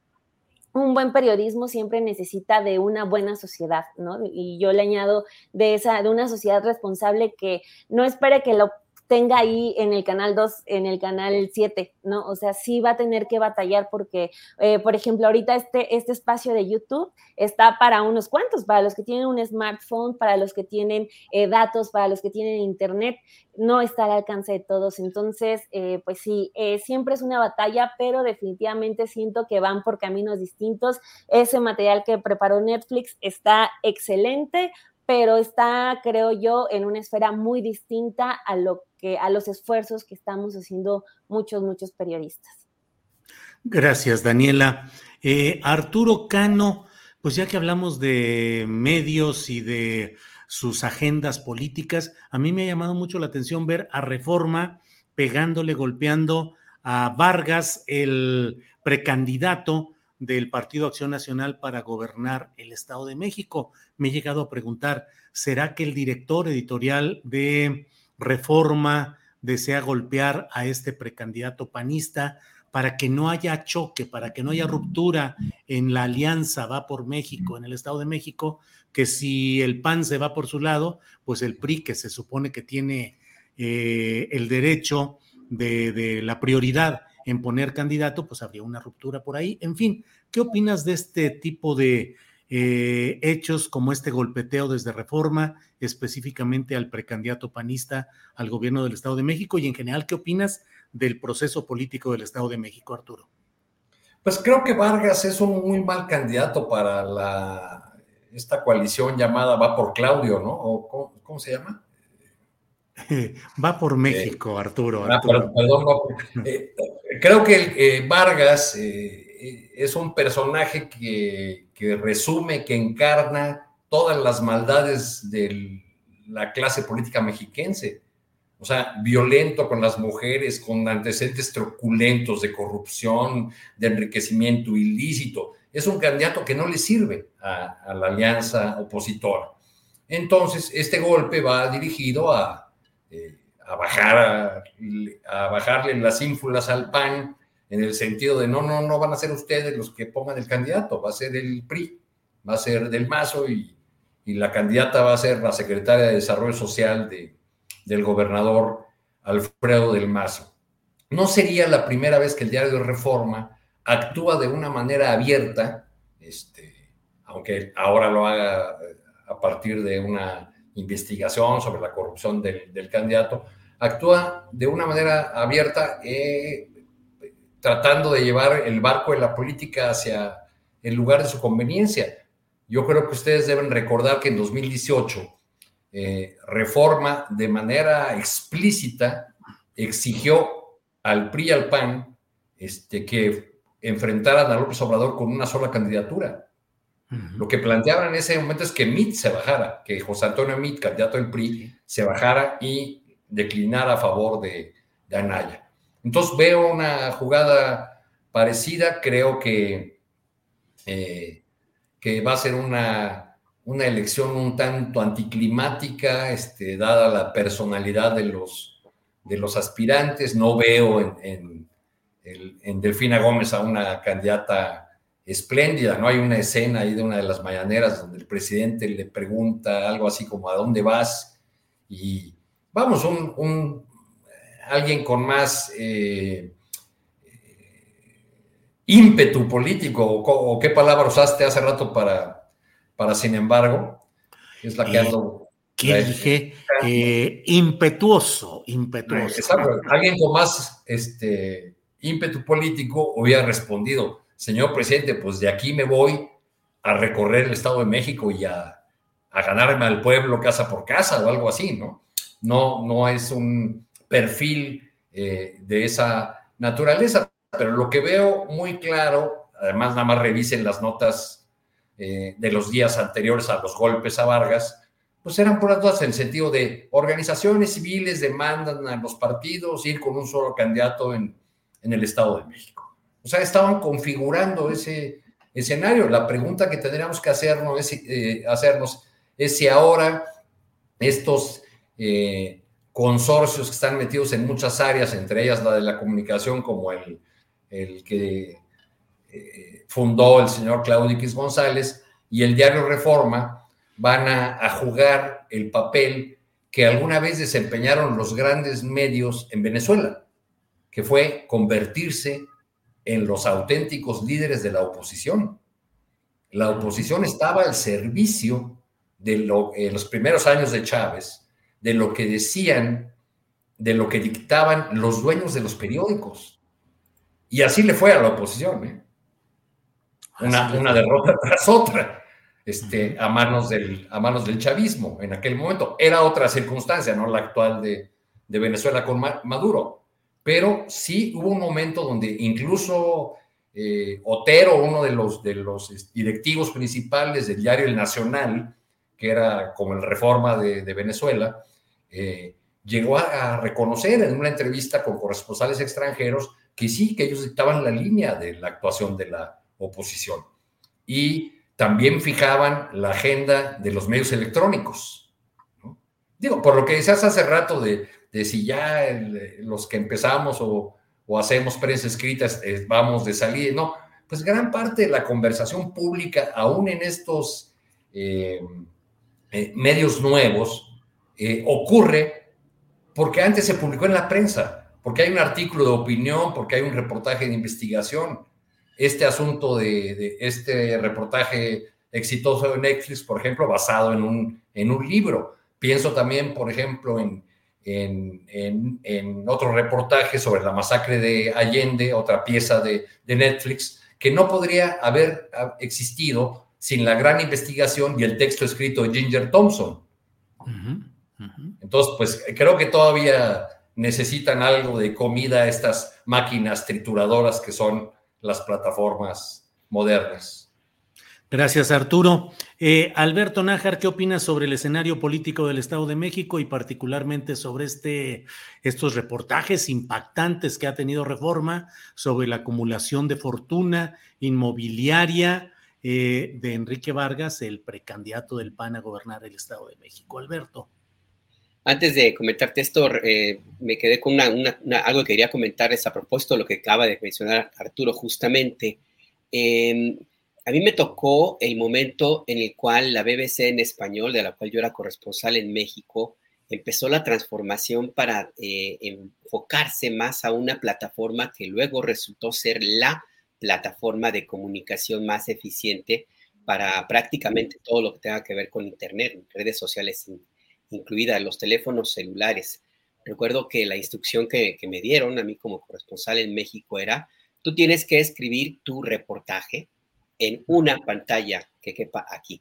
un buen periodismo siempre necesita de una buena sociedad, ¿no? Y yo le añado de esa, de una sociedad responsable que no espere que lo tenga ahí en el canal 2, en el canal 7, ¿no? O sea, sí va a tener que batallar porque, eh, por ejemplo, ahorita este, este espacio de YouTube está para unos cuantos, para los que tienen un smartphone, para los que tienen eh, datos, para los que tienen internet, no está al alcance de todos. Entonces, eh, pues sí, siempre es una batalla, pero definitivamente siento que van por caminos distintos. Ese material que preparó Netflix está excelente pero está, creo yo, en una esfera muy distinta a lo a los esfuerzos que estamos haciendo muchos, muchos periodistas. Gracias, Daniela. Eh, Arturo Cano, pues ya que hablamos de medios y de sus agendas políticas, a mí me ha llamado mucho la atención ver a Reforma pegándole, golpeando a Vargas, el precandidato del Partido Acción Nacional para gobernar el Estado de México. Me he llegado a preguntar, ¿será que el director editorial de Reforma desea golpear a este precandidato panista para que no haya choque, para que no haya ruptura en la alianza va por México, en el Estado de México, que si el PAN se va por su lado, pues el PRI, que se supone que tiene eh, el derecho de, de la prioridad en poner candidato, pues habría una ruptura por ahí. En fin, ¿qué opinas de este tipo de eh, hechos como este golpeteo desde reforma, específicamente al precandidato panista al gobierno del Estado de México y en general, ¿qué opinas del proceso político del Estado de México, Arturo? Pues creo que Vargas es un muy mal candidato para la, esta coalición llamada Va por Claudio, ¿no? ¿O cómo, se llama? [laughs] Va por México, Arturo. Ah, perdón, eh, creo que eh, Vargas es un personaje que, resume, que encarna todas las maldades de la clase política mexiquense. O sea, violento con las mujeres, con antecedentes truculentos de corrupción, de enriquecimiento ilícito. Es un candidato que no le sirve a, la alianza opositora. Entonces, este golpe va dirigido a, eh, a bajar, a, bajarle las ínfulas al PAN, en el sentido de no, no, no van a ser ustedes los que pongan el candidato, va a ser el PRI, va a ser del Mazo y, y la candidata va a ser la secretaria de Desarrollo Social de, del gobernador Alfredo del Mazo. No sería la primera vez que el diario Reforma actúa de una manera abierta, este, aunque ahora lo haga eh, a partir de una investigación sobre la corrupción del, del candidato, actúa de una manera abierta eh, tratando de llevar el barco de la política hacia el lugar de su conveniencia. Yo creo que ustedes deben recordar que en 2018 eh, Reforma de manera explícita exigió al PRI y al PAN este, que enfrentaran a López Obrador con una sola candidatura. Lo que planteaban en ese momento es que MIT se bajara, que José Antonio MIT, candidato del PRI, se bajara y declinara a favor de, de Anaya. Entonces veo una jugada parecida, creo que, eh, que va a ser una, una, elección un tanto anticlimática, este, dada la personalidad de los, de los aspirantes. No veo en, en, Delfina Gómez a una candidata espléndida, no hay una escena ahí de una de las mañaneras donde el presidente le pregunta algo así como ¿a dónde vas? Y vamos, un alguien con más eh, ímpetu político, o, qué palabra usaste hace rato para, para sin embargo, es la que ando. ¿Qué dije? Eh, impetuoso, impetuoso. Alguien con más este, ímpetu político hubiera respondido, señor presidente, pues de aquí me voy a recorrer el Estado de México y a, a ganarme al pueblo casa por casa o algo así, ¿no? No, no es un, perfil eh, de esa naturaleza. Pero lo que veo muy claro, además nada más revisen las notas eh, de los días anteriores a los golpes a Vargas, pues eran por todas en el sentido de organizaciones civiles demandan a los partidos ir con un solo candidato en, en el Estado de México. O sea, estaban configurando ese escenario. La pregunta que tendríamos que hacernos es, eh, hacernos es si ahora estos consorcios que están metidos en muchas áreas, entre ellas la de la comunicación, como el, el que eh, fundó el señor Claudio X González, y el diario Reforma, van a, jugar el papel que alguna vez desempeñaron los grandes medios en Venezuela, que fue convertirse en los auténticos líderes de la oposición. La oposición estaba al servicio de en los primeros años de Chávez, de lo que decían, de lo que dictaban los dueños de los periódicos. Y así le fue a la oposición, ¿eh? una, derrota [laughs] tras otra, este, a, manos del, a manos del chavismo en aquel momento. Era otra circunstancia, no la actual de, Venezuela con Maduro, pero sí hubo un momento donde incluso eh, Otero, uno de los, de los directivos principales del diario El Nacional, que era como el Reforma de Venezuela, eh, llegó a, reconocer en una entrevista con corresponsales extranjeros que sí, que ellos dictaban la línea de la actuación de la oposición. Y también fijaban la agenda de los medios electrónicos. Digo, por lo que decías hace rato de, si ya los que empezamos o, hacemos prensa escrita eh, vamos de salir, no, pues gran parte de la conversación pública, aún en estos eh, medios nuevos, eh, ocurre porque antes se publicó en la prensa, porque hay un artículo de opinión, porque hay un reportaje de investigación. Este asunto de, este reportaje exitoso de Netflix, por ejemplo, basado en un, en un libro. Pienso también, por ejemplo, en, en, otro reportaje sobre la masacre de Allende, otra pieza de, de Netflix, que no podría haber existido sin la gran investigación y el texto escrito de Ginger Thompson. Entonces, pues creo que todavía necesitan algo de comida estas máquinas trituradoras que son las plataformas modernas. Gracias, Arturo. Eh, Alberto Nájar, ¿qué opinas sobre el escenario político del Estado de México y particularmente sobre este, estos reportajes impactantes que ha tenido Reforma sobre la acumulación de fortuna inmobiliaria eh, de Enrique Vargas, el precandidato del PAN a gobernar el Estado de México? Alberto. Antes de comentarte esto, eh, me quedé con algo que quería comentarles a propósito de lo que acaba de mencionar Arturo justamente. Em, a mí me tocó el momento en el cual la BBC en español, de la cual yo era corresponsal en México, empezó la transformación para eh, enfocarse más a una plataforma que luego resultó ser la plataforma de comunicación más eficiente para prácticamente todo lo que tenga que ver con Internet, redes sociales incluidas, los teléfonos celulares. Recuerdo que la instrucción que, que me dieron a mí como corresponsal en México era, tú tienes que escribir tu reportaje en una pantalla que quepa aquí,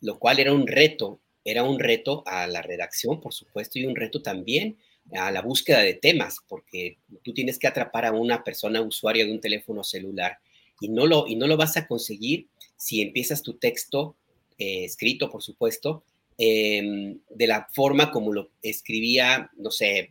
lo cual era un reto, era un reto a la redacción, por supuesto, y un reto también a la búsqueda de temas, porque tú tienes que atrapar a una persona usuaria de un teléfono celular y no lo, y no lo vas a conseguir si empiezas tu texto eh, escrito, por supuesto, em, de la forma como lo escribía, no sé,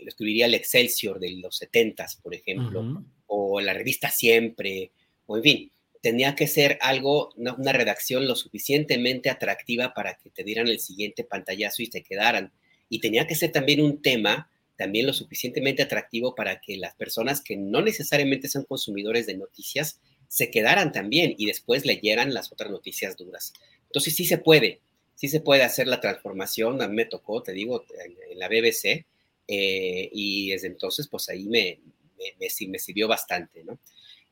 lo escribiría el Excelsior de los 70 por ejemplo, o la revista Siempre, o en fin, tenía que ser algo, una, redacción lo suficientemente atractiva para que te dieran el siguiente pantallazo y se quedaran. Y tenía que ser también un tema también lo suficientemente atractivo para que las personas que no necesariamente son consumidores de noticias se quedaran también y después leyeran las otras noticias duras. Entonces sí se puede, sí se puede hacer la transformación. A mí me tocó, te digo, en, la BBC eh, y desde entonces pues ahí me, me, me sirvió bastante, ¿no?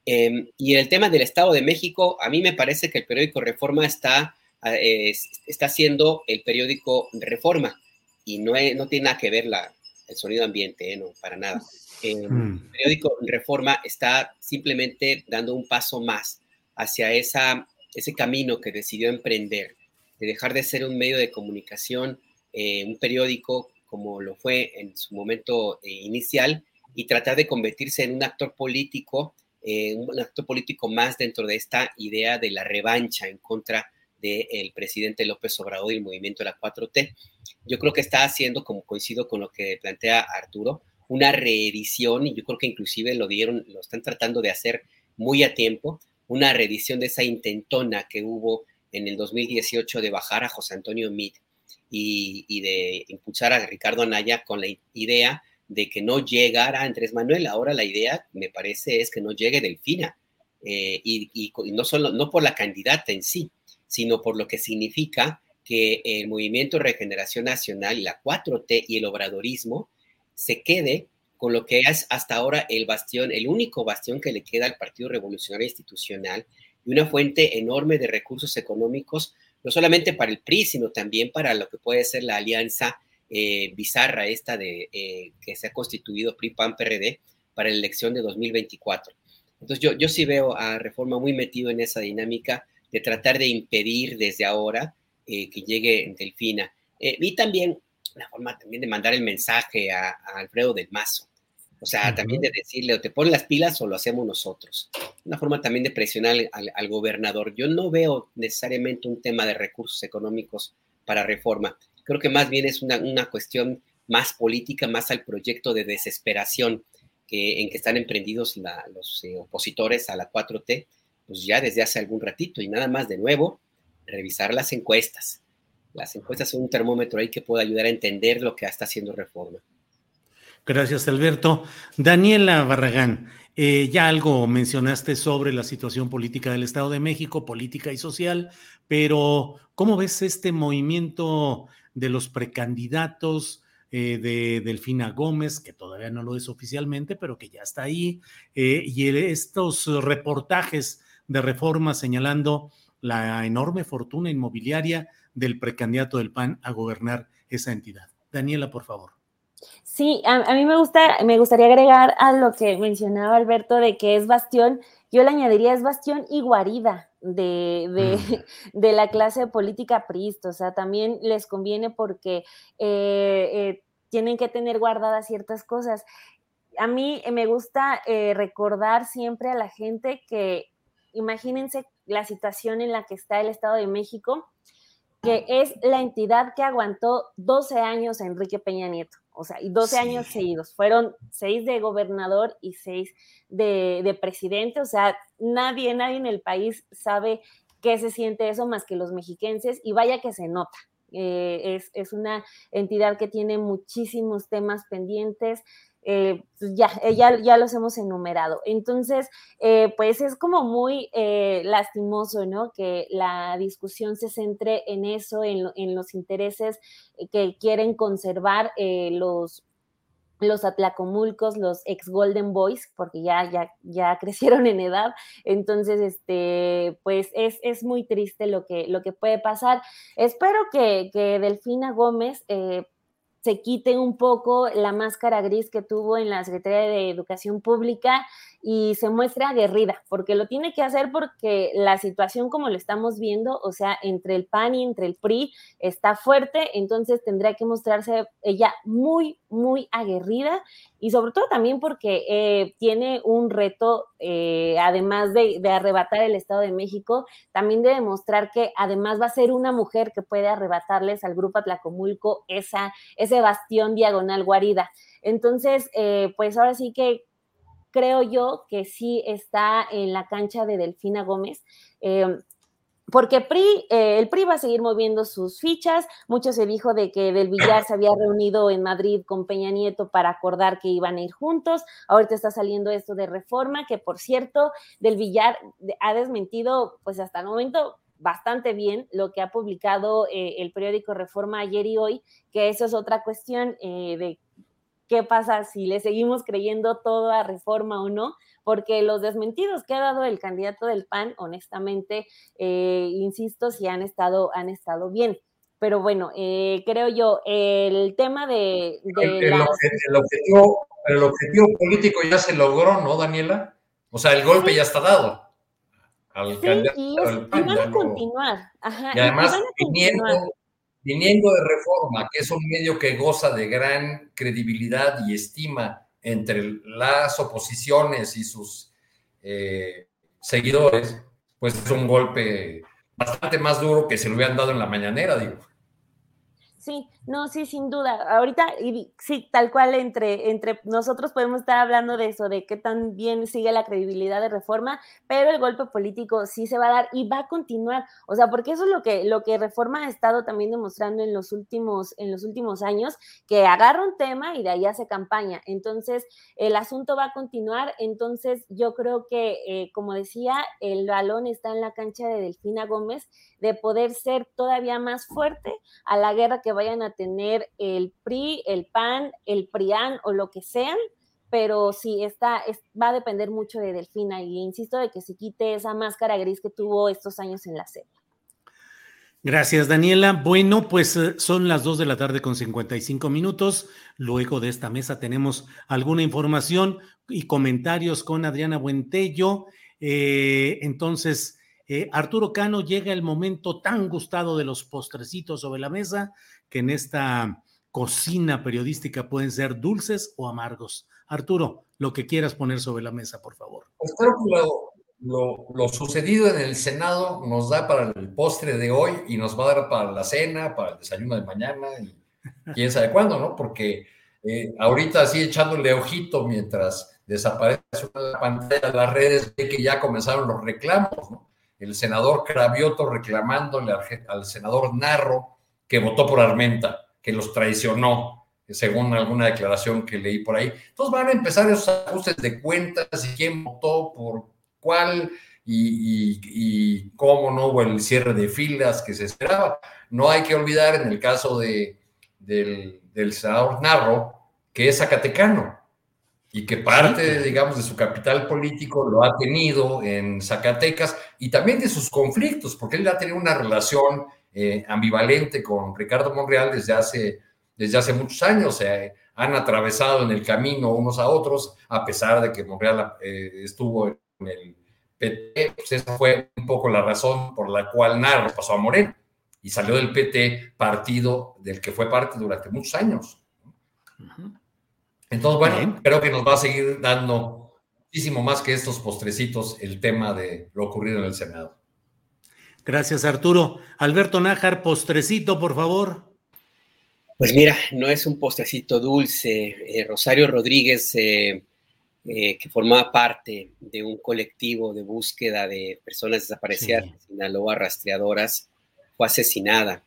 Em, y el tema del Estado de México, a mí me parece que el periódico Reforma está, ah, está haciendo el periódico Reforma y no, no tiene nada que ver la, el sonido ambiente, ¿eh? no, para nada. Em, mm. El periódico Reforma está simplemente dando un paso más hacia esa, ese camino que decidió emprender, de dejar de ser un medio de comunicación, eh, un periódico como lo fue en su momento eh, inicial, y tratar de convertirse en un actor político eh, un acto político más dentro de esta idea de la revancha en contra del presidente López Obrador y el movimiento de la 4T. Yo creo que está haciendo, como coincido con lo que plantea Arturo, una reedición, y yo creo que inclusive lo dieron, lo están tratando de hacer muy a tiempo, una reedición de esa intentona que hubo en el 2018 de bajar a José Antonio Meade y, de impulsar a Ricardo Anaya con la idea de que no llegara Andrés Manuel. Ahora la idea, me parece, es que no llegue Delfina. Eh, y, no solo, no por la candidata en sí, sino por lo que significa que el Movimiento Regeneración Nacional la 4T y el obradorismo se quede con lo que es hasta ahora el bastión, el único bastión que le queda al Partido Revolucionario Institucional y una fuente enorme de recursos económicos, no solamente para el PRI, sino también para lo que puede ser la alianza eh, bizarra esta de eh, que se ha constituido PRI-PAN-PRD para la elección de 2024. Entonces yo, yo sí veo a Reforma muy metido en esa dinámica de tratar de impedir desde ahora eh, que llegue Delfina. y también la forma también de mandar el mensaje a, Alfredo del Mazo. O sea, también de decirle, o te pones las pilas o lo hacemos nosotros. Una forma también de presionar al, al, gobernador. Yo no veo necesariamente un tema de recursos económicos para reforma creo que más bien es una, una cuestión más política, más al proyecto de desesperación que, en que están emprendidos los eh, opositores a la 4T, pues ya desde hace algún ratito y nada más de nuevo, revisar las encuestas. Las encuestas son un termómetro ahí que puede ayudar a entender lo que está haciendo Reforma. Gracias, Alberto. Daniela Barragán, eh, ya algo mencionaste sobre la situación política del Estado de México, política y social, pero ¿cómo ves este movimiento de los precandidatos eh, de Delfina Gómez, que todavía no lo es oficialmente, pero que ya está ahí, eh, y estos reportajes de reforma señalando la enorme fortuna inmobiliaria del precandidato del PAN a gobernar esa entidad. Daniela, por favor. Sí, a, mí me gusta, me gustaría agregar a lo que mencionaba Alberto de que es bastión, yo le añadiría es bastión y guarida de, mm. [laughs] de, la clase política priista, o sea, también les conviene porque eh, eh, tienen que tener guardadas ciertas cosas. A mí me gusta eh, recordar siempre a la gente que imagínense la situación en la que está el Estado de México, que es la entidad que aguantó 12 años a Enrique Peña Nieto o sea, y 12 años seguidos. Fueron seis de gobernador y seis de, presidente, o sea, nadie, nadie en el país sabe qué se siente eso más que los mexiquenses y vaya que se nota. Eh, es, es, una entidad que tiene muchísimos temas pendientes, eh, pues ya, eh, ya, ya, los hemos enumerado. Entonces, eh, pues es como muy lastimoso, ¿no? Que la discusión se centre en eso, en, los intereses que quieren conservar los, los atlacomulcos, los ex Golden Boys, porque ya, ya, ya [laughs] crecieron en edad. Entonces, este, pues es, es muy triste lo que, lo que puede pasar. Espero que, que Delfina Gómez se quite un poco la máscara gris que tuvo en la Secretaría de Educación Pública y se muestre aguerrida, porque lo tiene que hacer porque la situación como lo estamos viendo, o sea, entre el PAN y entre el PRI está fuerte, entonces tendrá que mostrarse ella muy, muy aguerrida y sobre todo también porque eh, tiene un reto, eh, además de, arrebatar el Estado de México, también de demostrar que además va a ser una mujer que puede arrebatarles al grupo Atlacomulco esa, ese bastión diagonal guarida. Entonces, eh, pues ahora sí que creo yo que sí está en la cancha de Delfina Gómez. Eh, porque PRI, eh, el PRI va a seguir moviendo sus fichas. Mucho se dijo de que Del Villar se había reunido en Madrid con Peña Nieto para acordar que iban a ir juntos. Ahorita está saliendo esto de reforma, que por cierto, Del Villar ha desmentido, pues hasta el momento, bastante bien lo que ha publicado eh, el periódico Reforma ayer y hoy, que eso es otra cuestión de qué pasa si le seguimos creyendo todo a reforma o no, porque los desmentidos que ha dado el candidato del PAN, honestamente, eh, insisto, si han estado, han estado bien. Pero bueno, eh, creo yo, el tema de... el, objetivo, el, objetivo, político ya se logró, ¿no, Daniela? O sea, el golpe ya está dado. Al candidato y, van a continuar. Ajá, y además, viniendo, viniendo de Reforma, que es un medio que goza de gran credibilidad y estima entre las oposiciones y sus eh, seguidores, pues es un golpe bastante más duro que se lo hubieran dado en la mañanera, digo. Sí, no, sí, sin duda. Ahorita, y sí, tal cual entre, entre nosotros podemos estar hablando de eso, de qué tan bien sigue la credibilidad de reforma, pero el golpe político sí se va a dar y va a continuar. O sea, porque eso es lo que, lo que reforma ha estado también demostrando en los últimos, en los últimos años, que agarra un tema y de ahí hace campaña. Entonces, el asunto va a continuar. Entonces, yo creo que, eh, como decía, el balón está en la cancha de Delfina Gómez de poder ser todavía más fuerte a la guerra que vayan a tener el PRI, el PAN, el PRIAN o lo que sean, pero sí, está, va a depender mucho de Delfina y insisto de que se quite esa máscara gris que tuvo estos años en la serie. Gracias, Daniela. Bueno, pues eh, son las 2 de la tarde con 55 minutos. Luego de esta mesa tenemos alguna información y comentarios con Adriana Buentello. Eh, entonces, eh, Arturo Cano, llega el momento tan gustado de los postrecitos sobre la mesa que en esta cocina periodística pueden ser dulces o amargos. Arturo, lo que quieras poner sobre la mesa, por favor. Espero que lo, sucedido en el Senado nos da para el postre de hoy y nos va a dar para la cena, para el desayuno de mañana y quién sabe cuándo, ¿no? Porque eh, ahorita así echándole ojito mientras desaparece la pantalla las redes, ve que ya comenzaron los reclamos, ¿no? El senador Cravioto reclamándole al senador Narro que votó por Armenta, que los traicionó, según alguna declaración que leí por ahí. Entonces van a empezar esos ajustes de cuentas y quién votó por cuál y, cómo no hubo el cierre de filas que se esperaba. No hay que olvidar en el caso de, del, senador Narro que es zacatecano y que parte, digamos, de su capital político lo ha tenido en Zacatecas y también de sus conflictos, porque él ha tenido una relación eh, ambivalente con Ricardo Monreal desde hace, desde hace muchos años. han atravesado en el camino unos a otros, a pesar de que Monreal eh, estuvo en el PT, pues esa fue un poco la razón por la cual Narro pasó a Moreno y salió del PT, partido del que fue parte durante muchos años. Entonces, bueno, creo que nos va a seguir dando muchísimo más que estos postrecitos el tema de lo ocurrido en el Senado. Gracias, Arturo. Alberto Nájar, postrecito, por favor. Pues mira, no es un postrecito dulce. Eh, Rosario Rodríguez, eh, eh, que formaba parte de un colectivo de búsqueda de personas desaparecidas en Sinaloa, rastreadoras, fue asesinada.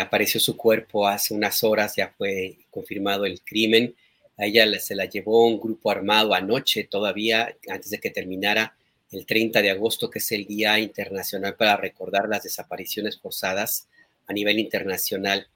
apareció su cuerpo hace unas horas, ya fue confirmado el crimen. A ella se la llevó un grupo armado anoche todavía, antes de que terminara el 30 de agosto, que es el Día Internacional para recordar las desapariciones forzadas a nivel internacional.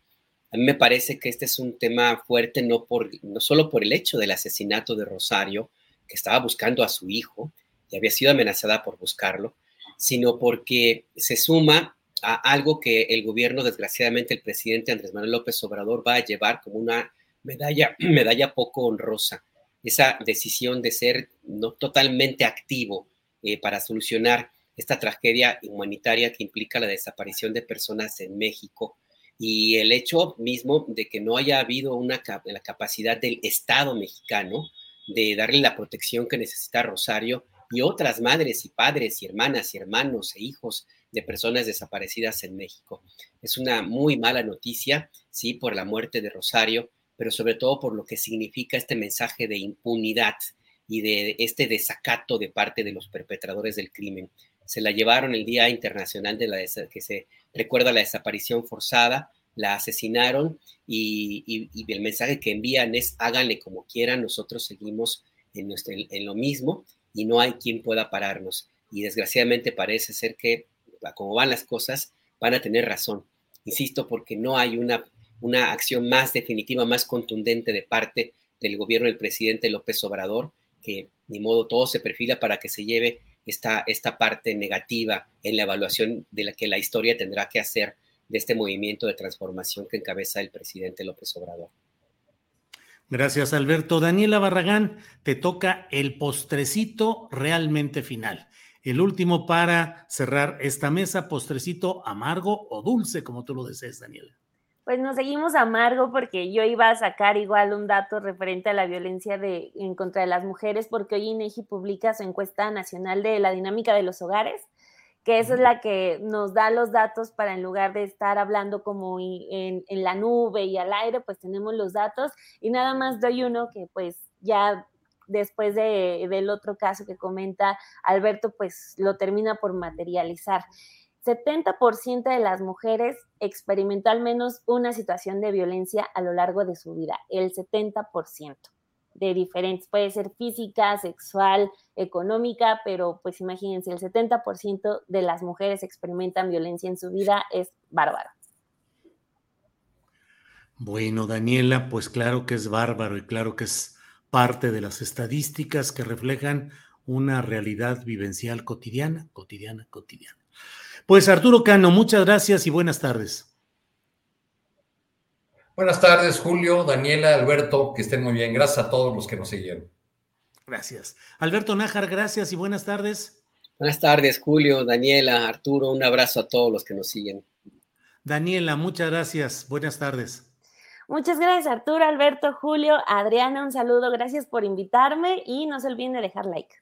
A mí me parece que este es un tema fuerte no, por, no solo por el hecho del asesinato de Rosario, que estaba buscando a su hijo y había sido amenazada por buscarlo, sino porque se suma a algo que el gobierno, desgraciadamente, el presidente Andrés Manuel López Obrador va a llevar como una medalla, [clears throat] medalla poco honrosa, esa decisión de ser no totalmente activo eh, para solucionar esta tragedia humanitaria que implica la desaparición de personas en México y el hecho mismo de que no haya habido una la capacidad del Estado mexicano de darle la protección que necesita Rosario y otras madres y padres y hermanas y hermanos e hijos de personas desaparecidas en México. Es una muy mala noticia, sí, por la muerte de Rosario, pero sobre todo por lo que significa este mensaje de impunidad y de este desacato de parte de los perpetradores del crimen. Se la llevaron el Día Internacional de la que se recuerda la desaparición forzada, la asesinaron y, el mensaje que envían es háganle como quieran, nosotros seguimos en, nuestro, en lo mismo y no hay quien pueda pararnos. Y desgraciadamente parece ser que, como van las cosas, van a tener razón. Insisto, porque no hay una una acción más definitiva, más contundente de parte del gobierno del presidente López Obrador, que ni modo todo se perfila para que se lleve esta, esta parte negativa en la evaluación de la que la historia tendrá que hacer de este movimiento de transformación que encabeza el presidente López Obrador. Gracias, Alberto. Daniela Barragán, te toca el postrecito realmente final. El último para cerrar esta mesa, postrecito amargo o dulce, como tú lo desees, Daniela pues nos seguimos amargo porque yo iba a sacar igual un dato referente a la violencia de, en contra de las mujeres, porque hoy INEGI publica su encuesta nacional de la dinámica de los hogares, que esa es la que nos da los datos para en lugar de estar hablando como en, en la nube y al aire, pues tenemos los datos y nada más doy uno que pues ya después de, del otro caso que comenta Alberto, pues lo termina por materializar. 70% de las mujeres experimentó al menos una situación de violencia a lo largo de su vida, el 70% de diferentes, puede ser física, sexual, económica, pero pues imagínense, el 70% de las mujeres experimentan violencia en su vida, es bárbaro. Bueno, Daniela, pues claro que es bárbaro y claro que es parte de las estadísticas que reflejan una realidad vivencial cotidiana, cotidiana, cotidiana. Pues Arturo Cano, muchas gracias y buenas tardes. Buenas tardes, Julio, Daniela, Alberto, que estén muy bien. Gracias a todos los que nos siguieron. Gracias. Alberto Nájar, gracias y buenas tardes. Buenas tardes, Julio, Daniela, Arturo, un abrazo a todos los que nos siguen. Daniela, muchas gracias. Buenas tardes. Muchas gracias, Arturo, Alberto, Julio, Adriana, un saludo, gracias por invitarme y no se olviden de dejar like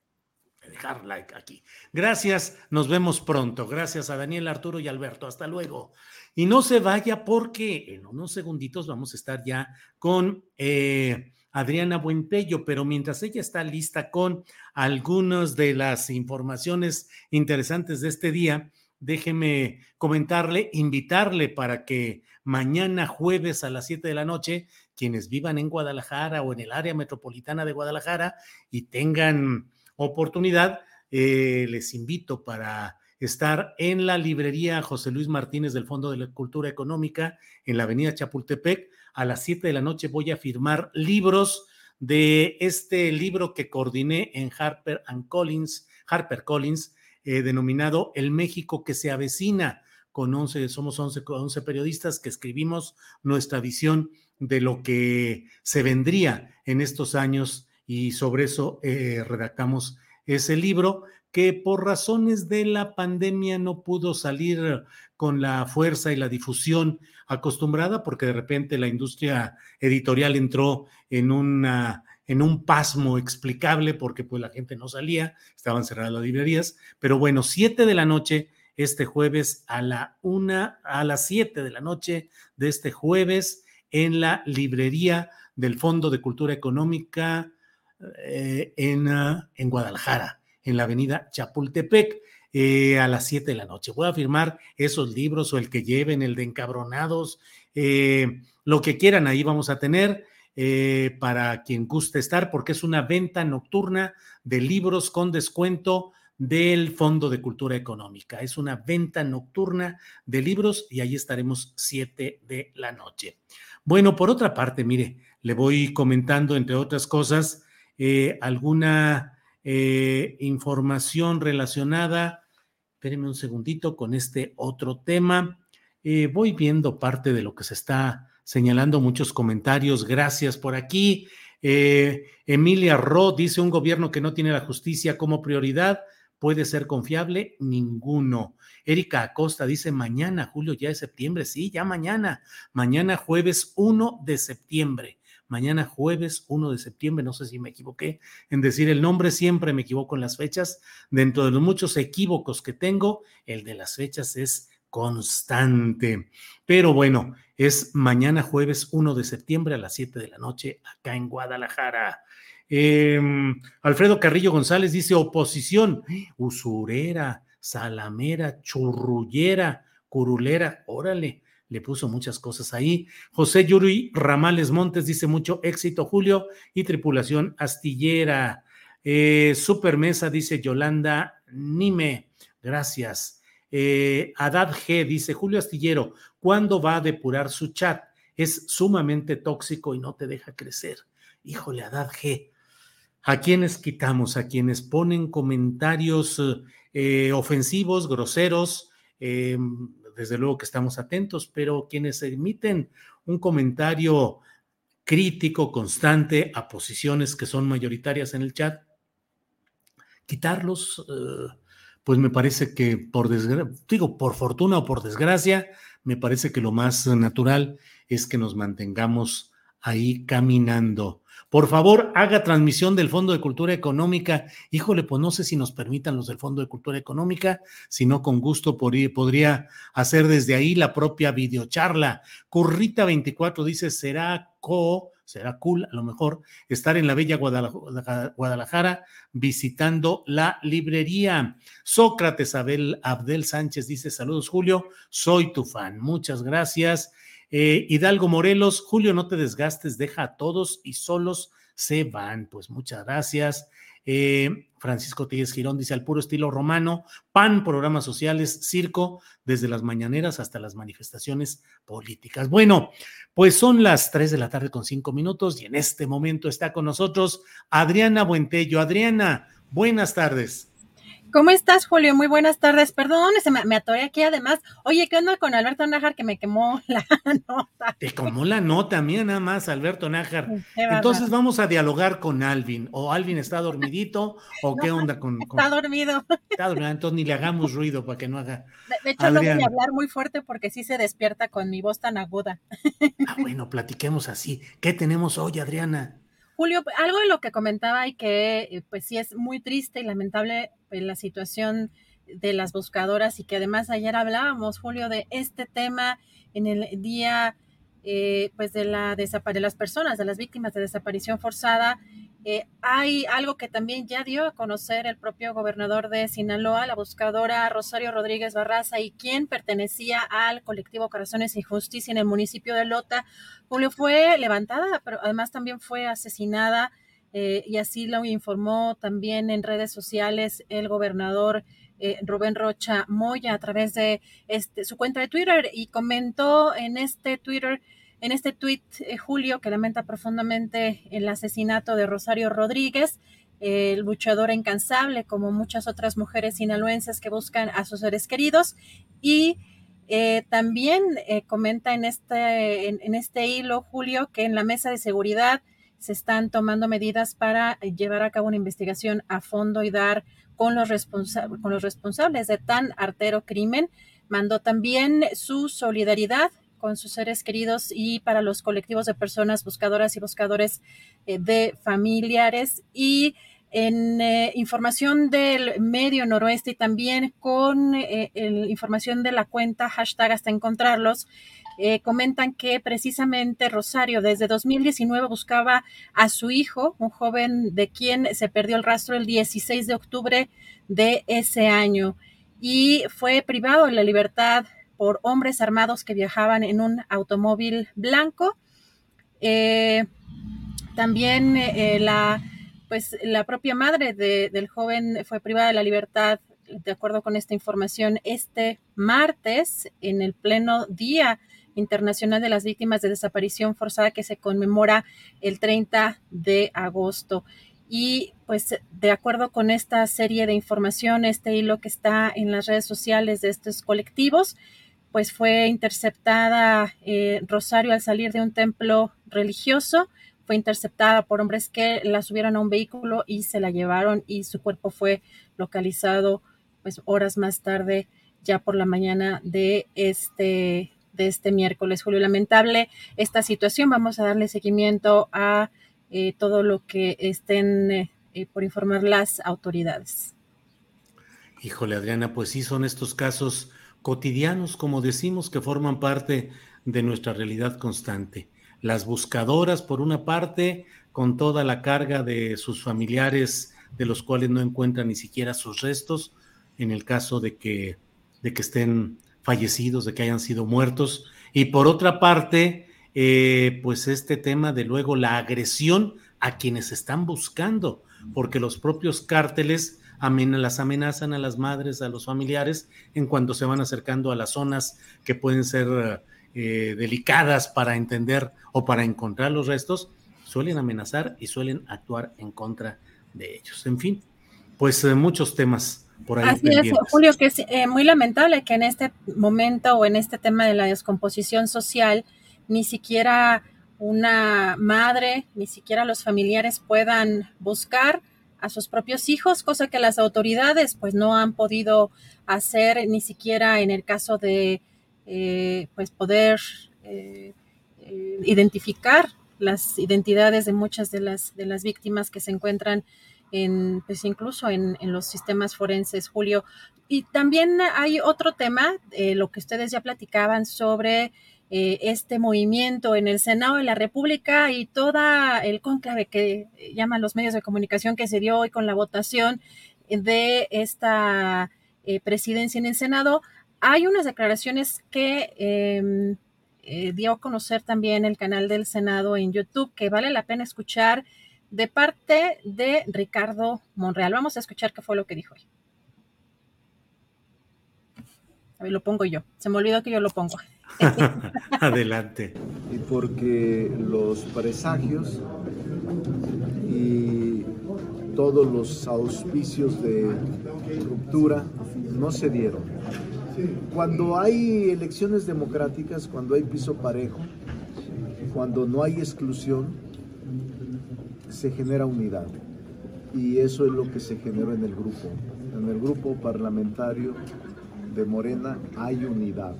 dejar like aquí. Gracias, nos vemos pronto. Gracias a Daniel, Arturo y Alberto. Hasta luego. Y no se vaya porque en unos segunditos vamos a estar ya con eh, Adriana Buentello, pero mientras ella está lista con algunas de las informaciones interesantes de este día, déjeme comentarle, invitarle para que mañana jueves a las 7 de la noche, quienes vivan en Guadalajara o en el área metropolitana de Guadalajara y tengan oportunidad, eh, les invito para estar en la librería José Luis Martínez del Fondo de la Cultura Económica en la avenida Chapultepec. A las 7 de la noche voy a firmar libros de este libro que coordiné en Harper and Collins, Harper Collins, eh, denominado El México que se avecina, con 11, somos 11, 11 periodistas que escribimos nuestra visión de lo que se vendría en estos años y sobre eso eh, redactamos ese libro que por razones de la pandemia no pudo salir con la fuerza y la difusión acostumbrada porque de repente la industria editorial entró en en un pasmo explicable porque pues la gente no salía, estaban cerradas las librerías, pero bueno, siete de la noche este jueves a la una, a las siete de la noche de este jueves en la librería del Fondo de Cultura Económica eh, en, uh, en Guadalajara, en la avenida Chapultepec. Eh, a las 7 de la noche. Voy a firmar esos libros o el que lleven, el de encabronados, eh, lo que quieran, ahí vamos a tener. Para quien guste estar, porque es una venta nocturna de libros con descuento del Fondo de Cultura Económica. Es una venta nocturna de libros y ahí estaremos 7 de la noche. Bueno, por otra parte, mire, le voy comentando, entre otras cosas, alguna eh, información relacionada, espérenme un segundito, con este otro tema. Eh, voy viendo parte de lo que se está señalando, muchos comentarios, gracias por aquí. Eh, Emilia Ro dice, un gobierno que no tiene la justicia como prioridad, ¿puede ser confiable? Ninguno. Erika Acosta dice, mañana, Julio, ya es septiembre, sí, ya mañana, mañana jueves 1 de septiembre mañana jueves 1 de septiembre, no sé si me equivoqué en decir el nombre, siempre me equivoco en las fechas, dentro de los muchos equívocos que tengo, el de las fechas es constante. Pero bueno, es mañana jueves 1 de septiembre a las 7 de la noche acá en Guadalajara. Em, Alfredo Carrillo González dice oposición, usurera, salamera, churrullera, curulera, órale, le puso muchas cosas ahí. José Yuri Ramales Montes dice mucho éxito, Julio, y tripulación astillera. Eh, Supermesa dice Yolanda Nime, gracias. Eh, Adad G dice Julio Astillero, ¿cuándo va a depurar su chat? Es sumamente tóxico y no te deja crecer. Híjole, Adad G. ¿A quienes quitamos? A quienes ponen comentarios eh, ofensivos, groseros, eh, desde luego que estamos atentos, pero quienes emiten un comentario crítico, constante a posiciones que son mayoritarias en el chat, quitarlos, eh, pues me parece que por digo, por fortuna o por desgracia, me parece que lo más natural es que nos mantengamos ahí caminando. Por favor, haga transmisión del Fondo de Cultura Económica. Híjole, pues no sé si nos permitan los del Fondo de Cultura Económica, si no, con gusto podría hacer desde ahí la propia videocharla. Currita24 dice, será co, será cool a lo mejor estar en la bella Guadalajara visitando la librería. Sócrates Abel, Abdel Sánchez dice, saludos Julio, soy tu fan. Muchas gracias. Eh, Hidalgo Morelos, Julio, no te desgastes, deja a todos y solos se van. Pues muchas gracias. Eh, Francisco Telles Girón dice al puro estilo romano, PAN, programas sociales, circo, desde las mañaneras hasta las manifestaciones políticas. Bueno, pues son las 3 de la tarde con 5 minutos y en este momento está con nosotros Adriana Buentello. Adriana, buenas tardes. ¿Cómo estás, Julio? Muy buenas tardes. Perdón, se me, atoré aquí además. Oye, ¿qué onda con Alberto Nájar que me quemó [laughs] la nota? Te quemó la nota, mía nada más, Alberto Nájar. Entonces vamos a dialogar con Alvin. ¿O Alvin está dormidito? ¿O qué onda con, Está dormido. Está dormido, entonces ni le hagamos ruido para que no haga. De, hecho, no voy a hablar muy fuerte porque sí se despierta con mi voz tan aguda. Ah, bueno, platiquemos así. ¿Qué tenemos hoy, Adriana? Julio, algo de lo que comentaba y que eh, pues sí es muy triste y lamentable pues, la situación de las buscadoras y que además ayer hablábamos, Julio, de este tema en el día eh, pues de la de las personas, de las víctimas de desaparición forzada eh, hay algo que también ya dio a conocer el propio gobernador de Sinaloa, la buscadora Rosario Rodríguez Barraza, y quien pertenecía al colectivo Corazones y Justicia en el municipio de Lota. Julio fue levantada, pero además también fue asesinada, eh, y así lo informó también en redes sociales el gobernador eh, Rubén Rocha Moya a través de este, su cuenta de Twitter y comentó en este Twitter en este tuit, eh, Julio, que lamenta profundamente el asesinato de Rosario Rodríguez, el luchador incansable, como muchas otras mujeres sinaloenses que buscan a sus seres queridos. Y eh, también eh, comenta en este, en, este hilo, Julio, que en la mesa de seguridad se están tomando medidas para llevar a cabo una investigación a fondo y dar con los, con los responsables de tan artero crimen. Mandó también su solidaridad con sus seres queridos y para los colectivos de personas buscadoras y buscadores eh, de familiares. Y en eh, información del medio noroeste y también con eh, información de la cuenta hashtag hasta encontrarlos, comentan que precisamente Rosario desde 2019 buscaba a su hijo, un joven de quien se perdió el rastro el 16 de octubre de ese año. Y fue privado de la libertad por hombres armados que viajaban en un automóvil blanco. Eh, también eh, la, pues, la propia madre del joven fue privada de la libertad, de acuerdo con esta información, este martes en el pleno día internacional de las víctimas de desaparición forzada que se conmemora el 30 de agosto. Y pues de acuerdo con esta serie de información, este hilo que está en las redes sociales de estos colectivos, pues fue interceptada eh, Rosario al salir de un templo religioso, fue interceptada por hombres que la subieron a un vehículo y se la llevaron y su cuerpo fue localizado pues horas más tarde, ya por la mañana de este de este miércoles. Julio, lamentable esta situación. Vamos a darle seguimiento a eh, todo lo que estén eh, por informar las autoridades. Híjole, Adriana, pues sí son estos casos cotidianos, como decimos, que forman parte de nuestra realidad constante. Las buscadoras, por una parte, con toda la carga de sus familiares, de los cuales no encuentran ni siquiera sus restos, en el caso de que, de que estén fallecidos, de que hayan sido muertos. Y por otra parte, eh, pues este tema de luego la agresión a quienes están buscando, porque los propios cárteles las amenazan a las madres, a los familiares, en cuanto se van acercando a las zonas que pueden ser eh, delicadas para entender o para encontrar los restos, suelen amenazar y suelen actuar en contra de ellos. En fin, pues eh, muchos temas por ahí. Así es, Julio, que es eh, muy lamentable que en este momento o en este tema de la descomposición social, ni siquiera una madre, ni siquiera los familiares puedan buscar a sus propios hijos, cosa que las autoridades pues no han podido hacer ni siquiera en el caso de eh, pues poder eh, eh, identificar las identidades de muchas de las de las víctimas que se encuentran en pues incluso en, en los sistemas forenses Julio. Y también hay otro tema lo que ustedes ya platicaban sobre eh, este movimiento en el Senado de la República y toda el cónclave que llaman los medios de comunicación que se dio hoy con la votación de esta eh, presidencia en el Senado, hay unas declaraciones que em, eh, dio a conocer también el canal del Senado en YouTube que vale la pena escuchar de parte de Ricardo Monreal. Vamos a escuchar qué fue lo que dijo hoy. A ver, lo pongo yo. Se me olvidó que yo lo pongo. [laughs] Adelante. Y porque los presagios y todos los auspicios de ruptura no se dieron. Cuando hay elecciones democráticas, cuando hay piso parejo, cuando no hay exclusión, se genera unidad. Y eso es lo que se generó en el grupo. En el grupo parlamentario de Morena hay unidad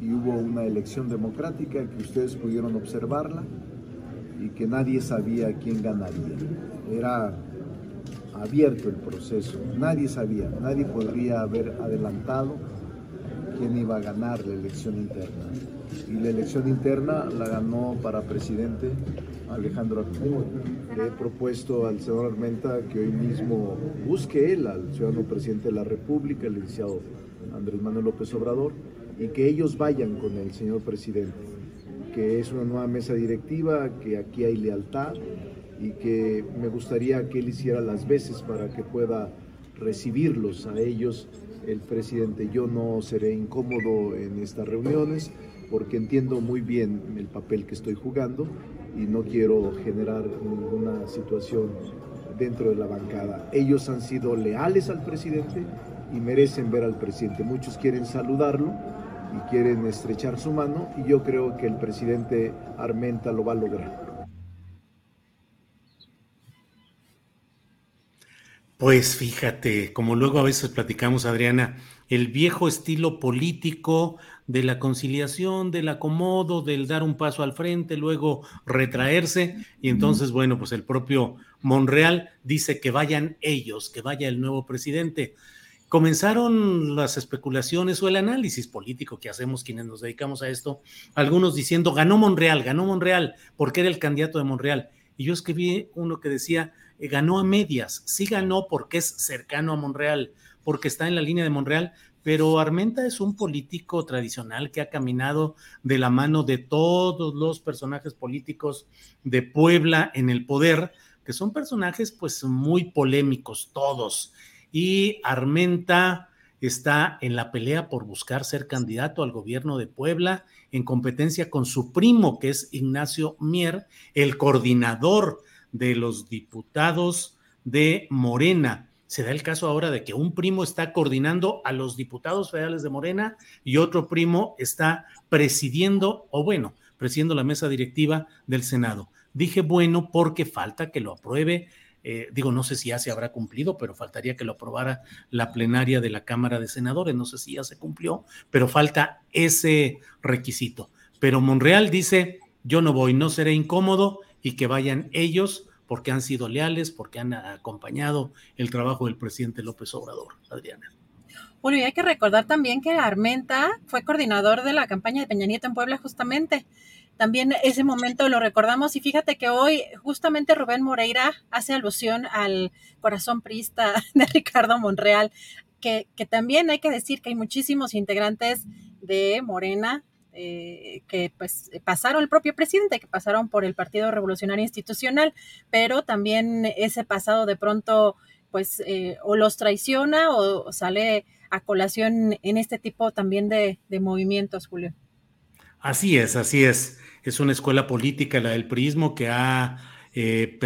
y hubo una elección democrática que ustedes pudieron observarla y que nadie sabía quién ganaría. Era abierto el proceso, nadie sabía, nadie podría haber adelantado quién iba a ganar la elección interna. Y la elección interna la ganó para presidente Alejandro Armenta. Le he propuesto al senador Armenta que hoy mismo busque él al ciudadano presidente de la República, el licenciado Andrés Manuel López Obrador, y que ellos vayan con el señor presidente, que es una nueva mesa directiva, que aquí hay lealtad y que me gustaría que él hiciera las veces para que pueda recibirlos a ellos el presidente. Yo no seré incómodo en estas reuniones porque entiendo muy bien el papel que estoy jugando y no quiero generar ninguna situación dentro de la bancada. Ellos han sido leales al presidente y merecen ver al presidente. Muchos quieren saludarlo y quieren estrechar su mano y yo creo que el presidente Armenta lo va a lograr. Pues fíjate, como luego a veces platicamos, Adriana, el viejo estilo político de la conciliación, del acomodo, del dar un paso al frente, luego retraerse, y entonces, bueno, pues el propio Monreal dice que vayan ellos, que vaya el nuevo presidente. Comenzaron las especulaciones o el análisis político que hacemos quienes nos dedicamos a esto, algunos diciendo, ganó Monreal, ganó Monreal, porque era el candidato de Monreal. Y yo escribí uno que decía, eh, ganó a medias, sí ganó porque es cercano a Monreal, porque está en la línea de Monreal, pero Armenta es un político tradicional que ha caminado de la mano de todos los personajes políticos de Puebla en el poder, que son personajes pues muy polémicos todos. Y Armenta está en la pelea por buscar ser candidato al gobierno de Puebla en competencia con su primo, que es Ignacio Mier, el coordinador de los diputados de Morena. Se da el caso ahora de que un primo está coordinando a los diputados federales de Morena y otro primo está presidiendo, o bueno, presidiendo la mesa directiva del Senado. Dije bueno porque falta que lo apruebe. Eh, digo, no sé si ya se habrá cumplido, pero faltaría que lo aprobara la plenaria de la Cámara de Senadores. No sé si ya se cumplió, pero falta ese requisito. Pero Monreal dice, yo no voy, no seré incómodo y que vayan ellos porque han sido leales, porque han acompañado el trabajo del presidente López Obrador. Adriana. Bueno, y hay que recordar también que Armenta fue coordinador de la campaña de Peña Nieto en Puebla justamente. También ese momento lo recordamos y fíjate que hoy justamente Rubén Moreira hace alusión al corazón prista [laughs] de Ricardo Monreal, que, que también hay que decir que hay muchísimos integrantes de Morena eh, que pues pasaron el propio presidente, que pasaron por el Partido Revolucionario Institucional, pero también ese pasado de pronto pues eh, o los traiciona o sale a colación en este tipo también de, de movimientos, Julio. Así es, así es. Es una escuela política, la del prismo, que ha, eh,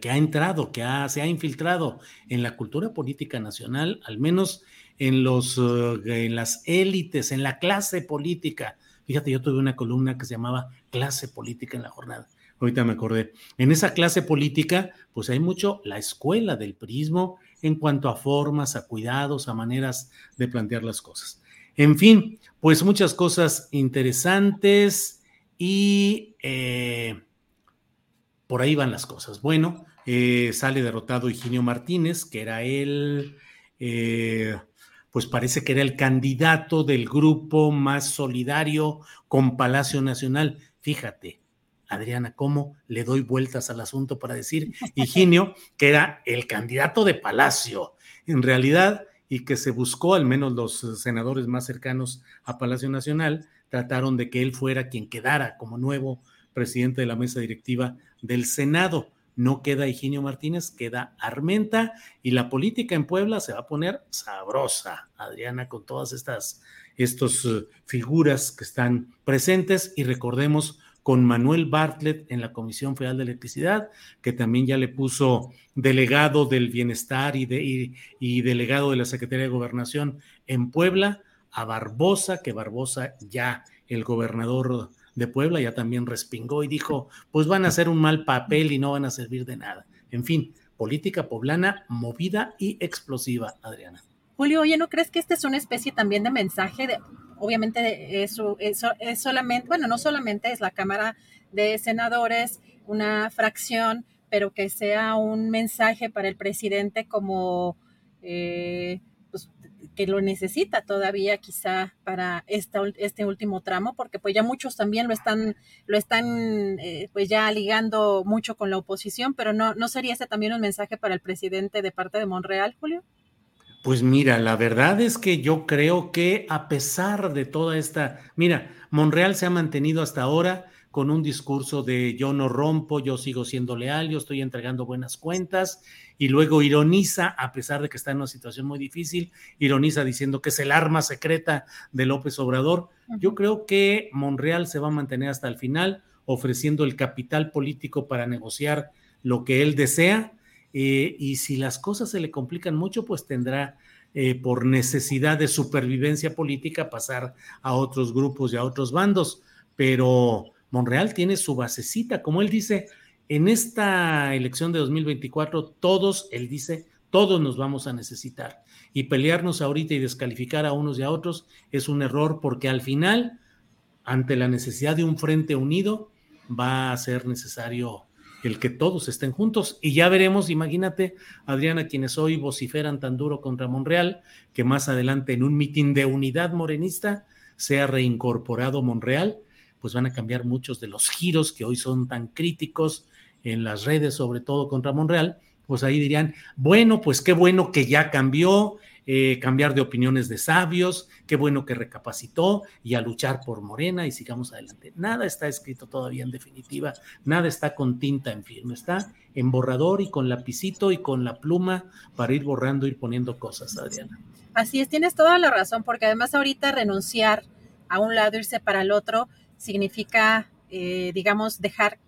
que ha entrado, que ha, se ha infiltrado en la cultura política nacional, al menos en, los, uh, en las élites, en la clase política. Fíjate, yo tuve una columna que se llamaba Clase Política en la Jornada. Ahorita me acordé. En esa clase política, pues hay mucho la escuela del prismo en cuanto a formas, a cuidados, a maneras de plantear las cosas. En fin, pues muchas cosas interesantes y eh, por ahí van las cosas. Bueno, eh, sale derrotado Higinio Martínez, que era el, eh, pues parece que era el candidato del grupo más solidario con Palacio Nacional. Fíjate, Adriana, cómo le doy vueltas al asunto para decir Higinio, que era el candidato de Palacio. En realidad, y que se buscó, al menos los senadores más cercanos a Palacio Nacional, trataron de que él fuera quien quedara como nuevo presidente de la mesa directiva del Senado. No queda Higinio Martínez, queda Armenta y la política en Puebla se va a poner sabrosa, Adriana, con todas estas estos, uh, figuras que están presentes y recordemos con Manuel Bartlett en la Comisión Federal de Electricidad, que también ya le puso delegado del bienestar y, de, y delegado de la Secretaría de Gobernación en Puebla, a Barbosa, que Barbosa ya, el gobernador de Puebla, ya también respingó y dijo, pues van a hacer un mal papel y no van a servir de nada. En fin, política poblana movida y explosiva, Adriana. Julio, oye, ¿no crees que esta es una especie también de mensaje de, obviamente eso, eso es solamente, bueno, no solamente es la Cámara de Senadores, una fracción, pero que sea un mensaje para el presidente como eh, que lo necesita todavía quizá para esta, este último tramo, porque pues ya muchos también lo están, lo están eh, pues ya ligando mucho con la oposición, pero no, ¿no sería ese también un mensaje para el presidente de parte de Monreal, Julio? Pues mira, la verdad es que yo creo que a pesar de toda esta, mira, Monreal se ha mantenido hasta ahora con un discurso de yo no rompo, yo sigo siendo leal, yo estoy entregando buenas cuentas, y luego ironiza, a pesar de que está en una situación muy difícil, ironiza diciendo que es el arma secreta de López Obrador. Yo creo que Monreal se va a mantener hasta el final, ofreciendo el capital político para negociar lo que él desea, eh, y si las cosas se le complican mucho, pues tendrá eh, por necesidad de supervivencia política pasar a otros grupos y a otros bandos, pero Monreal tiene su basecita, como él dice, en esta elección de 2024, todos, él dice, todos nos vamos a necesitar. Y pelearnos ahorita y descalificar a unos y a otros es un error porque al final, ante la necesidad de un frente unido, va a ser necesario el que todos estén juntos. Y ya veremos, imagínate, Adriana, quienes hoy vociferan tan duro contra Monreal, que más adelante en un mitin de unidad morenista sea reincorporado Monreal pues van a cambiar muchos de los giros que hoy son tan críticos en las redes, sobre todo contra Monreal, pues ahí dirían, bueno, pues qué bueno que ya cambió, eh, cambiar de opiniones de sabios, qué bueno que recapacitó y a luchar por Morena y sigamos adelante. Nada está escrito todavía en definitiva, nada está con tinta en firme, está en borrador y con lapicito y con la pluma para ir borrando, ir poniendo cosas, Adriana. Así es, tienes toda la razón, porque además ahorita renunciar a un lado, irse para el otro, significa, eh, digamos, dejar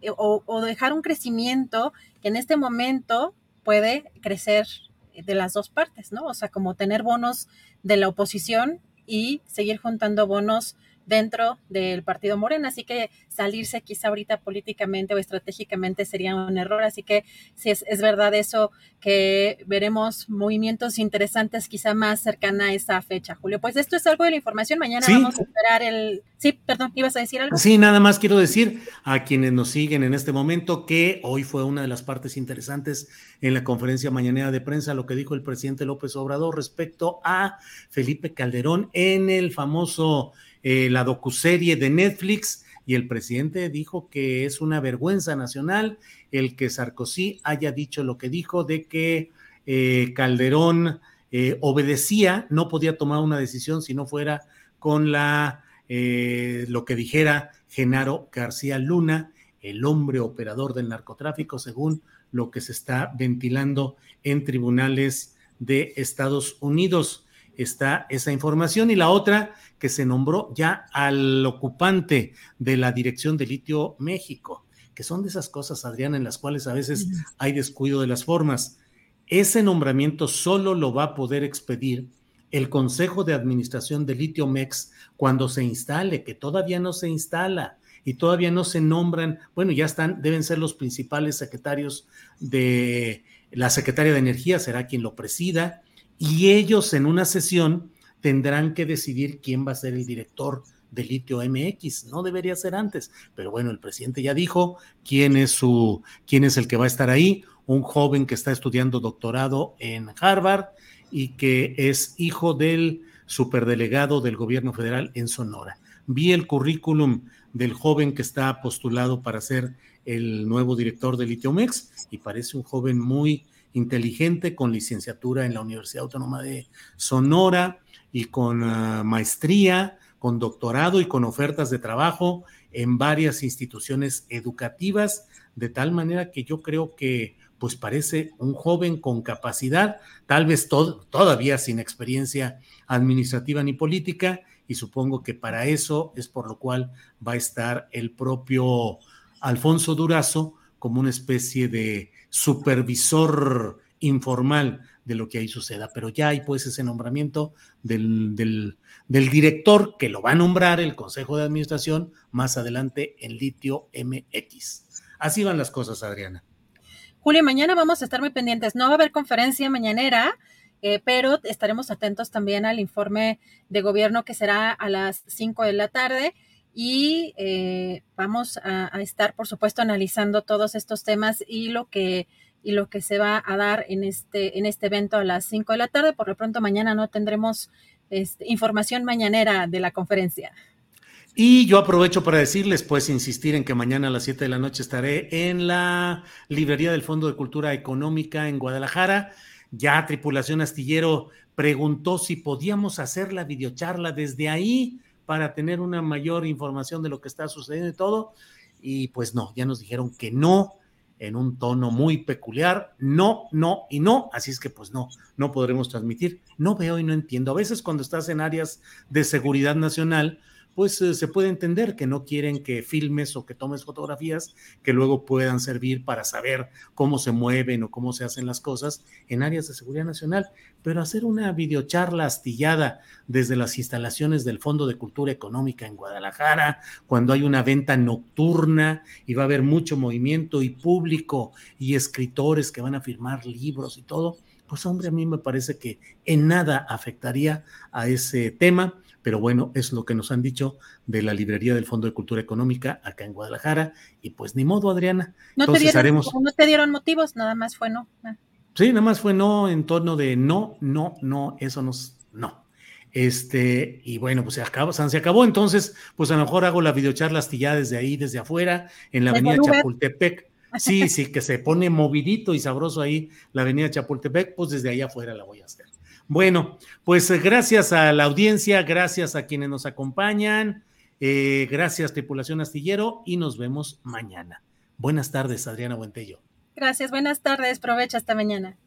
eh, o, dejar un crecimiento que en este momento puede crecer de las dos partes, ¿no? O sea, como tener bonos de la oposición y seguir juntando bonos dentro del partido Morena, así que salirse quizá ahorita políticamente o estratégicamente sería un error, así que si es, verdad eso que veremos movimientos interesantes quizá más cercana a esa fecha, Julio. Pues esto es algo de la información, mañana vamos a esperar el... Sí, perdón, ibas a decir algo. Sí, nada más quiero decir a quienes nos siguen en este momento que hoy fue una de las partes interesantes en la conferencia mañanera de prensa, lo que dijo el presidente López Obrador respecto a Felipe Calderón en el famoso eh, la docuserie de Netflix y el presidente dijo que es una vergüenza nacional el que Sarkozy haya dicho lo que dijo de que eh, Calderón eh, obedecía, no podía tomar una decisión si no fuera con la lo que dijera Genaro García Luna, el hombre operador del narcotráfico, según lo que se está ventilando en tribunales de Estados Unidos está esa información. Y la otra, que se nombró ya al ocupante de la dirección de Litio México, que son de esas cosas, Adrián, en las cuales a veces hay descuido de las formas. Ese nombramiento solo lo va a poder expedir el Consejo de Administración de Litio Mex cuando se instale, que todavía no se instala y todavía no se nombran, bueno, ya están, deben ser los principales secretarios de la secretaria de Energía, será quien lo presida, y ellos en una sesión tendrán que decidir quién va a ser el director de Litio MX. No debería ser antes, pero bueno, el presidente ya dijo quién es su, quién es el que va a estar ahí, un joven que está estudiando doctorado en Harvard y que es hijo del superdelegado del gobierno federal en Sonora. Vi el currículum del joven que está postulado para ser el nuevo director de Litio Mex y parece un joven muy inteligente con licenciatura en la Universidad Autónoma de Sonora y con ah, maestría, con doctorado y con ofertas de trabajo en varias instituciones educativas, de tal manera que yo creo que pues parece un joven con capacidad, tal vez todavía sin experiencia administrativa ni política, y supongo que para eso es por lo cual va a estar el propio Alfonso Durazo como una especie de supervisor informal de lo que ahí suceda, pero ya hay pues ese nombramiento del, del, director que lo va a nombrar el Consejo de Administración más adelante en Litio MX. Así van las cosas, Adriana. Julio, mañana vamos a estar muy pendientes. No va a haber conferencia mañanera, eh, pero estaremos atentos también al informe de gobierno que será a las 5 de la tarde y eh, vamos a, estar, por supuesto, analizando todos estos temas y lo que y lo que se va a dar en este en este evento a las 5 de la tarde. Por lo pronto mañana no tendremos este, información mañanera de la conferencia. Y yo aprovecho para decirles, pues, insistir en que mañana a las 7 de la noche estaré en la librería del Fondo de Cultura Económica en Guadalajara. Ya Tripulación Astillero preguntó si podíamos hacer la videocharla desde ahí para tener una mayor información de lo que está sucediendo y todo. Y pues no, ya nos dijeron que no, en un tono muy peculiar, no, no y no, así es que pues no, no podremos transmitir. No veo y no entiendo. A veces cuando estás en áreas de seguridad nacional, pues eh, se puede entender que no quieren que filmes o que tomes fotografías que luego puedan servir para saber cómo se mueven o cómo se hacen las cosas en áreas de seguridad nacional, pero hacer una videocharla astillada desde las instalaciones del Fondo de Cultura Económica en Guadalajara, cuando hay una venta nocturna y va a haber mucho movimiento y público y escritores que van a firmar libros y todo, pues hombre, a mí me parece que en nada afectaría a ese tema pero bueno, es lo que nos han dicho de la librería del Fondo de Cultura Económica acá en Guadalajara, y pues ni modo, Adriana. No, te dieron, haremos... no te dieron motivos, nada más fue no. Ah. Sí, nada más fue no en torno de no, no, no, eso nos, no. Este, y bueno, pues se acabó, se acabó, entonces, pues a lo mejor hago la videocharla astillada desde ahí, desde afuera, en la avenida Chapultepec. [laughs] Sí, sí, que se pone movidito y sabroso ahí la avenida Chapultepec, pues desde ahí afuera la voy a hacer. Bueno, pues eh, gracias a la audiencia, gracias a quienes nos acompañan, eh, gracias tripulación astillero y nos vemos mañana. Buenas tardes, Adriana Buentello. Gracias, buenas tardes, provecho hasta mañana.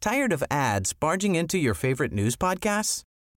Tired of ads barging into your favorite news podcasts?